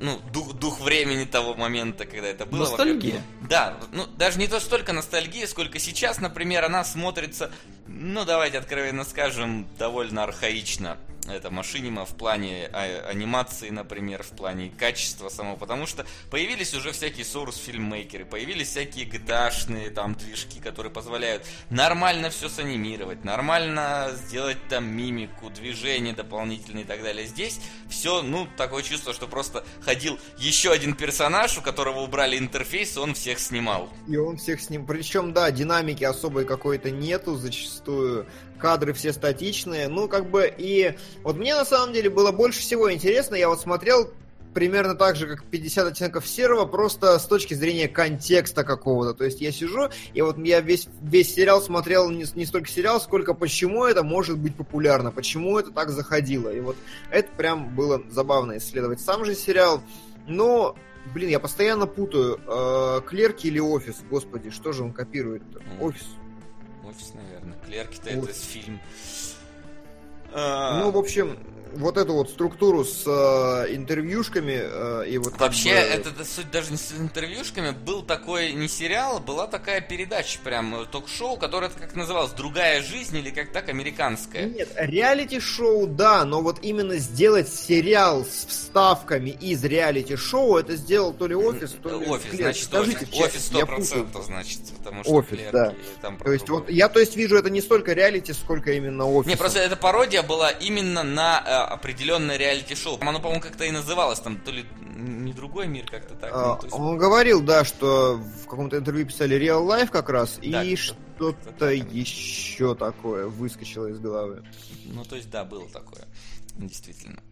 Speaker 2: ну, дух, дух времени того момента, когда это было.
Speaker 3: Ностальгия.
Speaker 2: Да, ну даже не то столько ностальгии, сколько сейчас, например, она смотрится, ну давайте откровенно скажем, довольно архаично. Это машинима в плане а- анимации, например, в плане качества самого, потому что появились уже всякие source фильммейкеры, появились всякие GTA-шные там движки, которые позволяют нормально все санимировать, нормально сделать там мимику, движения дополнительные и так далее. Здесь все, ну, такое чувство, что просто ходил еще один персонаж, у которого убрали интерфейс, он всех снимал.
Speaker 4: И он всех с ним... Причем, да, динамики особой какой-то нету зачастую. Кадры все статичные. Ну, как бы и... Вот мне на самом деле было больше всего интересно. Я вот смотрел примерно так же, как 50 оттенков серого, просто с точки зрения контекста какого-то. То есть я сижу, и вот я весь, весь сериал смотрел не, не столько сериал, сколько почему это может быть популярно, почему это так заходило. И вот это прям было забавно исследовать. Сам же сериал, но Блин, я постоянно путаю. э, клерки или офис? Господи, что же он копирует?
Speaker 2: Ну,
Speaker 4: Офис.
Speaker 2: Офис, наверное. Клерки-то это фильм.
Speaker 4: Ну, в общем, вот эту вот структуру с э, интервьюшками э, и вот... как
Speaker 2: Вообще,
Speaker 4: бы-
Speaker 2: это да, суть даже не с интервьюшками, был такой не сериал, была такая передача, прям э, ток-шоу, которая как называлась «Другая жизнь» или как так, американская.
Speaker 4: Нет, реалити-шоу, да, но вот именно сделать сериал с вставками из реалити-шоу, это сделал то ли офис, то ли
Speaker 2: Офис,
Speaker 4: Клерки.
Speaker 2: значит,
Speaker 4: Скажите
Speaker 2: офис.
Speaker 4: честно,
Speaker 2: Офис сто процентов, значит, потому что
Speaker 4: Офис,
Speaker 2: клерки
Speaker 4: да.
Speaker 2: там
Speaker 4: То есть вот я, то есть вижу, это не столько реалити, сколько именно офис.
Speaker 2: Не, просто эта пародия была именно на э, определенное реалити-шоу. Оно, по-моему, как-то и называлось, там, то ли не другой мир как-то так. ну,
Speaker 4: А,
Speaker 2: то есть-
Speaker 4: Он говорил, да, что в каком-то интервью писали Real Life как раз,
Speaker 2: Да,
Speaker 4: и
Speaker 2: что-
Speaker 4: что-то еще такое выскочило из головы.
Speaker 2: Ну, то есть, да, было такое. Действительно.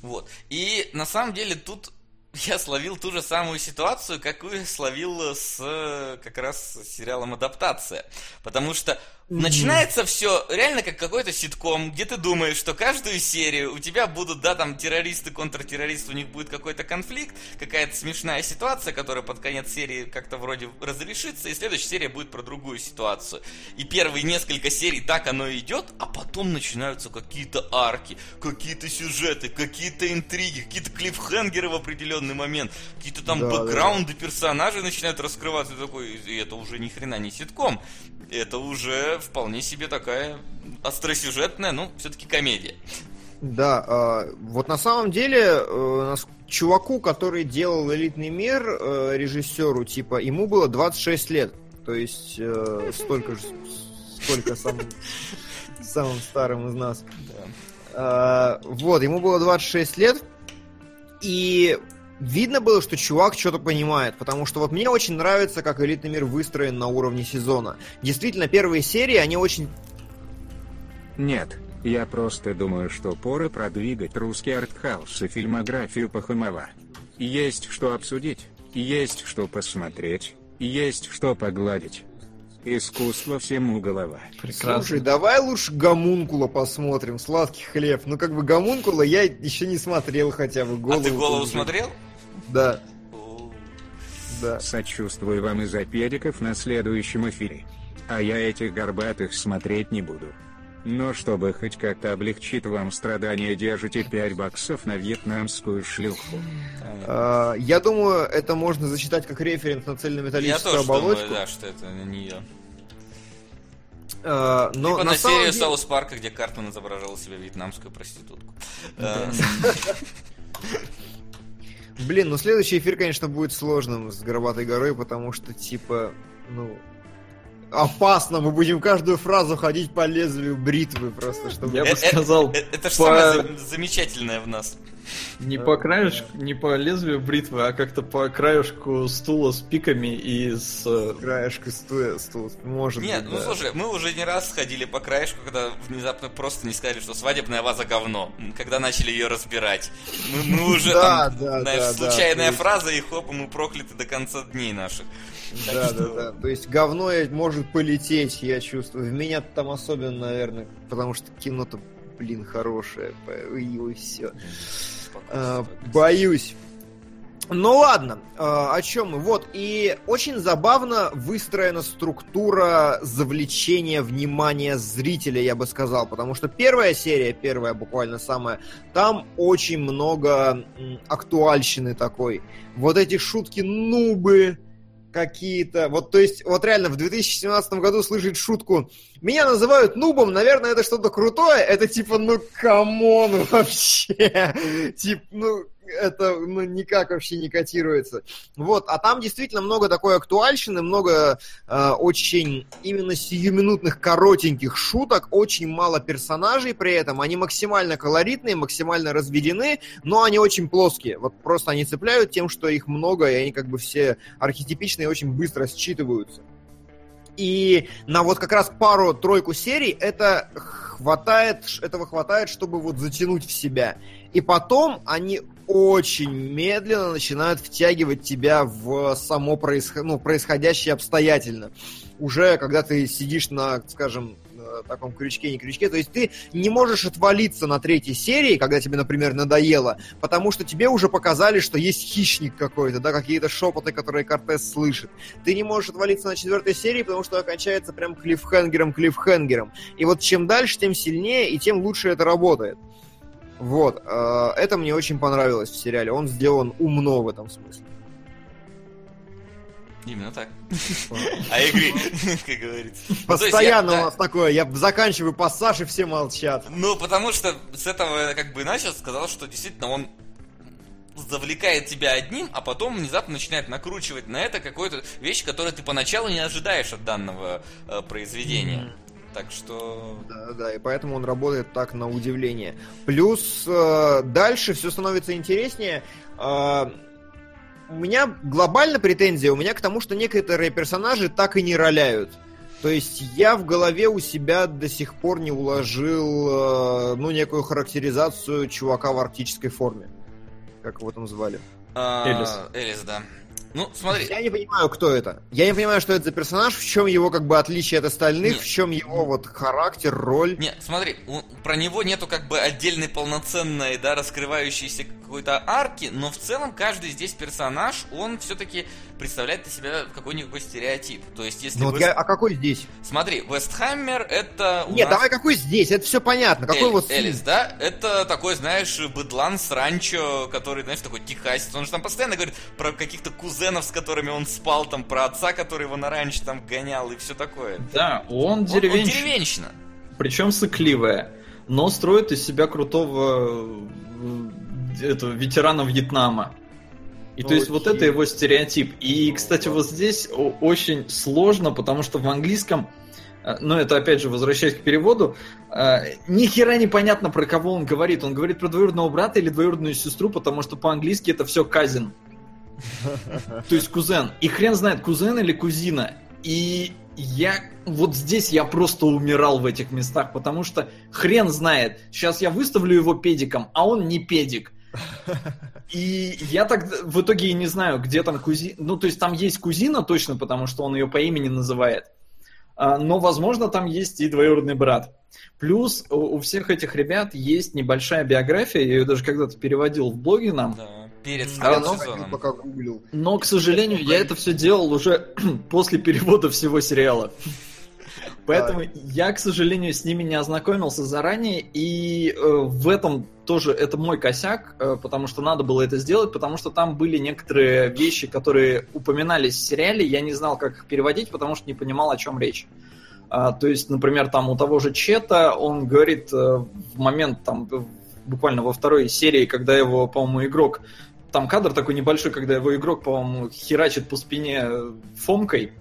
Speaker 2: Вот. И на самом деле тут я словил ту же самую ситуацию, какую словил с как раз сериалом «Адаптация». Потому что Начинается все реально как какой-то ситком, где ты думаешь, что каждую серию у тебя будут, да, там террористы, контртеррористы, у них будет какой-то конфликт, какая-то смешная ситуация, которая под конец серии как-то вроде разрешится, и следующая серия будет про другую ситуацию. И первые несколько серий так оно идет, а потом начинаются какие-то арки, какие-то сюжеты, какие-то интриги, какие-то клиффхенгеры в определенный момент, какие-то там да, бэкграунды да. персонажей начинают раскрываться, и такой, и это уже ни хрена не ситком, это уже вполне себе такая остросюжетная, ну, все-таки комедия.
Speaker 4: Да, э, вот на самом деле э, чуваку, который делал «Элитный мир», э, режиссеру, типа, ему было 26 лет. То есть э, столько же, сколько самым, самым старым из нас. Да. Э, вот, ему было 26 лет, и видно было, что чувак что-то понимает, потому что вот мне очень нравится, как элитный мир выстроен на уровне сезона. Действительно, первые серии, они очень...
Speaker 5: Нет, я просто думаю, что пора продвигать русский артхаус и фильмографию Пахомова. Есть что обсудить, есть что посмотреть, есть что погладить. Искусство всему голова.
Speaker 4: Прекрасно. Слушай, давай лучше гомункула посмотрим, сладкий хлеб. Ну как бы гомункула я еще не смотрел хотя бы.
Speaker 2: Голову а ты голову смотрел?
Speaker 4: Да.
Speaker 5: Да. Сочувствую вам из-за педиков на следующем эфире. А я этих горбатых смотреть не буду. Но чтобы хоть как-то облегчить вам страдания, держите 5 баксов на вьетнамскую шлюху.
Speaker 4: А, я думаю, это можно зачитать как референс на цельнометаллическую я тоже оболочку.
Speaker 2: Думаю, да, что это не нее.
Speaker 4: А, но
Speaker 2: типа
Speaker 4: на,
Speaker 2: на серию деле... Саус Парка, где Картман изображал себя вьетнамскую проститутку.
Speaker 4: Блин, ну следующий эфир, конечно, будет сложным с Горбатой горой, потому что, типа, ну, опасно, мы будем каждую фразу ходить по лезвию бритвы просто, чтобы...
Speaker 3: Я бы сказал...
Speaker 2: Это, это, это же самое замечательное в нас.
Speaker 3: Не по краешку, не по лезвию бритвы, а как-то по краешку стула с пиками и с... Э,
Speaker 4: краешку стула, стула, может
Speaker 2: Нет,
Speaker 4: быть,
Speaker 2: ну
Speaker 4: да.
Speaker 2: слушай, мы уже не раз ходили по краешку, когда внезапно просто не сказали, что свадебная ваза говно, когда начали ее разбирать. Мы, мы уже
Speaker 4: да,
Speaker 2: там,
Speaker 4: да,
Speaker 2: знаешь,
Speaker 4: да,
Speaker 2: случайная фраза, и хоп, мы прокляты до конца дней наших.
Speaker 4: Да, да, да. То есть говно может полететь, я чувствую. В меня там особенно, наверное, потому что кино-то, блин, хорошее. И все. Э, боюсь. Ну ладно, э, о чем мы? Вот, и очень забавно выстроена структура завлечения внимания зрителя, я бы сказал, потому что первая серия, первая буквально самая, там очень много актуальщины такой. Вот эти шутки нубы, какие-то. Вот, то есть, вот реально в 2017 году слышать шутку «Меня называют нубом, наверное, это что-то крутое». Это типа, ну, come on вообще. Типа, ну, это ну, никак вообще не котируется. Вот, а там действительно много такой актуальщины, много э, очень именно сиюминутных коротеньких шуток, очень мало персонажей при этом, они максимально колоритные, максимально разведены, но они очень плоские. Вот просто они цепляют тем, что их много, и они как бы все архетипичные очень быстро считываются. И на вот как раз пару-тройку серий это хватает, этого хватает, чтобы вот затянуть в себя. И потом они очень медленно начинают втягивать тебя в само происход... ну, происходящее обстоятельно. Уже когда ты сидишь на, скажем, таком крючке, не крючке. То есть ты не можешь отвалиться на третьей серии, когда тебе, например, надоело, потому что тебе уже показали, что есть хищник какой-то, да, какие-то шепоты, которые Кортес слышит. Ты не можешь отвалиться на четвертой серии, потому что окончается прям клиффхенгером-клиффхенгером. И вот чем дальше, тем сильнее, и тем лучше это работает. Вот, э, это мне очень понравилось в сериале. Он сделан умно в этом смысле.
Speaker 2: Именно так. А игры, как говорится.
Speaker 4: Ну, Постоянно у нас такое, я заканчиваю пассаж, и все молчат.
Speaker 2: Ну, потому что с этого я как бы начал, сказал, что действительно он завлекает тебя одним, а потом внезапно начинает накручивать на это какую-то вещь, которую ты поначалу не ожидаешь от данного э, произведения. Так что...
Speaker 4: Да, да, и поэтому он работает так на удивление. Плюс э, дальше все становится интереснее. Э, у меня глобально претензия у меня к тому, что некоторые персонажи так и не роляют. То есть я в голове у себя до сих пор не уложил, э, ну, некую характеризацию чувака в арктической форме. Как его там звали?
Speaker 2: А,
Speaker 3: Элис.
Speaker 2: Элис, да. Ну, смотри,
Speaker 4: Я не понимаю, кто это. Я не понимаю, что это за персонаж, в чем его как бы отличие от остальных,
Speaker 2: Нет.
Speaker 4: в чем его вот характер, роль.
Speaker 2: Не, смотри, про него нету как бы отдельной полноценной, да, раскрывающейся какой-то арки, но в целом каждый здесь персонаж, он все-таки представляет из себя какой-никакой стереотип. То есть, если
Speaker 4: Ну вот
Speaker 2: Вест-
Speaker 4: я, а какой здесь?
Speaker 2: Смотри, Вестхаммер это
Speaker 4: Нет,
Speaker 2: нас...
Speaker 4: давай какой здесь, это все понятно. Какой
Speaker 2: Эль-
Speaker 4: вот
Speaker 2: Элис, да? Это такой, знаешь, быдлан с ранчо, который, знаешь, такой техасец. Он же там постоянно говорит про каких-то кузенов, с которыми он спал, там, про отца, который его на ранчо там гонял и все такое.
Speaker 3: Да, он
Speaker 2: Он- Он,
Speaker 3: деревенщина.
Speaker 2: деревенщина.
Speaker 3: Причем сыкливая, но строит из себя крутого э, этого, ветерана Вьетнама. И то есть вот
Speaker 4: Окей.
Speaker 3: это его стереотип. И, кстати, вот здесь о- очень сложно, потому что в английском, э, ну это опять же возвращаясь к переводу, э, ни хера непонятно про кого он говорит. Он говорит про двоюродного брата или двоюродную сестру, потому что по-английски это все казин. То есть кузен. И хрен знает, кузен или кузина. И я вот здесь я просто умирал в этих местах, потому что хрен знает. Сейчас я выставлю его педиком, а он не педик. И я так в итоге и не знаю, где там кузина. Ну, то есть там есть кузина точно, потому что он ее по имени называет. А, Но, возможно, там есть и двоюродный брат. Плюс у у всех этих ребят есть небольшая биография, я ее даже когда-то переводил в блоге нам.
Speaker 2: Да, перед
Speaker 4: А,
Speaker 2: вторым
Speaker 4: ну,
Speaker 2: сезоном.
Speaker 4: пока гуглил.
Speaker 3: Но, к сожалению, я это все делал уже после перевода всего сериала. Поэтому я, к сожалению, с ними не ознакомился заранее, и э, в этом тоже это мой косяк, э, потому что надо было это сделать, потому что там были некоторые вещи, которые упоминались в сериале, я не знал, как их переводить, потому что не понимал, о чем речь. А, то есть, например, там у того же Чета он говорит э, в момент там буквально во второй серии, когда его, по-моему, игрок там кадр такой небольшой, когда его игрок, по-моему, херачит по спине фомкой.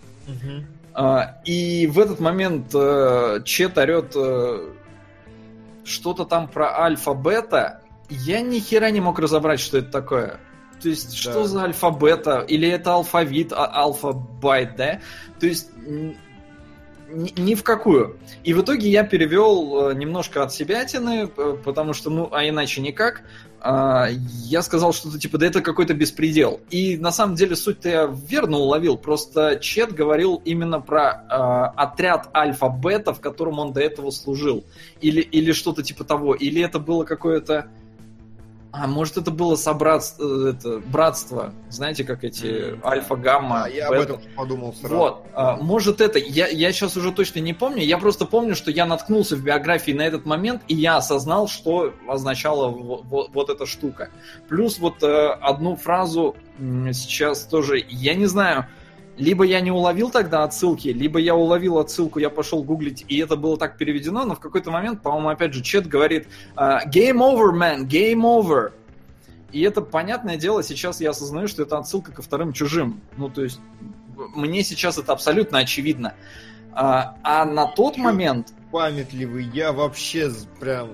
Speaker 3: А, И в этот момент э, Чет орет э, что-то там про альфа-бета. Я ни хера не мог разобрать, что это такое. То есть, что
Speaker 4: Да.
Speaker 3: за альфа-бета? Или это алфавит, а- алфа-байт, да? То есть, ни, ни в какую. И в итоге я перевел э, немножко от себятины, э, потому что, ну, а иначе никак. А, я сказал что-то типа, да это какой-то беспредел. И на самом деле суть-то я верно уловил, просто Чет говорил именно про э, отряд альфа-бета, в котором он до этого служил. Или, или что-то типа того. Или это было какое-то... А может это было собратство, это, братство, знаете, как эти альфа-гамма,
Speaker 4: А, я об
Speaker 3: бета.
Speaker 4: этом подумал сразу.
Speaker 3: Вот, а, может это, я, я сейчас уже точно не помню, я просто помню, что я наткнулся в биографии на этот момент, и я осознал, что означала во- во- вот, эта штука. Плюс вот э, одну фразу сейчас тоже, я не знаю, либо я не уловил тогда отсылки, либо я уловил отсылку, я пошел гуглить, и это было так переведено, но в какой-то момент, по-моему, опять же, Чет говорит а, «Game over, man, game over». И это, понятное дело, сейчас я осознаю, что это отсылка ко вторым чужим. Ну, то есть, мне сейчас это абсолютно очевидно. А, а на тот момент,
Speaker 4: Памятливый, я вообще прям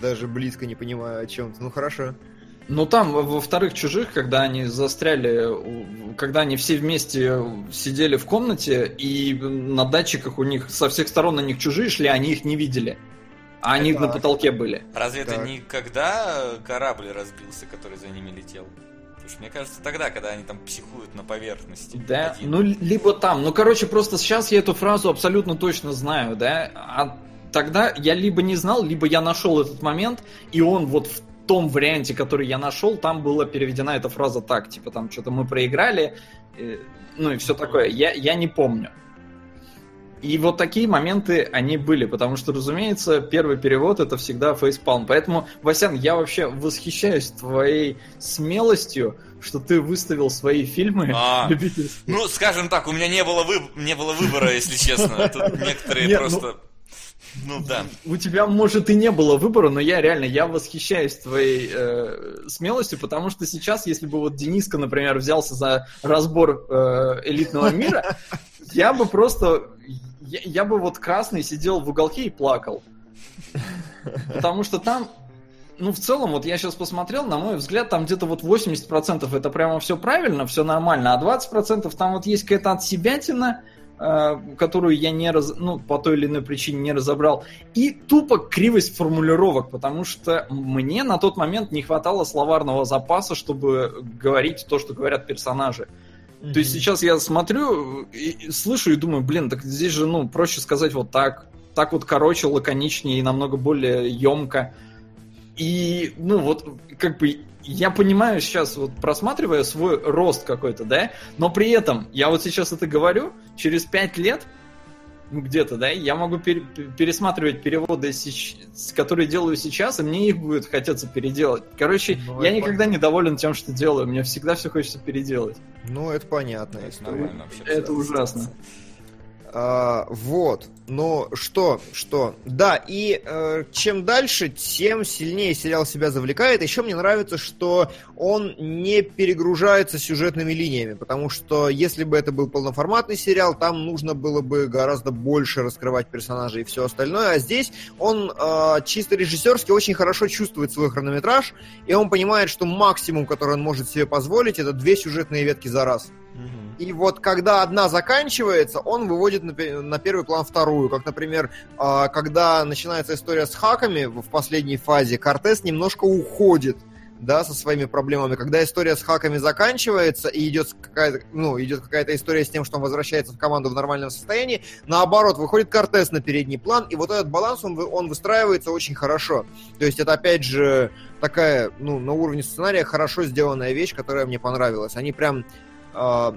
Speaker 4: даже близко не понимаю о чем-то. Ну хорошо.
Speaker 3: Ну там во вторых чужих, когда они застряли, когда они все вместе сидели в комнате, и на датчиках у них со всех сторон на них чужие шли, они их не видели. А они
Speaker 4: Так.
Speaker 3: на потолке были.
Speaker 2: Разве это
Speaker 4: Так.
Speaker 2: не когда корабль разбился, который за ними летел? Потому что мне кажется, тогда, когда они там психуют на поверхности.
Speaker 3: Да,
Speaker 2: один.
Speaker 3: ну либо там. Ну, короче, просто сейчас я эту фразу абсолютно точно знаю, да. А тогда я либо не знал, либо я нашел этот момент, и он вот в том варианте, который я нашел, там была переведена эта фраза так, типа там что-то мы проиграли, э, ну и все такое. Я, я не помню. И вот такие моменты, они были, потому что, разумеется, первый перевод это всегда фейспалм. Поэтому, Васян, я вообще восхищаюсь твоей смелостью, что ты выставил свои фильмы
Speaker 2: А.
Speaker 3: любительские.
Speaker 2: Ну, скажем так, у меня не было, выб- не было выбора, если честно. Тут некоторые
Speaker 3: ну-
Speaker 2: просто... Ну да.
Speaker 3: У тебя, может, и не было выбора, но я реально, я восхищаюсь твоей э, смелостью, потому что сейчас, если бы вот Дениска, например, взялся за разбор э, элитного мира, я бы просто, я, я бы вот красный сидел в уголке и плакал. Потому что там, ну, в целом, вот я сейчас посмотрел, на мой взгляд, там где-то вот 80% это прямо все правильно, все нормально, а 20% там вот есть какая-то отсебятина, которую я не раз, ну, по той или иной причине не разобрал, и тупо кривость формулировок, потому что мне на тот момент не хватало словарного запаса, чтобы говорить то, что говорят персонажи. То есть сейчас я смотрю, и, слышу и думаю, блин, так здесь же, ну, проще сказать вот так, так вот короче, лаконичнее и намного более емко. И, ну, вот, как бы, я понимаю сейчас, вот просматривая свой рост какой-то, да, но при этом, я вот сейчас это говорю, через пять лет, ну, где-то, да, я могу пере- пересматривать переводы, которые делаю сейчас, и мне их будет хотеться переделать. Короче, ну, я никогда понятно. недоволен тем, что делаю, мне всегда все хочется переделать.
Speaker 4: Ну, это понятно.
Speaker 3: Это, это ужасно.
Speaker 4: А, вот. Ну, что, что. Да, и э, чем дальше, тем сильнее сериал себя завлекает. Еще мне нравится, что он не перегружается сюжетными линиями, потому что если бы это был полноформатный сериал, там нужно было бы гораздо больше раскрывать персонажей и все остальное. А здесь он э, чисто режиссерски очень хорошо чувствует свой хронометраж, и он понимает, что максимум, который он может себе позволить, это две сюжетные ветки за раз. И вот когда одна заканчивается, он выводит на, на первый план вторую. Как, например, э, когда начинается история с хаками в последней фазе, Кортес немножко уходит да, со своими проблемами. Когда история с хаками заканчивается и идет какая-то, ну, идет какая-то история с тем, что он возвращается в команду в нормальном состоянии, наоборот, выходит Кортес на передний план, и вот этот баланс, он, он выстраивается очень хорошо. То есть это, опять же, такая, ну, на уровне сценария хорошо сделанная вещь, которая мне понравилась. Они прям э,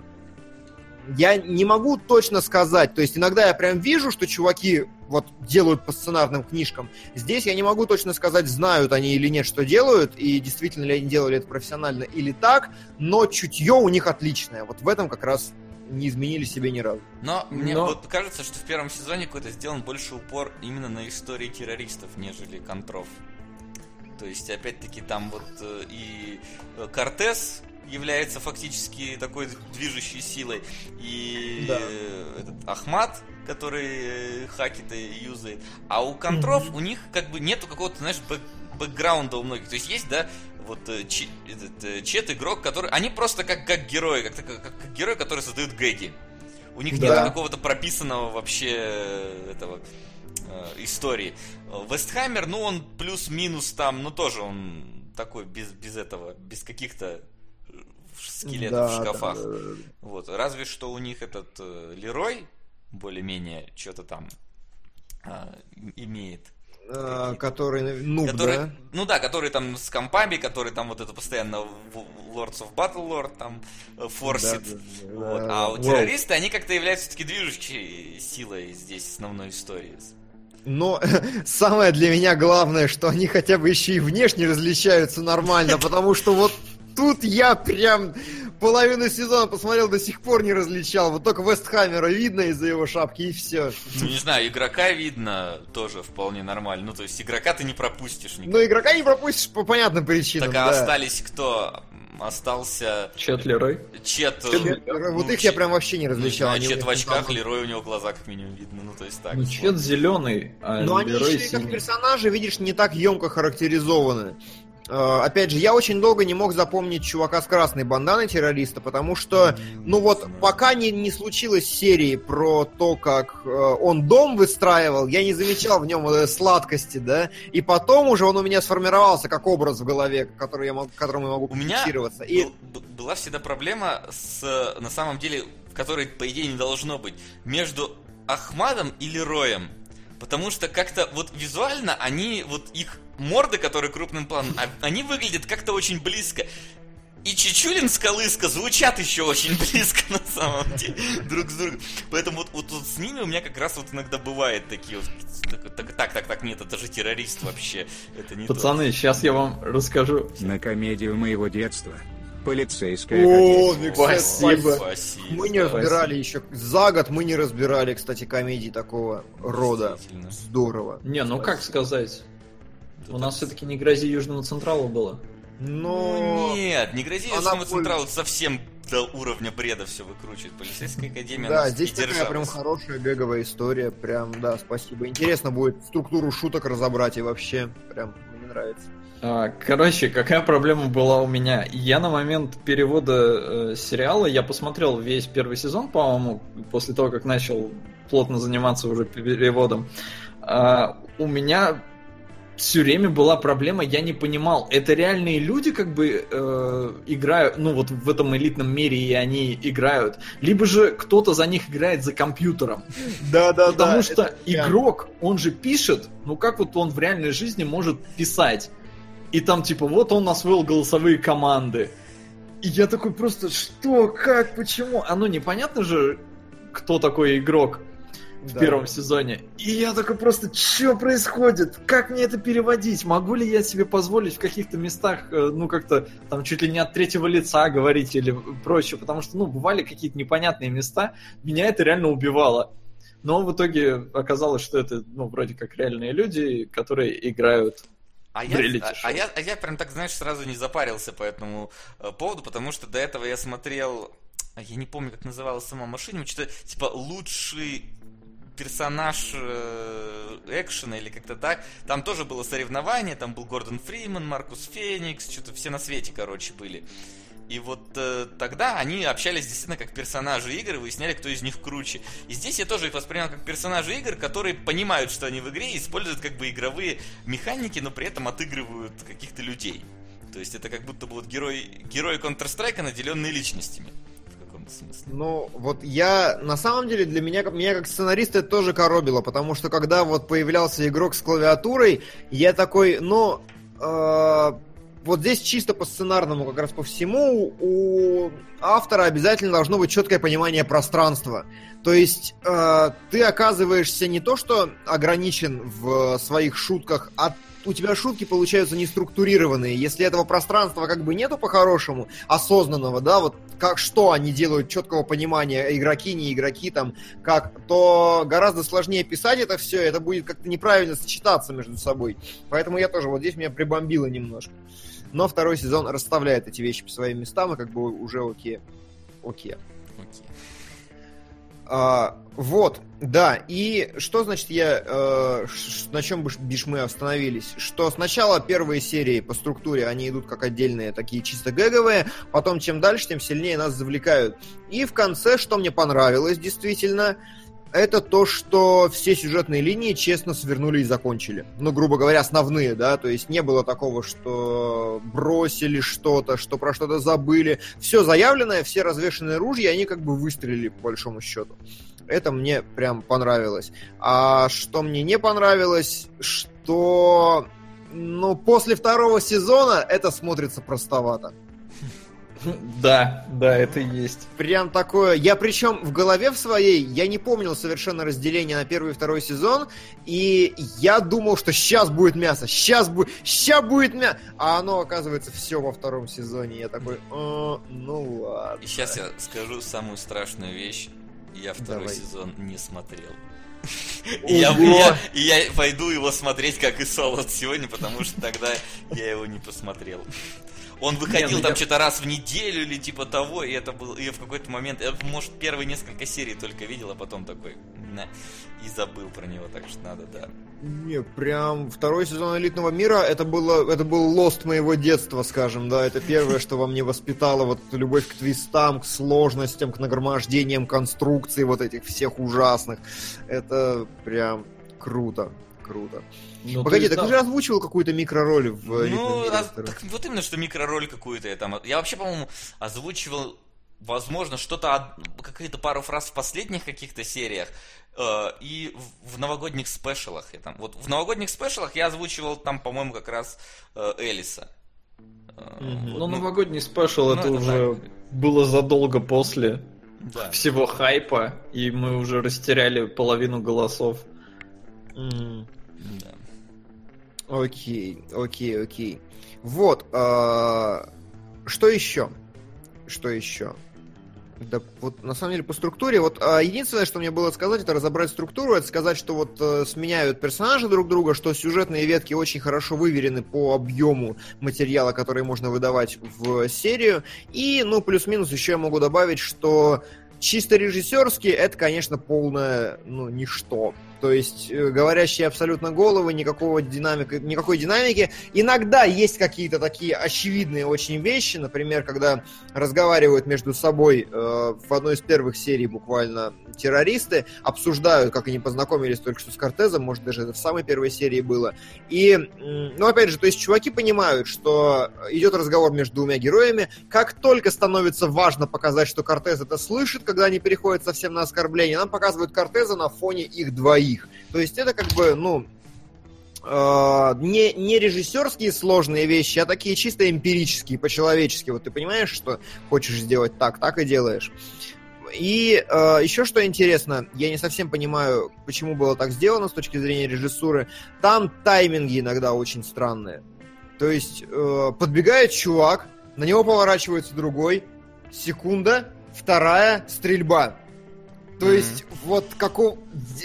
Speaker 4: я не могу точно сказать. То есть иногда я прям вижу, что чуваки вот делают по сценарным книжкам. Здесь я не могу точно сказать, знают они или нет, что делают, и действительно ли они делали это профессионально или так, но чутье у них отличное. Вот в этом как раз не изменили себе ни разу.
Speaker 2: Но мне Но... вот кажется, что в первом сезоне какой-то сделан больше упор именно на истории террористов, нежели контров. То есть, опять-таки, там вот э, и Кортес является фактически такой движущей силой. И да. этот Ахмат, который э, хакит и юзает. А у контров mm-hmm. у них как бы нету какого-то, знаешь, бэк бэкграунда у многих. То есть есть, да, вот э, ч, этот, э, чет игрок, который. Они просто как, как герои, как, как, как герои, которые создают гэги. У них да. нет какого-то прописанного вообще этого истории. Вестхаммер, ну он плюс-минус там, ну тоже он такой без, без этого, без каких-то скелетов да, в шкафах. Да, да, да. Вот. Разве что у них этот э, Лерой более-менее что-то там э, имеет.
Speaker 4: А, который нуб,
Speaker 2: который,
Speaker 4: да?
Speaker 2: Ну да, который там с компами, который там вот это постоянно Lords of Battle Lord там э, форсит. Да, да, да, вот. А у террористы, они как-то являются все-таки движущей силой здесь основной истории.
Speaker 4: Но самое для меня главное, что они хотя бы еще и внешне различаются нормально, потому что вот тут я прям половину сезона посмотрел, до сих пор не различал. Вот только Вестхаммера видно из-за его шапки, и все.
Speaker 2: Ну, не знаю, игрока видно тоже вполне нормально. Ну, то есть игрока ты не пропустишь
Speaker 4: никак. Ну, игрока не пропустишь по понятным причинам,
Speaker 2: Так, а да. остались кто? Остался...
Speaker 3: Чет Лерой?
Speaker 2: Чет...
Speaker 4: Чет Лерой. Ну, вот их Чет... я прям вообще не различал.
Speaker 2: Не Чет в очках, там... Лерой у него глаза как минимум видно. Ну, то есть так. Ну,
Speaker 3: Чет зеленый,
Speaker 4: а Но Лерой они еще как персонажи, видишь, не так емко характеризованы. Э, опять же, я очень долго не мог запомнить чувака с красной банданой террориста, потому что, ну вот, пока не, не случилось серии про то, как э, он дом выстраивал, я не замечал в нем этой сладкости, да, и потом уже он у меня сформировался как образ в голове, который я, к которому я могу
Speaker 2: у меня и... была всегда проблема с, на самом деле, в которой, по идее, не должно быть, между Ахмадом и Лероем. Потому что как-то вот визуально они, вот их морды, которые крупным планом, а, они выглядят как-то очень близко. И Чичулин с Колыска звучат еще очень близко на самом деле друг с другом. Поэтому вот, вот, вот с ними у меня как раз вот иногда бывает такие вот так, так, так, так, нет, это же террорист вообще. Это не
Speaker 3: Пацаны, то. сейчас я вам расскажу.
Speaker 5: На комедию моего детства Полицейская
Speaker 4: О, спасибо. спасибо. Мы не разбирали еще. За год мы не разбирали, кстати, комедии такого рода. Здорово.
Speaker 3: Не, ну как сказать? У нас все-таки не грози Южному Централу было.
Speaker 2: Но... Ну, нет, не грози Южному Централу совсем до уровня бреда все выкручивает. Полицейская академия
Speaker 4: Да, здесь такая прям хорошая беговая история. Прям, да, спасибо. Интересно будет структуру шуток разобрать и вообще прям мне нравится.
Speaker 3: А, короче, какая проблема была у меня? Я на момент перевода э, сериала, я посмотрел весь первый сезон, по-моему, после того, как начал плотно заниматься уже переводом. А, у меня все время была проблема, я не понимал, это реальные люди как бы э, играют, ну вот в этом элитном мире и они играют, либо же кто-то за них играет за компьютером.
Speaker 4: Да, да,
Speaker 3: Потому что игрок, он же пишет, ну как вот он в реальной жизни может писать? И там типа вот он освоил голосовые команды. И я такой просто, что, как, почему? А ну непонятно же, кто такой игрок в
Speaker 4: Да.
Speaker 3: первом сезоне. И я такой просто, что происходит? Как мне это переводить? Могу ли я себе позволить в каких-то местах, э, ну, как-то там чуть ли не от третьего лица говорить или прочее? Потому что, ну, бывали какие-то непонятные места, меня это реально убивало. Но в итоге оказалось, что это, ну, вроде как реальные люди, которые играют.
Speaker 2: А я, а, а я, а я прям так, знаешь, сразу не запарился по этому э, поводу, потому что до этого я смотрел, а я не помню, как называлась сама машина, что-то типа лучший персонаж э, экшена или как-то так. Там тоже было соревнование, там был Гордон Фриман, Маркус Феникс, что-то все на свете, короче, были. И вот э, тогда они общались действительно как персонажи игр и выясняли, кто из них круче. И здесь я тоже их воспринял как персонажи игр, которые понимают, что они в игре, и используют как бы игровые механики, но при этом отыгрывают каких-то людей. То есть это как будто бы вот герой, герои Counter-Strike, наделенные личностями. Каком-то.
Speaker 4: Ну, вот я, на самом деле, для меня, меня как сценариста это тоже коробило, потому что когда вот появлялся игрок с клавиатурой, я такой, ну, э, вот здесь чисто по сценарному, как раз по всему, у автора обязательно должно быть четкое понимание пространства. То есть э, ты оказываешься не то, что ограничен в своих шутках, а у тебя шутки получаются неструктурированные. Если этого пространства как бы нету по-хорошему, осознанного, да, вот как что они делают, четкого понимания, игроки, не игроки, там, как, то гораздо сложнее писать это все, это будет как-то неправильно сочетаться между собой. Поэтому я тоже, вот здесь меня прибомбило немножко. Но второй сезон расставляет эти вещи по своим местам, и как бы уже окей. Окей.
Speaker 2: Окей.
Speaker 4: А, вот, да. И что значит я э, ш- на чем биш, бишь мы остановились? Что сначала первые серии по структуре они идут как отдельные, такие чисто гэговые, потом чем дальше, тем сильнее нас завлекают. И в конце, что мне понравилось действительно, это то, что все сюжетные линии честно свернули и закончили. Ну, грубо говоря, основные, да, то есть не было такого, что бросили что-то, что про что-то забыли. Все заявленное, все развешенные ружья, они как бы выстрелили, по большому счету. Это мне прям понравилось. А что мне не понравилось, что ну, после второго сезона это смотрится простовато.
Speaker 3: Да, да, это и есть.
Speaker 4: Прям такое. Я причем в голове в своей, я не помнил совершенно разделения на первый и второй сезон, и я думал, что сейчас будет мясо, сейчас будет, сейчас будет мясо, а оно оказывается все во втором сезоне. Я такой, «А, ну ладно.
Speaker 2: И сейчас я скажу самую страшную вещь. Я второй
Speaker 4: Давай.
Speaker 2: сезон не смотрел. И я, я- и я пойду его смотреть, как и Солод сегодня, потому что тогда я его не посмотрел. Он выходил
Speaker 3: Не, ну
Speaker 2: там
Speaker 3: я-
Speaker 2: что-то раз в неделю или типа того, и это был, и в какой-то момент, я, может, первые несколько серий только видел, а потом такой, на, и забыл про него, так что надо, да.
Speaker 4: Не, прям второй сезон элитного мира это было это был лост моего детства, скажем, да. Это первое, что во мне воспитало вот эту любовь к твистам, к сложностям, к нагромождениям конструкций вот этих всех ужасных. Это прям круто. Круто.
Speaker 3: Ну,
Speaker 4: Погоди, так
Speaker 3: да.
Speaker 4: ты же озвучивал какую-то микророль в элитном
Speaker 2: Ну, а-
Speaker 4: втором.
Speaker 2: так вот именно, что микророль какую-то я там... Я вообще, по-моему, озвучивал, возможно, что-то, какие-то пару фраз в последних каких-то сериях, э, и в, в новогодних спешалах. Я там, вот в новогодних спешалах я озвучивал там, по-моему, как раз э, Элиса. Э,
Speaker 4: Мгм.
Speaker 2: вот,
Speaker 3: Ну, новогодний спешл
Speaker 2: ну,
Speaker 3: это
Speaker 2: это
Speaker 3: уже
Speaker 2: так.
Speaker 3: было задолго после
Speaker 2: да.
Speaker 3: всего хайпа, и мы уже растеряли половину голосов.
Speaker 4: Окей, окей, окей. Вот, а, что еще? Что еще? Да, вот на самом деле по структуре, вот а, единственное, что мне было сказать, это разобрать структуру, это сказать, что вот э, сменяют персонажи друг друга, что сюжетные ветки очень хорошо выверены по объему материала, который можно выдавать в серию, и, ну, плюс-минус еще я могу добавить, что чисто режиссерски это, конечно, полное, ну, ничто. То есть э, говорящие абсолютно головы, никакого динамика, никакой динамики. Иногда есть какие-то такие очевидные очень вещи, например, когда разговаривают между собой э, в одной из первых серий буквально террористы, обсуждают, как они познакомились только что с Кортезом, может даже это в самой первой серии было. И, ну опять же, то есть чуваки понимают, что идет разговор между двумя героями, как только становится важно показать, что Кортез это слышит, когда они переходят совсем на оскорбление, нам показывают Кортеза на фоне их двоих. То есть это как бы, ну, э, не, не режиссерские сложные вещи, а такие чисто эмпирические, по-человечески. Вот ты понимаешь, что хочешь сделать так, так и делаешь. И э, еще что интересно, я не совсем понимаю, почему было так сделано с точки зрения режиссуры. Там тайминги иногда очень странные. То есть э, подбегает чувак, на него поворачивается другой, секунда, вторая стрельба. То mm-hmm. есть, вот какой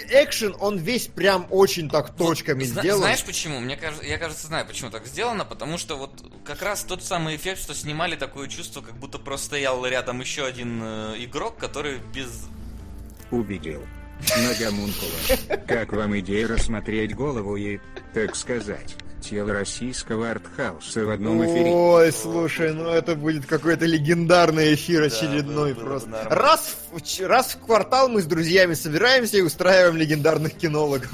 Speaker 4: экшен, он весь прям очень так точками вот, сделан.
Speaker 2: Знаешь почему? Мне кажется, я кажется, знаю, почему так сделано, потому что вот как раз тот самый эффект, что снимали такое чувство, как будто просто стоял рядом еще один э, игрок, который без...
Speaker 5: Увидел. Ногомункула. Как вам идея рассмотреть голову и, так сказать, тело российского артхауса в одном эфире.
Speaker 4: Ой, слушай, ну это будет какой-то легендарный эфир очередной да, просто. Было раз, в, раз в квартал мы с друзьями собираемся и устраиваем легендарных кинологов.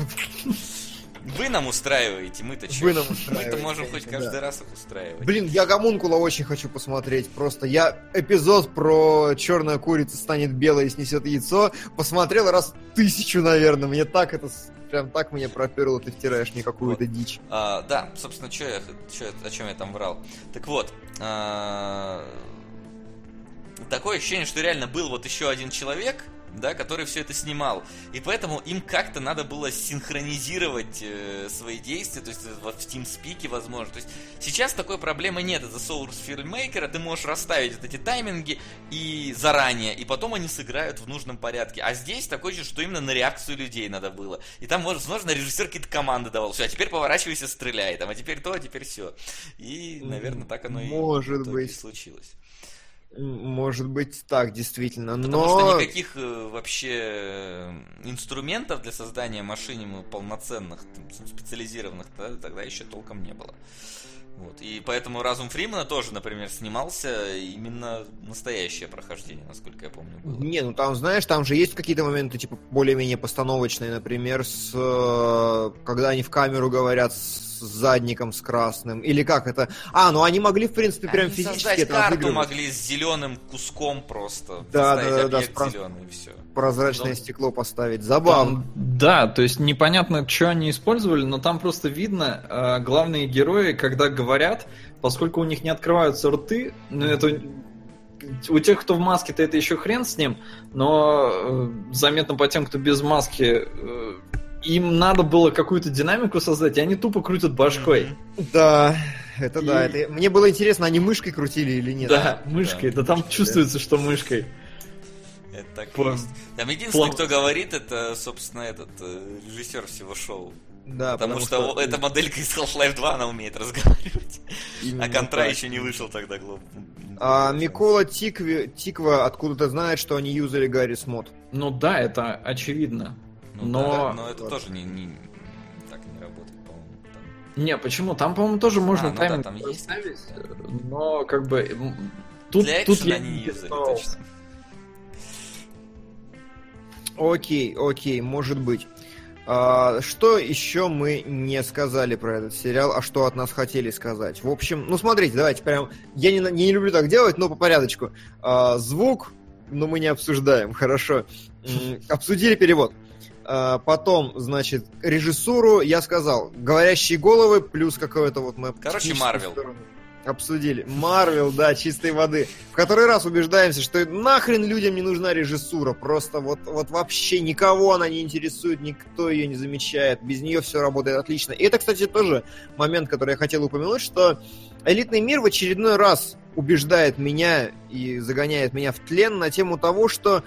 Speaker 2: Вы нам устраиваете, мы-то что?
Speaker 4: Вы нам устраиваете.
Speaker 2: Мы-то можем хоть каждый да. раз их устраивать.
Speaker 4: Блин, я Гомункула очень хочу посмотреть. Просто я эпизод про черная курица станет белой и снесет яйцо посмотрел раз тысячу, наверное. Мне так это прям так меня проперло, ты втираешь мне какую-то вот. дичь.
Speaker 2: А, да, собственно, что я, чё, о чем я там врал. Так вот, а, такое ощущение, что реально был вот еще один человек, да, который все это снимал. И поэтому им как-то надо было синхронизировать э, свои действия, то есть вот в TeamSpeak, возможно. То есть сейчас такой проблемы нет из-за Source Filmmaker, ты можешь расставить вот эти тайминги и заранее, и потом они сыграют в нужном порядке. А здесь такое же, что именно на реакцию людей надо было. И там, возможно, режиссер какие-то команды давал. Все, а теперь поворачивайся, стреляй, там, а теперь то, а теперь все. И, наверное, так оно
Speaker 4: Может
Speaker 2: и
Speaker 4: быть.
Speaker 2: случилось.
Speaker 4: Может быть так, действительно, но...
Speaker 2: Потому что никаких э, вообще э, инструментов для создания машин полноценных, специализированных, тогда еще толком не было. Вот. И поэтому Разум Фримана тоже, например, снимался именно настоящее прохождение, насколько я помню. Было.
Speaker 4: Не, ну там, знаешь, там же есть какие-то моменты, типа, более-менее постановочные, например, с э, когда они в камеру говорят с задником с красным? Или как это? А, ну они могли, в принципе, прям они физически это
Speaker 2: карту могли с зеленым куском просто.
Speaker 4: Да, да, да, да, про...
Speaker 2: зеленый, все.
Speaker 4: Прозрачное но... стекло поставить. Забавно.
Speaker 3: Там, да, то есть непонятно, что они использовали, но там просто видно, э, главные герои, когда говорят, поскольку у них не открываются рты, ну это у тех, кто в маске, то это еще хрен с ним, но э, заметно по тем, кто без маски, э, им надо было какую-то динамику создать, и они тупо крутят башкой.
Speaker 4: Да, это и... да. Это... Мне было интересно, они мышкой крутили или нет.
Speaker 3: Да, мышкой. Да, да там чувствуется, что мышкой.
Speaker 2: Это так План. Там единственный, План. кто говорит, это, собственно, этот э, режиссер всего шоу. Да, потому, потому что, что эта моделька из Half-Life 2, она умеет разговаривать. Именно а Контра так. еще не вышел тогда, Глоб.
Speaker 4: А Микола Тикви, Тиква откуда-то знает, что они юзали Гаррис мод.
Speaker 3: Ну да, это очевидно. Ну, но...
Speaker 2: Да, но это тоже не, не, так не работает, по-моему.
Speaker 3: Там... Не, почему? Там, по-моему, тоже можно а, ну тайминг да, там есть, но как бы
Speaker 2: тут, Для тут я не юзали, точно.
Speaker 4: Окей, окей, может быть. А, что еще мы не сказали про этот сериал, а что от нас хотели сказать? В общем, ну смотрите, давайте прям. Я не, не люблю так делать, но по порядочку. А, звук, но мы не обсуждаем, хорошо. Обсудили перевод. А, потом, значит, режиссуру я сказал. Говорящие головы плюс какое-то вот мы...
Speaker 2: Короче, Марвел.
Speaker 4: Обсудили. Марвел, да, чистой воды. В который раз убеждаемся, что нахрен людям не нужна режиссура. Просто вот, вот вообще никого она не интересует, никто ее не замечает. Без нее все работает отлично. И это, кстати, тоже момент, который я хотел упомянуть, что элитный мир в очередной раз убеждает меня и загоняет меня в тлен на тему того, что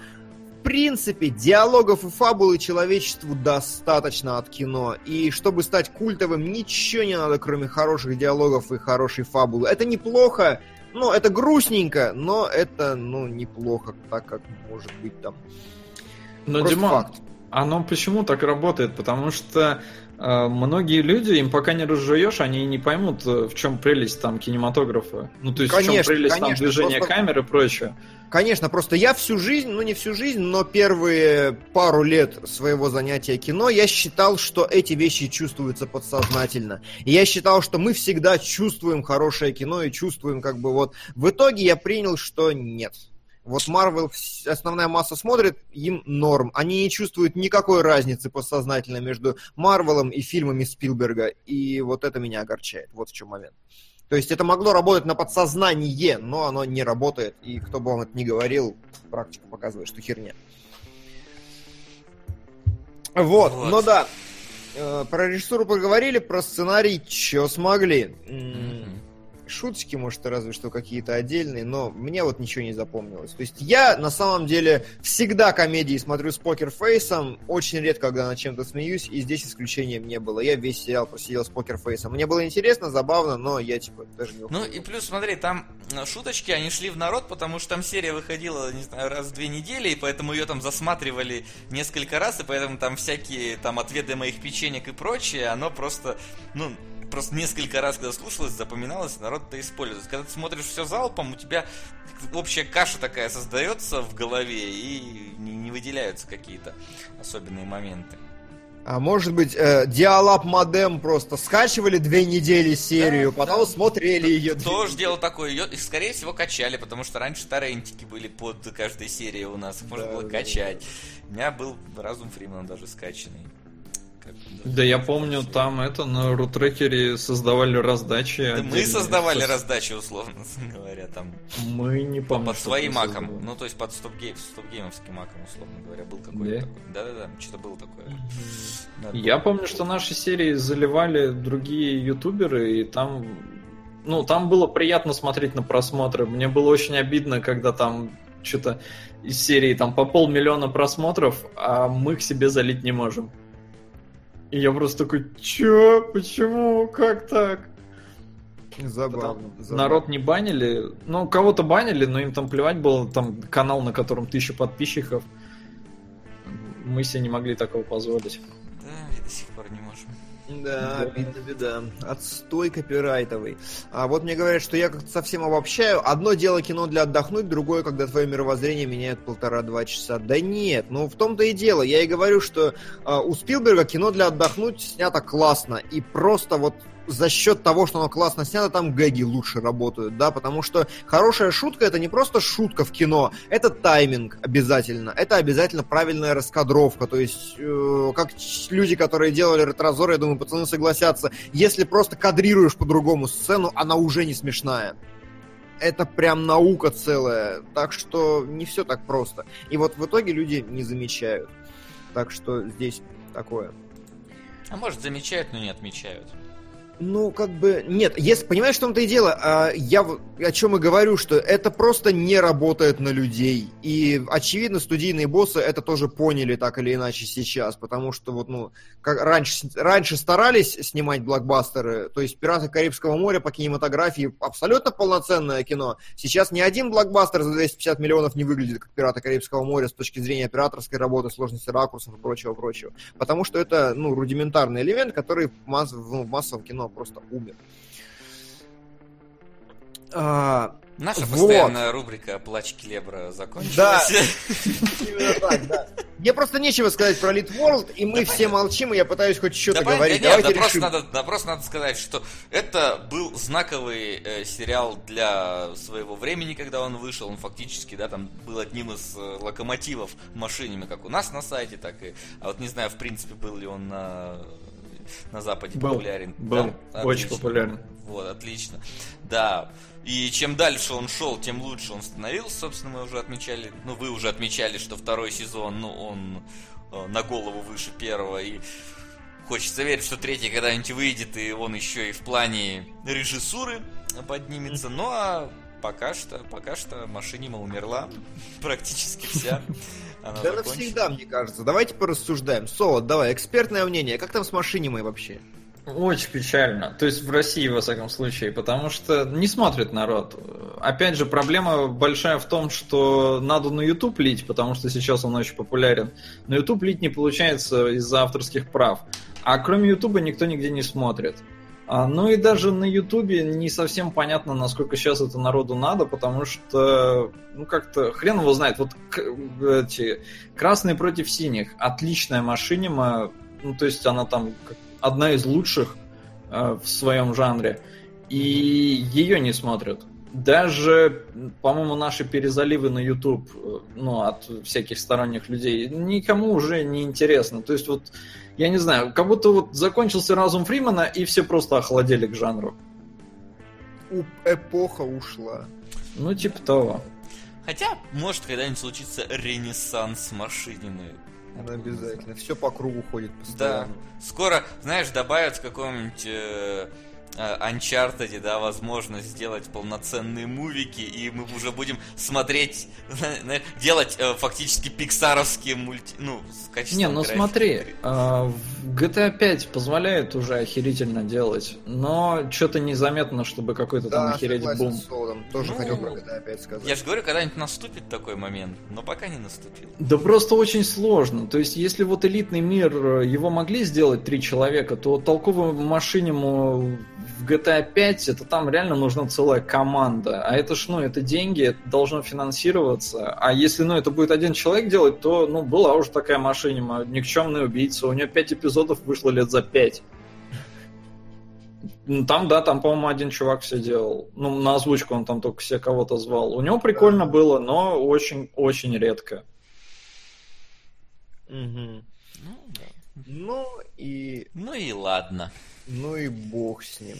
Speaker 4: принципе, диалогов и фабулы человечеству достаточно от кино. И чтобы стать культовым, ничего не надо, кроме хороших диалогов и хорошей фабулы. Это неплохо, ну, это грустненько, но это, ну, неплохо, так как может быть там.
Speaker 3: Но, Просто Димон, факт. Оно почему так работает? Потому что э, многие люди, им пока не разжуешь, они не поймут, э, в чем прелесть там кинематографа. Ну, то есть
Speaker 4: Конечно,
Speaker 3: в чем прелесть там
Speaker 4: конечно,
Speaker 3: движения
Speaker 4: просто-
Speaker 3: камеры и прочее.
Speaker 4: Конечно, просто я всю жизнь, ну не всю жизнь, но первые пару лет своего занятия кино я считал, что эти вещи чувствуются подсознательно. И я считал, что мы всегда чувствуем хорошее кино и чувствуем как бы вот... В итоге я принял, что нет. Вот Марвел, основная масса смотрит, им норм. Они не чувствуют никакой разницы подсознательно между Марвелом и фильмами Спилберга. И вот это меня огорчает. Вот в чем момент. То есть это могло работать на подсознание, но оно не работает. И кто бы вам это ни говорил, практика показывает, что херня. Вот,
Speaker 2: Вот.
Speaker 4: ну да. Э, Про режиссуру поговорили, про сценарий, что смогли.
Speaker 2: Мгм.
Speaker 4: Шуточки, может, разве что какие-то отдельные, но мне вот ничего не запомнилось. То есть я, на самом деле, всегда комедии смотрю с покерфейсом, очень редко, когда над чем-то смеюсь, и здесь исключением не было. Я весь сериал просидел с покерфейсом. Мне было интересно, забавно, но я, типа, даже не
Speaker 2: Ну
Speaker 4: уходил.
Speaker 2: и плюс, смотри, там э, шуточки, они шли в народ, потому что там серия выходила, не знаю, раз в две недели, и поэтому ее там засматривали несколько раз, и поэтому там всякие там ответы моих печенек и прочее, оно просто, ну, просто несколько раз, когда слушалось, запоминалось, народ это использует. Когда ты смотришь все залпом, у тебя общая каша такая создается в голове, и не, выделяются какие-то особенные моменты.
Speaker 4: А может быть, э, Диалаб Модем просто скачивали две недели серию,
Speaker 2: Да,
Speaker 4: потом
Speaker 2: да.
Speaker 4: смотрели ее.
Speaker 2: Тоже дело такое, ее, скорее всего, качали, потому что раньше торрентики были под каждой серией у нас, их можно
Speaker 4: Да,
Speaker 2: было
Speaker 4: да,
Speaker 2: качать. У меня был Разум Фримана даже скачанный.
Speaker 3: Да я помню, там это на рутрекере создавали раздачи.
Speaker 2: Да мы создавали
Speaker 3: Со-
Speaker 2: раздачи, условно говоря, там
Speaker 3: Мы не помню.
Speaker 2: под своим ником.
Speaker 3: создавали.
Speaker 2: Ну, то есть под StopGame, StopGame овским ником, условно говоря, был какой-то
Speaker 3: Да?
Speaker 2: такой. Да-да-да, что-то было такое. Надо
Speaker 3: Я
Speaker 2: было-
Speaker 3: помню, что наши серии заливали другие ютуберы, и там... Ну, там было приятно смотреть на просмотры. Мне было очень обидно, когда там что-то из серии там по полмиллиона просмотров, а мы к себе залить не можем. И я просто такой, чё? Почему? Как так?
Speaker 4: Забавно. забавно.
Speaker 3: Народ не банили. Ну, кого-то банили, но им там плевать было. Там канал, на котором тысяча подписчиков. Мы себе не могли такого позволить.
Speaker 2: Да, и до сих пор не можем.
Speaker 4: Да, обидно, беда. Отстой копирайтовый. А вот мне говорят, что я как-то совсем обобщаю. Одно дело кино для отдохнуть, другое, когда твое мировоззрение меняет полтора-два часа. Да нет, ну в том-то и дело. Я и говорю, что а, у Спилберга кино для отдохнуть снято классно. И просто вот за счет того, что оно классно снято, там гэги лучше работают, да, потому что хорошая шутка это не просто шутка в кино, это тайминг обязательно, это обязательно правильная раскадровка, то есть э, как люди, которые делали ретрозор, я думаю, пацаны согласятся, если просто кадрируешь по-другому сцену, она уже не смешная. Это прям наука целая, так что не все так просто. И вот в итоге люди не замечают. Так что здесь такое.
Speaker 2: А может замечают, но не отмечают.
Speaker 4: Ну, как бы, нет, если, понимаешь, в том-то и дело, а, я о чем и говорю, что это просто не работает на людей, и, очевидно, студийные боссы это тоже поняли так или иначе сейчас, потому что вот, ну, как раньше, раньше старались снимать блокбастеры, то есть «Пираты Карибского моря» по кинематографии абсолютно полноценное кино, сейчас ни один блокбастер за 250 миллионов не выглядит как «Пираты Карибского моря» с точки зрения операторской работы, сложности ракурсов и прочего-прочего, потому что это, ну, рудиментарный элемент, который масс- в массовом кино просто умер. А,
Speaker 2: Наша
Speaker 4: Вот.
Speaker 2: постоянная рубрика «Плач Келебра» закончилась.
Speaker 4: Да. именно так, да. Мне просто нечего сказать про World, и мы все молчим, и я пытаюсь хоть что-то
Speaker 2: Да,
Speaker 4: говорить.
Speaker 2: да нет,
Speaker 4: Давайте
Speaker 2: да просто,
Speaker 4: решим.
Speaker 2: надо, да просто надо сказать, что это был знаковый э, сериал для своего времени, когда он вышел. Он фактически, да, там был одним из э, локомотивов машинами, как у нас на сайте, так и... А вот не знаю, в принципе, был ли он на, на Западе
Speaker 3: Был,
Speaker 2: популярен.
Speaker 3: был,
Speaker 2: Да?
Speaker 3: очень
Speaker 2: Отлично.
Speaker 3: популярен.
Speaker 2: Вот, отлично. Да. И чем дальше он шел, тем лучше он становился. Собственно, мы уже отмечали, ну, вы уже отмечали, что второй сезон, ну, он э, на голову выше первого. И хочется верить, что третий когда-нибудь выйдет, и он еще и в плане режиссуры поднимется. Ну, а пока что, пока что Машинима умерла практически вся. Она
Speaker 4: Да
Speaker 2: закончена.
Speaker 4: навсегда, мне кажется. Давайте порассуждаем. Солод, давай, экспертное мнение. Как там с Машинимой вообще?
Speaker 3: Очень печально. То есть в России, во всяком случае, потому что не смотрит народ. Опять же, проблема большая в том, что надо на YouTube лить, потому что сейчас он очень популярен. На YouTube лить не получается из-за авторских прав. А кроме YouTube никто нигде не смотрит. А, ну и даже на Ютубе не совсем понятно, насколько сейчас это народу надо, потому что, ну как-то, хрен его знает, вот эти красные против синих, отличная машинима, ну то есть она там одна из лучших э, в своем жанре, и ее не смотрят. Даже, по-моему, наши перезаливы на YouTube, э, ну, от всяких сторонних людей, никому уже не интересно. То есть вот я не знаю, как будто вот закончился разум Фримана, и все просто охладели к жанру.
Speaker 4: У эпоха ушла.
Speaker 3: Ну, типа того.
Speaker 2: Хотя, может, когда-нибудь случится ренессанс машинины.
Speaker 4: Да, обязательно. Все по кругу ходит постоянно.
Speaker 2: Да. Скоро, знаешь, добавят в каком-нибудь э, Э, Uncharted, да, возможность сделать полноценные мувики, и мы уже будем смотреть, делать э, фактически пиксаровские мульти... Ну,
Speaker 3: с качеством Не, ну графики. смотри, э, GTA 5 позволяет уже охерительно делать, но что-то незаметно, чтобы какой-то да, там охереть бум. С
Speaker 4: Солом. Тоже ну, хотел про GTA 5 сказать.
Speaker 2: Я же говорю, когда-нибудь наступит такой момент, но пока не наступил.
Speaker 3: Да просто очень сложно. То есть, если вот элитный мир, э, его могли сделать три человека, то толковую машиниму в GTA 5 это там реально нужна целая команда. А это ж, ну, это деньги, это должно финансироваться. А если, ну, это будет один человек делать, то, ну, была уже такая машина, никчемный убийца. У нее 5 эпизодов вышло лет за 5. Ну, там, да, там, по-моему, один чувак все делал. Ну, на озвучку он там только все кого-то звал. У него прикольно было, но очень-очень редко.
Speaker 4: Угу. Ну, да. Ну и...
Speaker 2: Ну и ладно.
Speaker 4: Ну и бог с ним.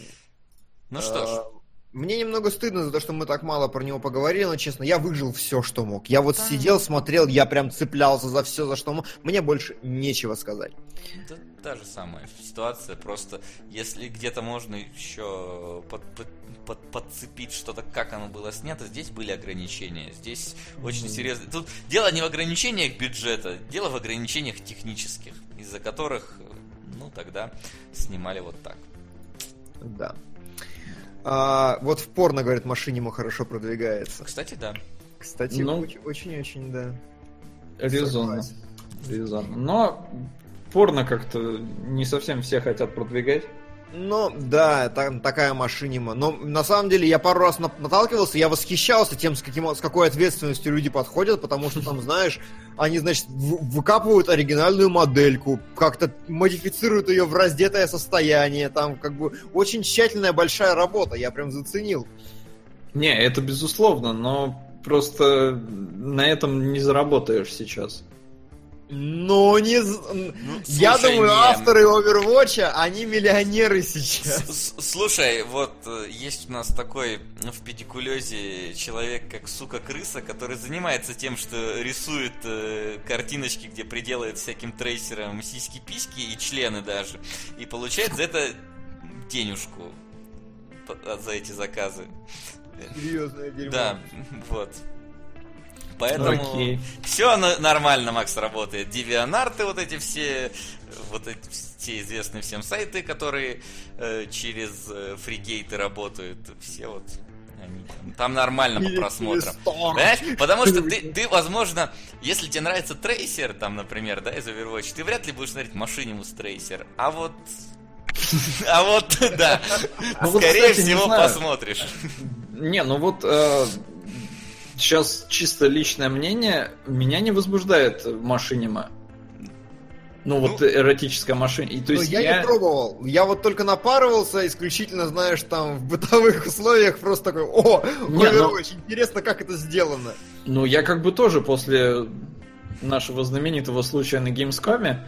Speaker 2: Ну что ж. А,
Speaker 4: мне немного стыдно за то, что мы так мало про него поговорили, но честно, я выжил все, что мог. Я вот сидел, смотрел, я прям цеплялся за все, за что мог. Мне больше нечего сказать.
Speaker 2: Да, та же самая ситуация, просто если где-то можно еще под, под, под, подцепить что-то, как оно было снято, здесь были ограничения. Здесь mm-hmm. очень серьезно. Тут дело не в ограничениях бюджета, дело в ограничениях технических, из-за которых тогда снимали вот так.
Speaker 4: Да. А, вот в порно, говорит, машине ему хорошо продвигается.
Speaker 2: Кстати, да.
Speaker 4: Кстати, ну, очень-очень, да.
Speaker 3: Резонно. Резонно. Но порно как-то не совсем все хотят продвигать.
Speaker 4: Ну, да, там такая машинима. Но на самом деле я пару раз наталкивался, я восхищался тем, с, каким, с какой ответственностью люди подходят, потому что там, знаешь, они, значит, выкапывают оригинальную модельку, как-то модифицируют ее в раздетое состояние, там как бы очень тщательная большая работа, я прям заценил.
Speaker 3: Не, это безусловно, но просто на этом не заработаешь сейчас.
Speaker 4: Но не... Ну, Я думаю, не... авторы Overwatch, они миллионеры сейчас.
Speaker 2: Слушай, вот э, есть у нас такой в педикулезе человек, как сука-крыса, который занимается тем, что рисует э, картиночки, где приделает всяким трейсерам сиськи-письки и члены даже. И получает за это денежку за эти заказы.
Speaker 4: Серьезное дерьмо.
Speaker 2: Да, вот. Поэтому Окей. все нормально, Макс, работает. Девианарты вот эти все, вот эти все известные всем сайты, которые э, через э, фригейты работают, все вот они, там нормально по просмотрам. Понимаешь? Потому что ты, ты, возможно, если тебе нравится трейсер, там, например, да, из Overwatch, ты вряд ли будешь смотреть машинимус трейсер. А вот а вот, да. Ну Скорее всего, посмотришь.
Speaker 3: Не, ну вот э, сейчас чисто личное мнение, меня не возбуждает машинима. Ну, ну вот эротическая машина. И, то ну, есть
Speaker 4: я, я не пробовал. Я вот только напарывался, исключительно, знаешь, там в бытовых условиях просто такой, о, не, ну... очень интересно, как это сделано.
Speaker 3: Ну, я как бы тоже после нашего знаменитого случая на Gamescom,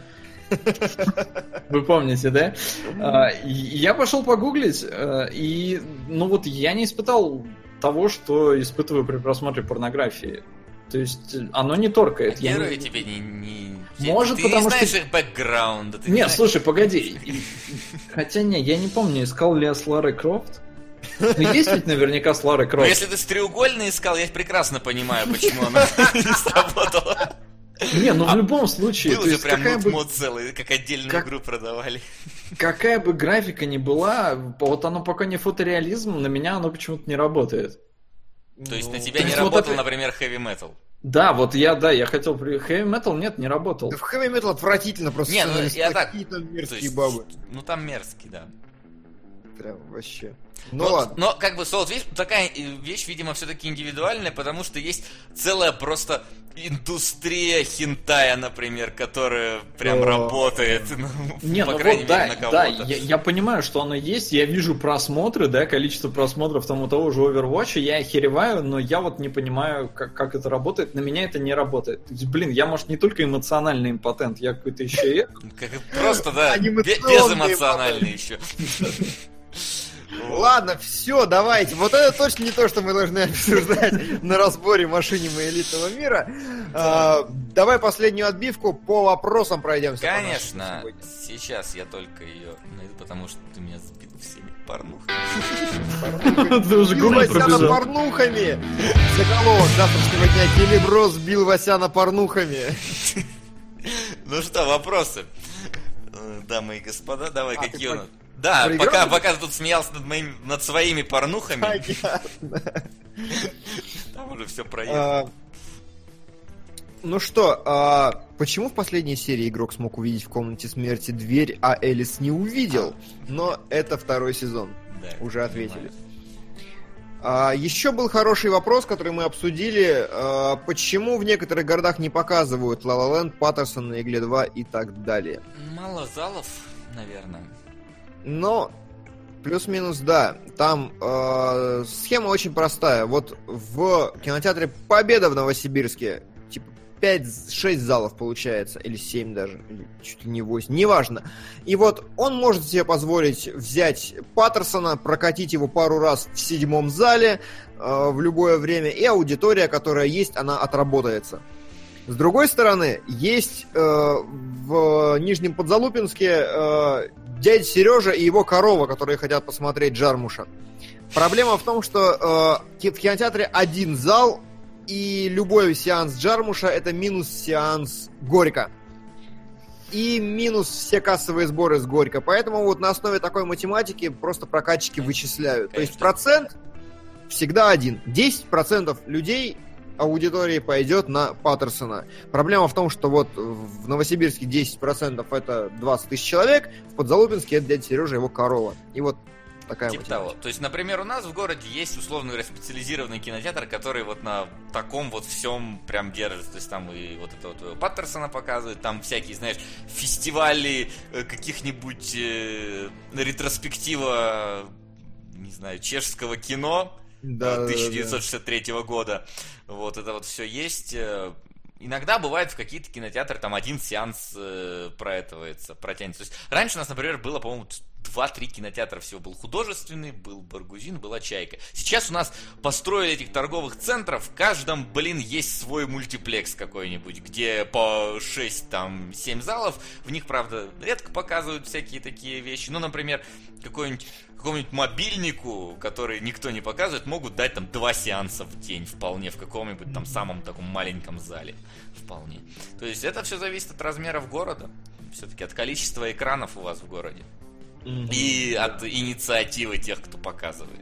Speaker 3: вы помните, да? А, я пошел погуглить, э, и, ну вот, я не испытал того, что испытываю при просмотре порнографии. То есть оно не торкает.
Speaker 2: Герои не... тебе не, не...
Speaker 3: Может,
Speaker 2: ты
Speaker 3: потому
Speaker 2: не знаешь
Speaker 3: что...
Speaker 2: их бэкграунда.
Speaker 3: Нет, знаешь... слушай, погоди. Хотя не, я не помню, искал ли я с Ларой Крофт. Ну, есть ведь наверняка с Ларой Крофт.
Speaker 2: Но если ты с треугольной искал, я прекрасно понимаю, почему она не сработала.
Speaker 3: Не, ну в любом случае,
Speaker 2: Был же прям
Speaker 3: какая бы,
Speaker 2: мод целый, как отдельную
Speaker 3: как-
Speaker 2: игру продавали.
Speaker 3: какая бы графика ни была, вот оно пока не фотореализм, на меня оно почему-то не работает.
Speaker 2: То есть
Speaker 4: Ну,
Speaker 2: на тебя
Speaker 3: то
Speaker 2: не
Speaker 3: вот
Speaker 2: работал,
Speaker 3: это-
Speaker 2: например, Heavy Metal.
Speaker 3: Да, вот я, да, я хотел... при- Heavy Metal нет, не работал.
Speaker 4: Да в Heavy Metal отвратительно просто.
Speaker 2: Не, ну, я так-
Speaker 4: Какие-то
Speaker 2: То
Speaker 4: мерзкие
Speaker 2: есть,
Speaker 4: бабы.
Speaker 2: Ну там мерзкий, да.
Speaker 4: Прям вообще. Ну
Speaker 2: Но,
Speaker 4: ладно.
Speaker 2: но как бы Солод, видишь, такая э, вещь, видимо, все-таки индивидуальная, потому что есть целая просто индустрия хентая, например, которая прям
Speaker 3: О.
Speaker 2: работает, ну,
Speaker 3: Не,
Speaker 2: по
Speaker 3: ну
Speaker 2: крайней
Speaker 3: вот,
Speaker 2: мере,
Speaker 3: да,
Speaker 2: на
Speaker 3: да,
Speaker 2: кого-то.
Speaker 3: я, я понимаю, что оно есть, я вижу просмотры, да, количество просмотров тому того же Overwatch, я охереваю, но я вот не понимаю, как, как это работает, на меня это не работает. То есть, блин, я, может, не только эмоциональный импотент, я какой-то еще и...
Speaker 2: Просто, да, безэмоциональный еще.
Speaker 4: Ладно, все, давайте. Вот это точно не то, что мы должны обсуждать на разборе машине элитного мира. А, давай последнюю отбивку по вопросам пройдемся.
Speaker 2: Конечно, сейчас я только ее найду, потому что ты меня сбил всеми порнухами.
Speaker 3: Ты уже
Speaker 4: Васяна
Speaker 3: пробежал.
Speaker 4: порнухами. Заголовок завтрашнего дня. Келеброс бил Васяна порнухами.
Speaker 2: Ну что, вопросы? Э, Дамы и господа, давай,
Speaker 4: А,
Speaker 2: какие у нас? Да,
Speaker 4: проиграл?
Speaker 2: пока, пока ты тут смеялся над, моим, над своими порнухами,
Speaker 4: Понятно.
Speaker 2: там уже все проехало.
Speaker 4: А, Ну что, а, почему в последней серии игрок смог увидеть в комнате смерти дверь, а Элис не увидел? Но это второй сезон.
Speaker 2: Да,
Speaker 4: уже
Speaker 2: понимаю.
Speaker 4: ответили. А, еще был хороший вопрос, который мы обсудили. А, почему в некоторых городах не показывают Land, Паттерсон на Игле 2 и так далее?
Speaker 2: Мало залов, наверное.
Speaker 4: Но плюс-минус да. Там э, схема очень простая. Вот в кинотеатре Победа в Новосибирске типа 5-6 залов получается, или 7 даже, или чуть ли не 8, неважно. И вот он может себе позволить взять Паттерсона, прокатить его пару раз в седьмом зале э, в любое время, и аудитория, которая есть, она отработается. С другой стороны, есть э, в Нижнем Подзалупинске э, дядя Сережа и его корова, которые хотят посмотреть Джармуша. Проблема в том, что э, в кинотеатре один зал, и любой сеанс Джармуша это минус сеанс Горько. И минус все кассовые сборы с Горько. Поэтому вот на основе такой математики просто прокатчики вычисляют. То есть процент всегда один. 10% людей аудитории пойдет на Паттерсона. Проблема в том, что вот в Новосибирске 10% это 20 тысяч человек, в Подзалупинске это дядя Сережа его корова. И вот такая
Speaker 2: Типа
Speaker 4: математика.
Speaker 2: того. То есть, например, у нас в городе есть условно говоря специализированный кинотеатр, который вот на таком вот всем прям держит. То есть там и вот этого твоего Паттерсона показывают, там всякие, знаешь, фестивали э, каких-нибудь э, ретроспектива, не знаю, чешского кино.
Speaker 4: Да, да, да, да.
Speaker 2: 1963 года. Вот это вот все есть. Э, Иногда бывает в какие-то кинотеатры там один сеанс э, проэтывается, протянется. То есть раньше у нас, например, было, по-моему, 2-3 кинотеатра всего. Был художественный, был Баргузин, была Чайка. Сейчас у нас построили этих торговых центров, в каждом, блин, есть свой мультиплекс какой-нибудь, где по 6, там, 7 залов. В них, правда, редко показывают всякие такие вещи. Ну, например, какой-нибудь какому-нибудь мобильнику, который никто не показывает, могут дать там два сеанса в день вполне в каком-нибудь там самом таком маленьком зале. Вполне. То есть это все зависит от размеров города. Все-таки от количества экранов у вас в городе.
Speaker 4: Мгм.
Speaker 2: И от инициативы тех, кто показывает.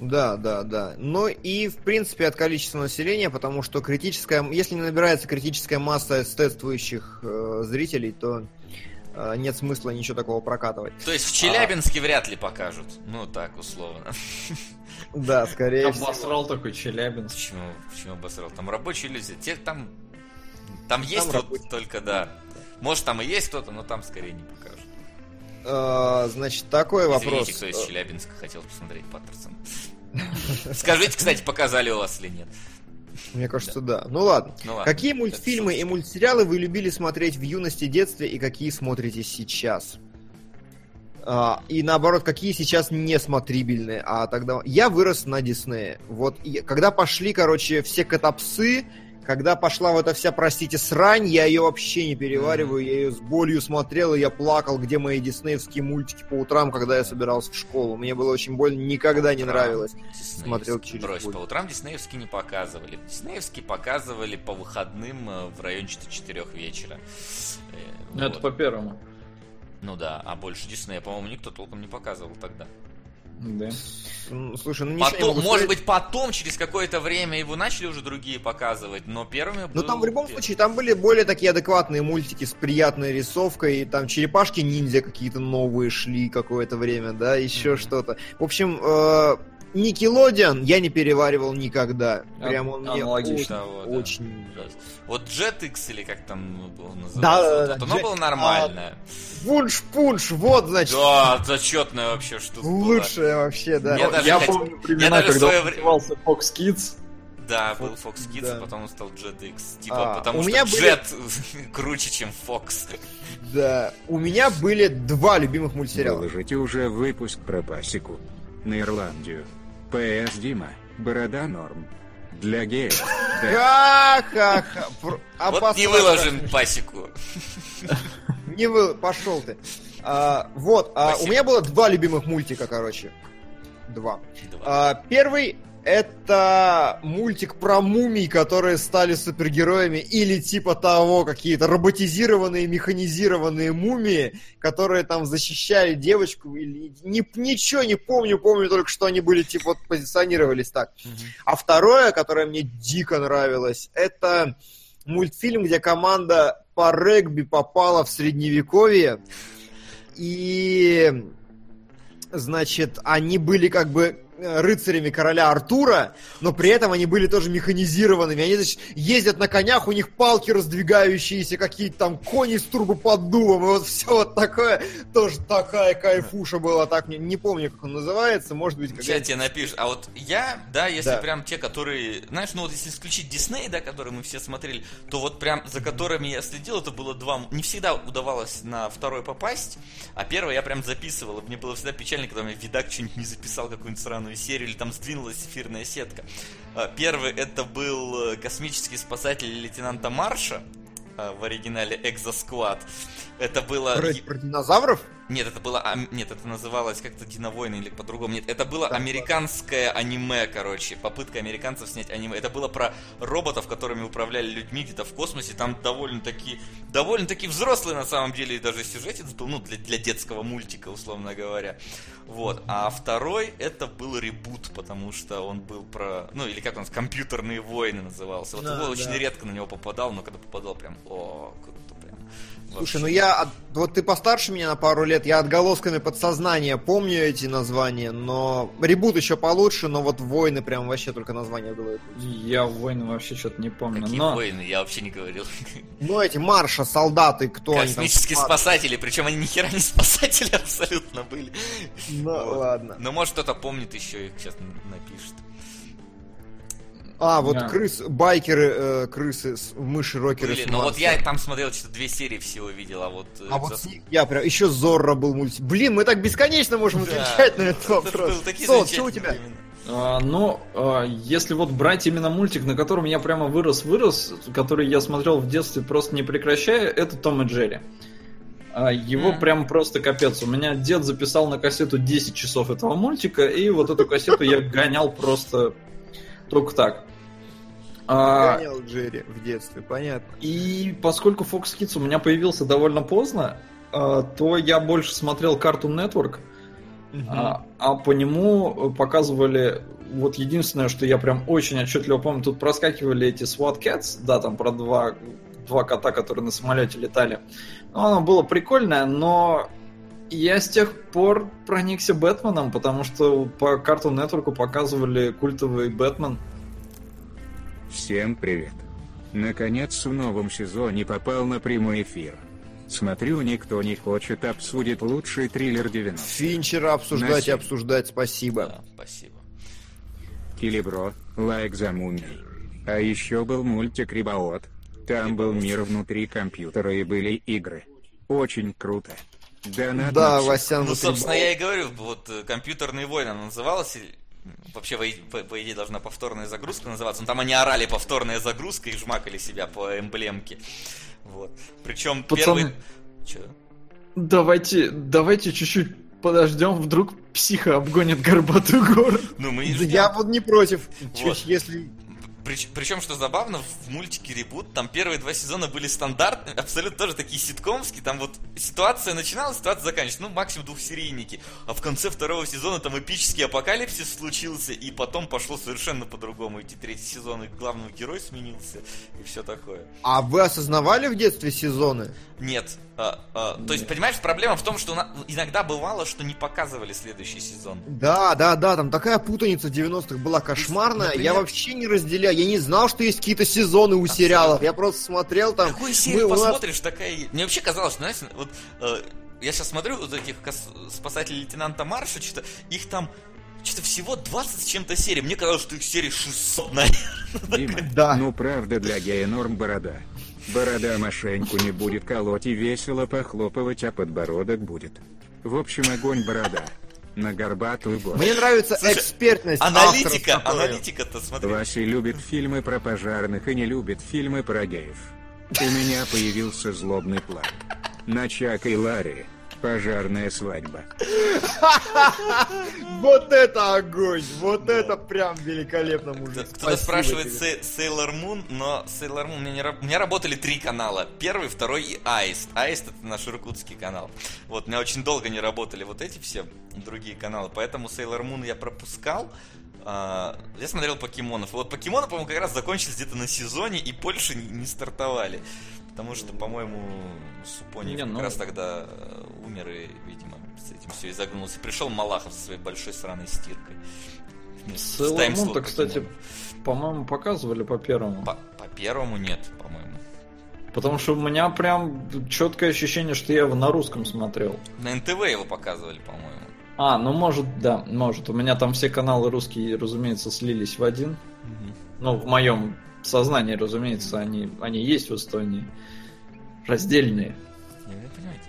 Speaker 4: Да, да, да. Ну и, в принципе, от количества населения, потому что критическая, если не набирается критическая масса эстетствующих э, зрителей, то нет смысла ничего такого прокатывать.
Speaker 2: То есть в Челябинске вряд ли покажут. Ну так, условно.
Speaker 4: Да, скорее всего.
Speaker 3: Обосрал такой Челябинск.
Speaker 2: Почему, почему обосрал? Там рабочие люди. Те, там, там есть вот только, да. Может, там и есть кто-то, но там скорее не покажут.
Speaker 4: Э, значит, такой вопрос.
Speaker 2: Извините, кто из Челябинска хотел посмотреть Паттерсон. Скажите, кстати, показали у вас или нет.
Speaker 4: Мне кажется, да. Ну ладно.
Speaker 2: Ну ладно.
Speaker 4: Какие мультфильмы и мультсериалы вы любили смотреть в юности, детстве и какие смотрите сейчас? А, и наоборот, какие сейчас не смотрибельные, а тогда... Я вырос на Диснее. Вот, и когда пошли, короче, все котопсы, когда пошла вот эта вся, простите, срань, я ее вообще не перевариваю, я ее с болью смотрел, и я плакал, где мои диснеевские мультики по утрам, когда я собирался в школу. Мне было очень больно, никогда не нравилось.
Speaker 2: Диснеевский.
Speaker 4: Смотрел через
Speaker 2: Брось,
Speaker 4: боль.
Speaker 2: по утрам диснеевские не показывали. Диснеевские показывали по выходным э, в районе 4 вечера. Э,
Speaker 3: Ну, это
Speaker 2: вот.
Speaker 3: по первому.
Speaker 2: Ну да, а больше Диснея, по-моему, никто толком не показывал тогда.
Speaker 3: Да.
Speaker 4: Слушай, ну
Speaker 2: Потом,
Speaker 4: могу
Speaker 2: может быть, потом, через какое-то время его начали уже другие показывать, но первыми
Speaker 4: Ну
Speaker 2: был
Speaker 4: там в любом
Speaker 2: первый.
Speaker 4: случае, там были более такие адекватные мультики с приятной рисовкой, и там черепашки-ниндзя какие-то новые шли какое-то время, да, еще
Speaker 2: Мгм.
Speaker 4: что-то. В общем, э, Никелодиан я не переваривал никогда. Прям он мне
Speaker 3: Аналогично.
Speaker 4: очень,
Speaker 2: Того, да.
Speaker 4: очень...
Speaker 2: Вот Jetix или как там был назывался,
Speaker 4: Да, да,
Speaker 2: вот
Speaker 4: да,
Speaker 2: это, оно
Speaker 4: Jet-
Speaker 2: было нормальное.
Speaker 4: Вунш-пунш, вот, значит,
Speaker 2: Да, зачетная вообще штука была.
Speaker 4: лучшее вообще, да.
Speaker 2: Я
Speaker 3: Ну,
Speaker 2: даже
Speaker 3: я
Speaker 2: хот-
Speaker 3: помню времена,
Speaker 2: я даже в
Speaker 3: когда
Speaker 2: свое
Speaker 3: он
Speaker 2: время-
Speaker 3: назывался Fox Kids.
Speaker 2: Да, был Fox Kids,
Speaker 4: Да.
Speaker 2: а потом он стал Jetix. Типа,
Speaker 4: А,
Speaker 2: потому
Speaker 4: у
Speaker 2: что
Speaker 4: меня были-
Speaker 2: Jet круче, чем Fox.
Speaker 4: Да. У меня были два любимых мультсериала.
Speaker 5: Выложите уже выпуск про пасеку. На Ирландию. П.С. Дима. Борода норм. Для геев.
Speaker 4: Ха-ха-ха. Пр-
Speaker 2: Вот не выложим пасеку.
Speaker 4: Не вы, пошел ты. А, вот, а, у меня было два любимых мультика, короче. Два.
Speaker 2: Два.
Speaker 4: А, первый это мультик про мумий, которые стали супергероями, или типа того, какие-то роботизированные, механизированные мумии, которые там защищали девочку, или не, ничего не помню, помню только, что они были, типа, вот позиционировались так.
Speaker 2: Мгм.
Speaker 4: А второе, которое мне дико нравилось, это мультфильм, где команда по регби попала в средневековье. И, значит, они были как бы рыцарями короля Артура, но при этом они были тоже механизированными. Они, значит, ездят на конях, у них палки раздвигающиеся, какие-то там кони с турбоподдувом, и вот все вот такое. Тоже такая кайфуша была. Так, не, не помню, как он называется. Может быть,
Speaker 2: Сейчас
Speaker 4: какая-то
Speaker 2: тебе напишешь. А вот я, да, если
Speaker 4: Да.
Speaker 2: прям те, которые... Знаешь, ну вот если исключить Дисней, да, которые мы все смотрели, то вот прям за которыми я следил, это было два... Не всегда удавалось на второй попасть, а первый я прям записывал. И мне было всегда печально, когда мне видак что-нибудь не записал, какую-нибудь сраную серию, или там сдвинулась эфирная сетка. А, Первый это был э, космический спасатель лейтенанта Марша, а, в оригинале Экзосквад. Это было...
Speaker 4: про, про динозавров.
Speaker 2: Нет, это было... Нет, это называлось как-то Диновойны или по-другому. Нет, это было американское аниме, короче. Попытка американцев снять аниме. Это было про роботов, которыми управляли людьми где-то в космосе. Там довольно-таки... Довольно-таки взрослый, на самом деле, даже сюжетец был. Ну, для, для детского мультика, условно говоря. Вот. А второй, это был ребут, потому что он был про... Ну, или как он, компьютерные войны назывался. Вот
Speaker 4: Да,
Speaker 2: его очень
Speaker 4: да.
Speaker 2: редко на него попадал, но когда попадал, прям... О, круто.
Speaker 4: Слушай, ну я, от- вот ты постарше меня на пару лет, я отголосками подсознания помню эти названия, но ребут еще получше, но вот войны прям вообще только название было.
Speaker 3: Я войны вообще что-то не помню.
Speaker 2: Какие
Speaker 3: но...
Speaker 2: войны? Я вообще не говорил.
Speaker 4: Ну эти марша, солдаты, кто они там?
Speaker 2: Космические спасатели, причем они ни хера не спасатели абсолютно были.
Speaker 4: Ну
Speaker 2: Вот.
Speaker 4: ладно.
Speaker 2: Но может кто-то помнит еще их сейчас напишет.
Speaker 4: А, вот
Speaker 3: Да.
Speaker 4: крыс, байкеры, э, крысы, с- мыши, рокеры
Speaker 2: Были,
Speaker 4: с
Speaker 2: но вот я там смотрел что-то две серии всего видел, а вот... э,
Speaker 4: А вот
Speaker 2: за-
Speaker 4: я прям, еще Зорро был мультик. Блин, мы так бесконечно можем
Speaker 2: Да.
Speaker 4: отвечать на этот
Speaker 2: Это
Speaker 4: вопрос. Сол, что у тебя?
Speaker 3: А, ну, а, если вот брать именно мультик, на котором я прямо вырос-вырос, который я смотрел в детстве просто не прекращая, это Том и Джерри. А, Его
Speaker 2: Мгм.
Speaker 3: прям просто капец. У меня дед записал на кассету 10 часов этого мультика, и вот эту кассету я гонял просто только так. А,
Speaker 4: Гонял Джерри в детстве, понятно.
Speaker 3: И поскольку Fox Kids у меня появился довольно поздно, а, то я больше смотрел Cartoon Network, а, а по нему показывали вот единственное, что я прям очень отчетливо помню, тут проскакивали эти SWAT Cats, да, там про два, два кота, которые на самолете летали. Ну, оно было прикольное, но я с тех пор проникся Бэтменом, потому что по Cartoon Network показывали культовый Бэтмен.
Speaker 5: Всем привет. Наконец в новом сезоне попал на прямой эфир. Смотрю, никто не хочет обсудить лучший триллер 90.
Speaker 4: Финчера обсуждать и обсуждать, спасибо.
Speaker 2: Да, спасибо.
Speaker 5: Килибро, лайк за мумией. А еще был мультик Рибаот. Там был мир внутри компьютера и были игры. Очень круто.
Speaker 4: Да,
Speaker 5: всех.
Speaker 4: Васян,
Speaker 2: Ну, собственно, я и говорю, вот э, компьютерные войны она называлась. вообще, по, идее, должна повторная загрузка называться. Но там они орали повторная загрузка и жмакали себя по эмблемке. Вот. Причем
Speaker 3: Пацаны.
Speaker 2: первый... Чё?
Speaker 3: Давайте, давайте чуть-чуть подождем, вдруг психа обгонит горбатую гору.
Speaker 2: Ну, мы
Speaker 4: Да
Speaker 2: ждем.
Speaker 4: Я вот не против.
Speaker 2: Вот.
Speaker 4: Чуть, если...
Speaker 2: Причем, что забавно, в мультике Ребут там первые два сезона были стандартные, абсолютно тоже такие ситкомские. Там вот ситуация начиналась, ситуация заканчивалась. Ну, максимум двухсерийники. А в конце второго сезона там эпический апокалипсис случился, и потом пошло совершенно по-другому. Эти третий сезон, и главный герой сменился, и все такое.
Speaker 4: А вы осознавали в детстве сезоны?
Speaker 2: Нет. а, а, то есть, понимаешь, проблема в том, что на- иногда бывало, что не показывали следующий сезон.
Speaker 4: Да, да, да, там такая путаница в 90-х была кошмарная.
Speaker 2: Например?
Speaker 4: Я вообще не разделяю. Я не знал, что есть какие-то сезоны у сериалов. Я просто смотрел там.
Speaker 2: Какую
Speaker 4: мы-
Speaker 2: серию
Speaker 4: нас-
Speaker 2: посмотришь, такая... и- Мне вообще казалось, знаешь, вот э, я сейчас смотрю вот этих кос- спасателей лейтенанта Марша, что-то их там что-то всего 20 с чем-то серий. Мне казалось, что их серий 600, наверное.
Speaker 5: Дима,
Speaker 4: Да.
Speaker 5: ну правда для гея норм борода. Борода мошеннику не будет колоть и весело похлопывать, а подбородок будет. В общем, огонь борода. На горбатую гору.
Speaker 4: Мне нравится
Speaker 2: Слушай,
Speaker 4: экспертность
Speaker 2: Аналитика, аналитика-то, смотри.
Speaker 5: Вася любит фильмы про пожарных и не любит фильмы про геев. У меня появился злобный план. На Чака и Ларри. Пожарная свадьба.
Speaker 4: Вот это огонь! Вот это прям великолепно, мужик.
Speaker 2: Кто-то спрашивает Sailor Moon, но Sailor Moon у меня, работали три канала. Первый, второй и Аист. Аист это наш иркутский канал. Вот, у меня очень долго не работали вот эти все другие каналы, поэтому Sailor Moon я пропускал. А, я смотрел покемонов. Вот покемоны, по-моему, как раз закончились где-то на сезоне и больше не, не стартовали. Потому что, по-моему, Супони как
Speaker 3: ну-
Speaker 2: раз тогда э, умер и, видимо, с этим все и загнулся. Пришел Малахов со своей большой сраной стиркой. Вместе с
Speaker 3: Sailor
Speaker 2: таймслот
Speaker 3: Moon-то, кстати, по-моему, показывали по первому.
Speaker 2: По, по первому нет, по-моему.
Speaker 3: Потому что у меня прям четкое ощущение, что я его на русском смотрел.
Speaker 2: На НТВ его показывали, по-моему.
Speaker 3: А, ну может, да, может. У меня там все каналы русские, разумеется, слились в один. Ну, в моем сознании, разумеется, они, они есть в Эстонии. Раздельные.
Speaker 2: Не, вы понимаете.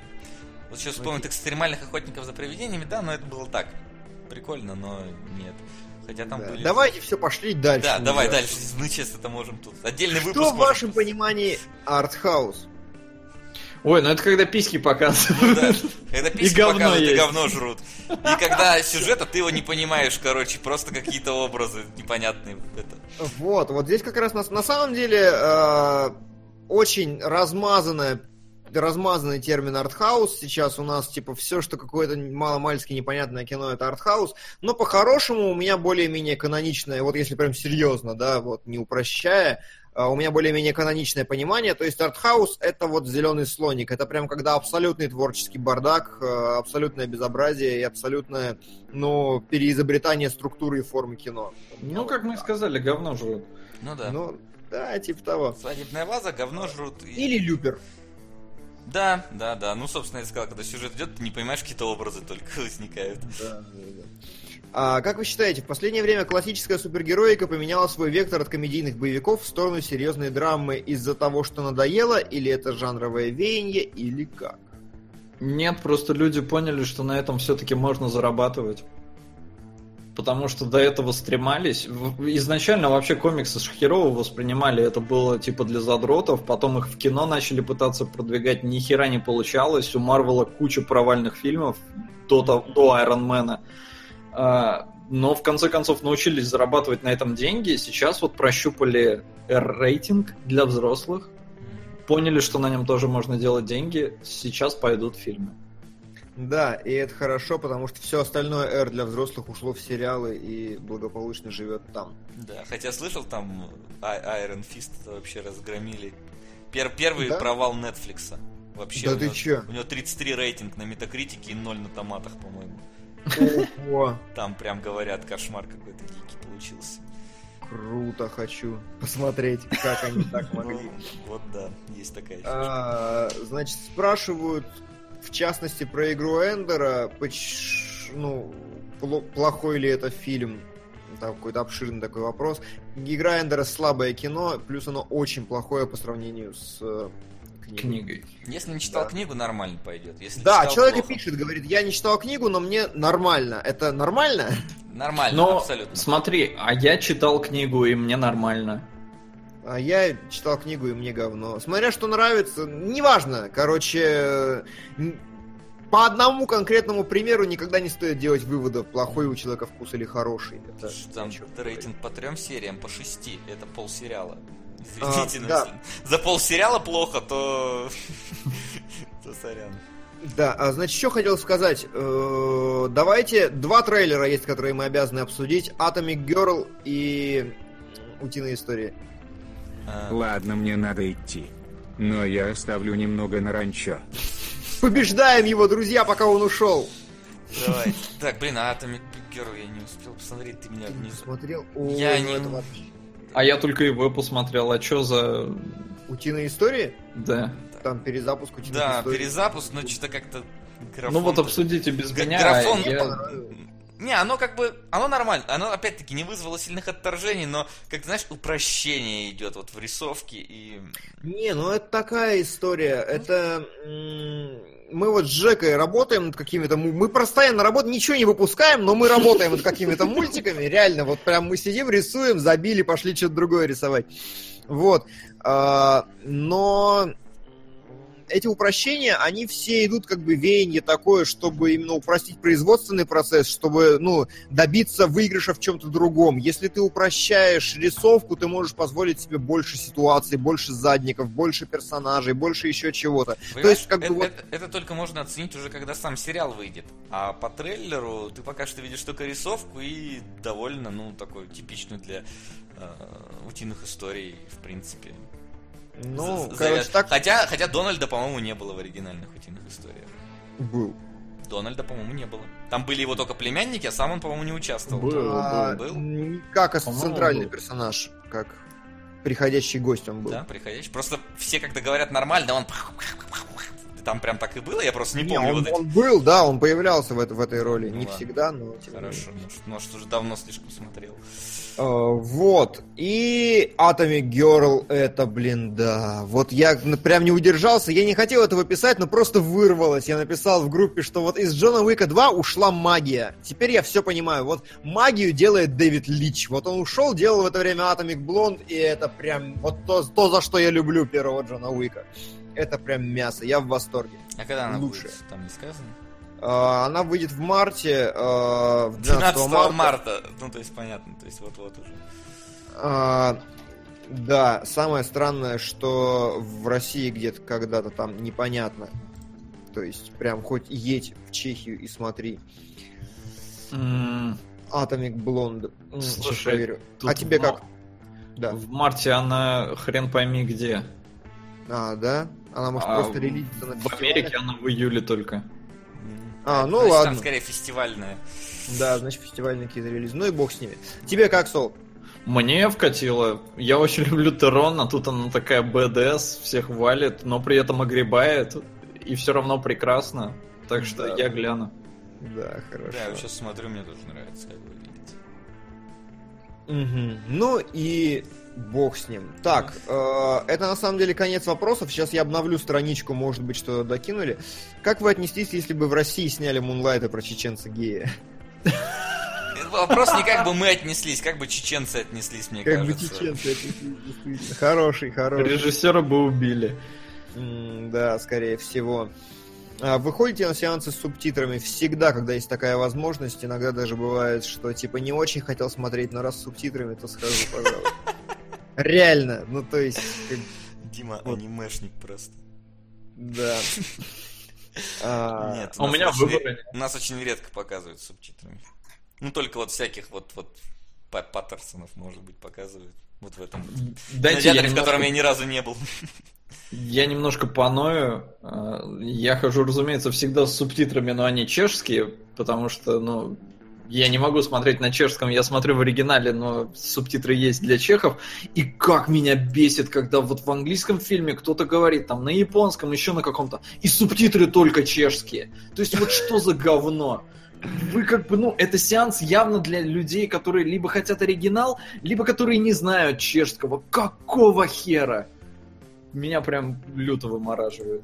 Speaker 2: Вот сейчас вспомнить экстремальных охотников за привидениями, да, но это было так. Прикольно, но нет. Хотя там
Speaker 4: Да.
Speaker 2: были...
Speaker 4: Давайте все пошли дальше.
Speaker 2: Да, давай дальше. Мы честно-то можем тут. Отдельный выпуск.
Speaker 4: Что в
Speaker 2: можем
Speaker 4: вашем
Speaker 2: просто-
Speaker 4: понимании артхаус?
Speaker 3: Ой, ну это когда письки
Speaker 2: Ну
Speaker 3: показывают.
Speaker 2: да. Когда письки показывают, и говно жрут. И когда сюжета ты его не понимаешь, короче, просто какие-то образы непонятные. Это.
Speaker 4: Вот, вот здесь как раз на, на самом деле э, очень размазанная размазанный термин артхаус сейчас у нас типа все что какое-то маломальски непонятное кино это артхаус но по-хорошему у меня более-менее каноничное вот если прям серьезно да вот не упрощая а, у меня более-менее каноничное понимание то есть артхаус это вот зеленый слоник это прям когда абсолютный творческий бардак э, абсолютное безобразие и абсолютное ну переизобретание структуры и формы кино
Speaker 3: Ну, как мы и сказали, говно жрут.
Speaker 2: Ну да.
Speaker 4: ну, да, типа того.
Speaker 2: Свадебная ваза, говно жрут. и-
Speaker 4: Или Люпер.
Speaker 2: Да, да, да. Ну, собственно, я сказал, когда сюжет идет, ты не понимаешь, какие-то образы только возникают.
Speaker 4: А как вы считаете, в последнее время классическая супергероика поменяла свой вектор от комедийных боевиков в сторону серьезной драмы из-за того, что надоело, или это жанровое веяние, или как?
Speaker 3: Нет, просто люди поняли, что на этом все-таки можно зарабатывать. Потому что до этого стремались. Изначально вообще комиксы Шахерова воспринимали, это было типа для задротов, потом их в кино начали пытаться продвигать, ни хера не получалось. У Марвела куча провальных фильмов до, до Айронмена. А, Но в конце концов научились зарабатывать на этом деньги. Сейчас вот прощупали R-рейтинг для взрослых. Поняли, что на нем тоже можно делать деньги. Сейчас пойдут фильмы.
Speaker 4: Да, и это хорошо, потому что все остальное R для взрослых ушло в сериалы и благополучно живет там.
Speaker 2: Да, хотя слышал, там А- Iron Fist это вообще разгромили. Пер- первый
Speaker 4: Да?
Speaker 2: провал Нетфликса. Вообще.
Speaker 4: Да
Speaker 2: у
Speaker 4: ты
Speaker 2: него-
Speaker 4: чё?
Speaker 2: У него 33 рейтинг на метакритике и 0 на томатах, по-моему.
Speaker 4: Ого,
Speaker 2: Там прям говорят, кошмар какой-то дикий получился.
Speaker 4: круто, хочу посмотреть, как они так могли.
Speaker 2: Ну, вот да, есть такая фишка.
Speaker 4: А, Значит, спрашивают, в частности, про игру Эндера, ну, пло- плохой ли это фильм? Там какой-то обширный такой вопрос. Игра Эндера слабое кино, плюс оно очень плохое по сравнению с э, книгой.
Speaker 3: Книгой.
Speaker 2: Если не читал
Speaker 4: Да.
Speaker 2: книгу, нормально пойдет. Если
Speaker 4: Да,
Speaker 2: читал,
Speaker 4: человек
Speaker 2: плохо.
Speaker 4: пишет, говорит, я не читал книгу, но мне нормально. Это нормально?
Speaker 2: Нормально,
Speaker 3: Но
Speaker 2: абсолютно.
Speaker 3: смотри, а я читал книгу, и мне нормально.
Speaker 4: А я читал книгу, и мне говно. Смотря что нравится, неважно. Короче, по одному конкретному примеру никогда не стоит делать выводов, плохой у человека вкус или хороший. Это
Speaker 2: Там рейтинг по трем сериям, по шести. Это полсериала.
Speaker 4: А,
Speaker 2: Извините, но
Speaker 4: да.
Speaker 2: за полсериала плохо, то... то сорян.
Speaker 4: Да, а, значит, что хотел сказать. Э, Давайте, два трейлера есть, которые мы обязаны обсудить. Atomic Girl и Утиные истории.
Speaker 2: А,
Speaker 5: Ладно, мне надо идти. Но я оставлю немного на ранчо.
Speaker 4: Побеждаем его, друзья, пока он ушел.
Speaker 2: Давай. Так, блин, а Atomic Girl я не успел посмотреть, ты меня
Speaker 4: Ты не смотрел?
Speaker 2: Я не-
Speaker 4: это вообще-
Speaker 3: А я только его посмотрел. А что за...
Speaker 4: Утиные истории?
Speaker 3: Да.
Speaker 4: Там перезапуск утиных
Speaker 2: Да,
Speaker 4: историй.
Speaker 2: перезапуск, но что-то как-то графон...
Speaker 3: Ну вот обсудите без
Speaker 2: Г-
Speaker 3: меня.
Speaker 2: графон
Speaker 3: а я-.
Speaker 2: Не, оно как бы, оно нормально, оно опять-таки не вызвало сильных отторжений, но, как ты знаешь, упрощение идет вот в рисовке и...
Speaker 4: Не, ну это такая история. Это мы вот с Жекой работаем над какими-то... Мы постоянно работаем, ничего не выпускаем, но мы работаем над какими-то мультиками. Реально, вот прям мы сидим, рисуем, забили, пошли что-то другое рисовать. Вот. А, Но эти упрощения, они все идут как бы веяние такое, чтобы именно упростить производственный процесс, чтобы, ну, добиться выигрыша в чем-то другом. Если ты упрощаешь рисовку, ты можешь позволить себе больше ситуаций, больше задников, больше персонажей, больше еще чего-то. То есть, как бы
Speaker 2: это,
Speaker 4: вот...
Speaker 2: это- это только можно оценить уже, когда сам сериал выйдет. А по трейлеру ты пока что видишь только рисовку и довольно, ну, такую типичную для э, утиных историй, в принципе.
Speaker 4: Ну,
Speaker 2: За-
Speaker 4: короче,
Speaker 2: завяз-
Speaker 4: так
Speaker 2: Хотя, хотя Дональда, по-моему, не было в оригинальных утиных историях.
Speaker 4: был.
Speaker 2: Дональда, по-моему, не было. Там были его только племянники, а сам он, по-моему, не участвовал.
Speaker 3: Был.
Speaker 4: А,
Speaker 2: был.
Speaker 4: м, Как центральный
Speaker 3: был.
Speaker 4: персонаж, как приходящий гость он был.
Speaker 2: Да, приходящий. Просто все как-то говорят нормально, он... Там прям так и было, я просто не,
Speaker 4: Не,
Speaker 2: помню
Speaker 4: он,
Speaker 2: вот эти...
Speaker 4: он был, да, он появлялся в, это- в этой роли.
Speaker 2: Ну
Speaker 4: не
Speaker 2: ладно.
Speaker 4: всегда, но...
Speaker 2: Хорошо, может, может, уже давно слишком смотрел.
Speaker 4: Э, Вот. И Atomic Girl это, блин, да. Вот я прям не удержался. Я не хотел этого писать, но просто вырвалось. Я написал в группе, что вот из Джона Уика 2 ушла магия. Теперь я все понимаю. Вот магию делает Дэвид Лич. Вот он ушел, делал в это время Atomic Blonde, и это прям вот то, то за что я люблю первого Джона Уика. Это прям мясо. Я в восторге.
Speaker 2: А когда она
Speaker 4: Лучше.
Speaker 2: будет? Там не сказано?
Speaker 4: Э, Она выйдет в марте, э, в 12
Speaker 2: 12
Speaker 4: марта.
Speaker 2: марта. Ну, то есть, понятно, то есть, вот-вот уже.
Speaker 4: А, да, самое странное, что в России где-то когда-то там непонятно. То есть прям хоть едь в Чехию и смотри. Atomic Blonde. М,
Speaker 3: Слушай,
Speaker 4: сейчас проверю.
Speaker 3: тут
Speaker 4: А тебе
Speaker 3: в
Speaker 4: как? Да.
Speaker 3: В марте она хрен пойми где.
Speaker 4: А, да? Она может
Speaker 3: А
Speaker 4: просто релизиться на
Speaker 3: В? Америке она в июле только.
Speaker 4: А, ну
Speaker 2: Значит,
Speaker 4: ладно.
Speaker 2: Там скорее фестивальная.
Speaker 4: Да, значит фестивальные какие-то релизы. Ну и бог с ними. Тебе как, Сол?
Speaker 3: Мне вкатило. Я очень люблю Терон, а тут она такая БДС, всех валит, но при этом огребает. И все равно прекрасно. Так что
Speaker 4: Да.
Speaker 3: я гляну.
Speaker 4: Да, хорошо.
Speaker 2: Да, я сейчас смотрю, мне тоже нравится, как выглядит.
Speaker 4: Мгм. Ну и бог с ним. Так, э, это на самом деле конец вопросов. Сейчас я обновлю страничку, может быть, что докинули. Как вы отнеслись, если бы в России сняли Мунлайта про чеченца гея?
Speaker 2: Вопрос не как бы мы отнеслись, как бы чеченцы отнеслись, мне
Speaker 4: Как бы
Speaker 2: кажется.
Speaker 4: чеченцы отнеслись. Хороший, хороший.
Speaker 3: Режиссера бы убили.
Speaker 4: М, Да, скорее всего. А, Вы ходите на сеансы с субтитрами всегда, когда есть такая возможность. Иногда даже бывает, что типа не очень хотел смотреть, но раз с субтитрами, то схожу, пожалуйста. Реально, ну то есть, как-
Speaker 2: Дима
Speaker 4: Вот.
Speaker 2: анимешник просто.
Speaker 4: да. А,
Speaker 2: Нет,
Speaker 3: А у меня
Speaker 2: очень
Speaker 3: выбора
Speaker 2: ре-
Speaker 3: нет.
Speaker 2: Нас очень редко показывают субтитрами. Ну, только вот всяких вот, вот Па- Паттерсонов, может быть, показывают. Вот в этом.
Speaker 3: Дайте я
Speaker 2: в котором я ни разу не был.
Speaker 3: я немножко паною. А, Я хожу, разумеется, всегда с субтитрами, но они чешские, потому что, ну, я не могу смотреть на чешском, я смотрю в оригинале, но субтитры есть для чехов. И как меня бесит, когда вот в английском фильме кто-то говорит там на японском, еще на каком-то, и субтитры только чешские. То есть вот что за говно? Вы как бы, ну, это сеанс явно для людей, которые либо хотят оригинал, либо которые не знают чешского. Какого хера? меня прям люто вымораживает.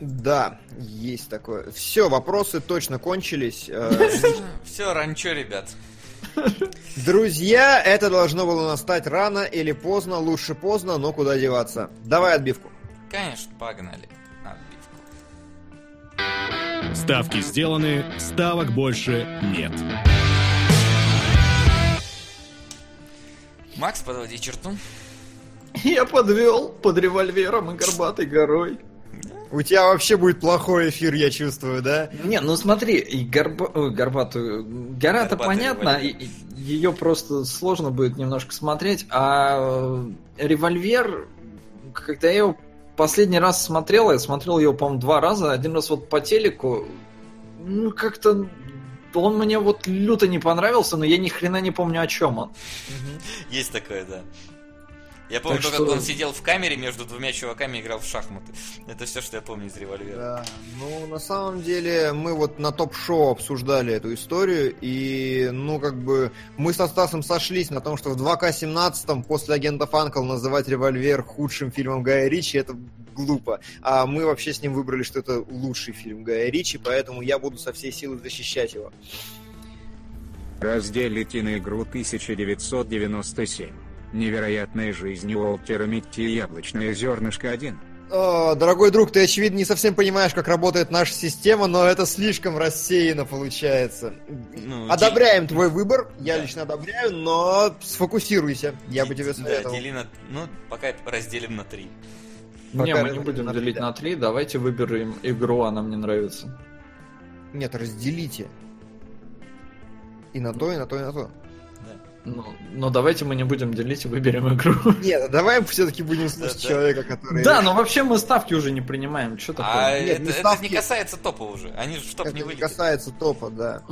Speaker 4: Да, есть такое. Все, вопросы точно кончились. Э,
Speaker 2: Все, ранчо, ребят.
Speaker 4: Друзья, это должно было настать рано или поздно, лучше поздно, но куда деваться. Давай отбивку.
Speaker 2: Конечно, погнали. Отбивку.
Speaker 1: Ставки сделаны, ставок больше нет.
Speaker 2: Макс, подводи черту.
Speaker 3: Я подвел под револьвером и горбатой горой.
Speaker 4: У тебя вообще будет плохой эфир, я чувствую, да?
Speaker 3: Не, ну смотри, и горба... Ой, горбатую... Гора-то понятно,
Speaker 2: револьвер.
Speaker 3: и- и ее просто сложно будет немножко смотреть, а э, револьвер, когда я его последний раз смотрел, я смотрел его, по-моему, два раза, один раз вот по телеку, ну как-то он мне вот люто не понравился, но я ни хрена не помню, о чем он.
Speaker 2: Есть такое, да. Я помню,
Speaker 3: Так что-
Speaker 2: как он сидел в камере между двумя чуваками и играл в шахматы. Это все, что я помню из револьвера.
Speaker 4: Да. Ну, на самом деле, мы вот на топ-шоу обсуждали эту историю, и, ну, как бы, мы со Стасом сошлись на том, что в 2К17 после агентов Анкл называть револьвер худшим фильмом Гая Ричи, это глупо. А мы вообще с ним выбрали, что это лучший фильм Гая Ричи, поэтому я буду со всей силы защищать его.
Speaker 5: Разделите на игру 1997. Невероятная жизнь Уолтера Митти и яблочное зернышко 1.
Speaker 4: О, дорогой друг, ты, очевидно, не совсем понимаешь, как работает наша система, но это слишком рассеяно получается.
Speaker 2: Ну,
Speaker 4: Одобряем твой выбор, я
Speaker 2: Да.
Speaker 4: лично одобряю, но сфокусируйся, я бы тебе
Speaker 2: Да,
Speaker 4: советовал.
Speaker 2: дели на... Ну, пока разделим на три.
Speaker 3: Не, мы не будем
Speaker 4: на
Speaker 3: делить
Speaker 4: да.
Speaker 3: на три, давайте выберем игру, она мне нравится.
Speaker 4: Нет, разделите. И на то, и на то, и на то.
Speaker 3: Ну, но давайте мы не будем делить и выберем игру.
Speaker 4: Нет, давай все-таки будем слушать
Speaker 2: Да,
Speaker 4: человека, который...
Speaker 3: Да, но вообще мы ставки уже не принимаем. Что
Speaker 2: А
Speaker 3: такое?
Speaker 4: Нет,
Speaker 2: это,
Speaker 4: не
Speaker 2: это
Speaker 4: ставки.
Speaker 2: не касается топа уже. Они же в топ
Speaker 4: Это
Speaker 2: не
Speaker 4: не
Speaker 2: вылетят.
Speaker 4: касается топа, да.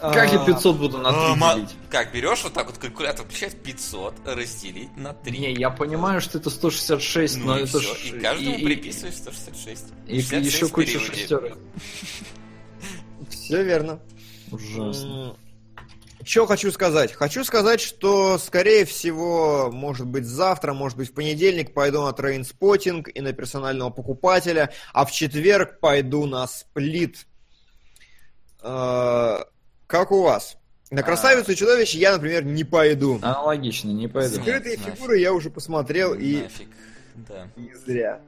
Speaker 3: Как я 500 буду на
Speaker 2: А,
Speaker 3: 3
Speaker 2: ма-
Speaker 3: делить?
Speaker 2: Как, берешь вот так вот калькулятор, включать 500, разделить на 3.
Speaker 3: Не, я понимаю, что это 166,
Speaker 2: ну
Speaker 3: но
Speaker 2: и
Speaker 3: это
Speaker 2: всё.
Speaker 3: ж...
Speaker 2: И каждому
Speaker 3: и-
Speaker 2: приписываешь 166.
Speaker 3: И,
Speaker 2: 66
Speaker 3: еще куча шестерок.
Speaker 4: Все верно.
Speaker 3: Ужасно.
Speaker 4: Что хочу сказать? Хочу сказать, что, скорее всего, может быть, завтра, может быть, в понедельник пойду на Trainspotting и на персонального покупателя, а в четверг пойду на Split. Э, Как у вас? На красавицу и чудовище я, например, не пойду.
Speaker 3: Аналогично, не пойду.
Speaker 2: Нет,
Speaker 4: Скрытые
Speaker 2: нафиг.
Speaker 4: фигуры я уже посмотрел и
Speaker 2: Нафиг. Да.
Speaker 4: не зря.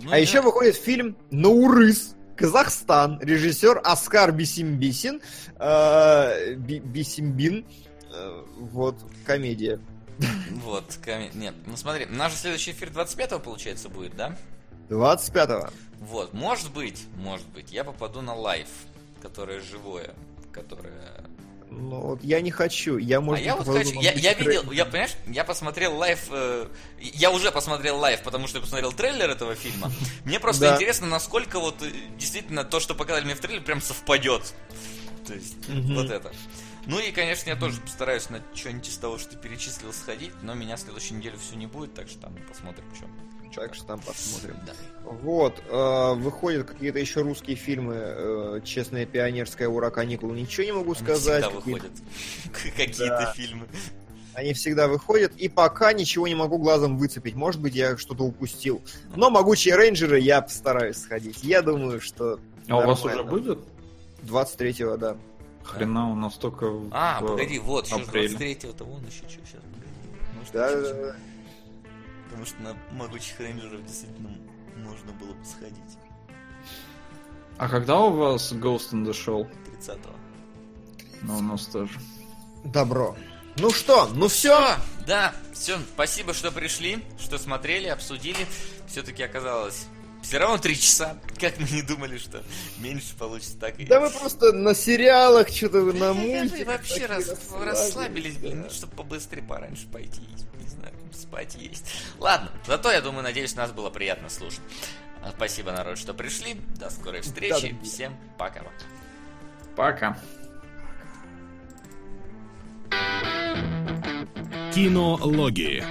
Speaker 2: Ну,
Speaker 4: А
Speaker 2: да.
Speaker 4: еще выходит фильм «Наурыз», Казахстан, режиссер Оскар Бисимбисин, э, Би- Бисимбин, э, вот, комедия.
Speaker 2: Вот, коми- нет, ну смотри, наш следующий эфир 25-го, получается, будет, да?
Speaker 4: 25-го.
Speaker 2: Вот, может быть, может быть, я попаду на Life, которое живое, которое...
Speaker 4: Ну, вот я не хочу, я, может
Speaker 2: а я вот хочу, я, я видел, я, понимаешь, я посмотрел лайв, э, я уже посмотрел лайв, потому что я посмотрел трейлер этого фильма. Мне просто
Speaker 4: Да.
Speaker 2: интересно, насколько вот э, действительно то, что показали мне в трейлере, прям совпадет. То есть, вот это. Ну и, конечно, я тоже постараюсь на что-нибудь из того, что ты перечислил, сходить, но меня следующей неделю все не будет, так что там посмотрим, что.
Speaker 4: Так что там посмотрим.
Speaker 2: Да.
Speaker 4: Вот, э, выходят какие-то еще русские фильмы, э, «Честная пионерская», «Ура, каникулы», ничего не могу
Speaker 2: Они
Speaker 4: сказать.
Speaker 2: всегда выходят какие-то фильмы.
Speaker 4: Они всегда выходят, и пока ничего не могу глазом выцепить. Может быть, я что-то упустил. Но «Могучие рейнджеры» я постараюсь сходить. Я думаю, что
Speaker 3: А у вас уже будет?
Speaker 4: 23-го, да.
Speaker 3: Хрена, у нас только
Speaker 2: А,
Speaker 3: в
Speaker 2: погоди, вот, еще
Speaker 3: апреле.
Speaker 2: 23-го-то вон еще что, сейчас. Может,
Speaker 4: Да, да, да.
Speaker 2: Потому что на могучих рейнджеров действительно можно было бы сходить.
Speaker 3: А когда у вас the Shell?
Speaker 2: 30-го.
Speaker 3: Ну, у нас тоже.
Speaker 4: Добро. Ну что, ну все.
Speaker 2: Да, все, спасибо, что пришли, что смотрели, обсудили. Все-таки оказалось все равно три часа, как мы не думали, что меньше получится, так и...
Speaker 4: Да мы просто на сериалах, что-то на
Speaker 2: Да, вы
Speaker 4: мультиках.
Speaker 2: вообще расслабились, блин,
Speaker 4: да.
Speaker 2: чтобы побыстрее пораньше пойти, спать есть. Ладно, зато, я думаю, надеюсь, нас было приятно слушать. А, Спасибо, народ, что пришли. До скорой встречи.
Speaker 4: Да, да.
Speaker 2: Всем пока-пока.
Speaker 3: Пока.
Speaker 1: Кинологии.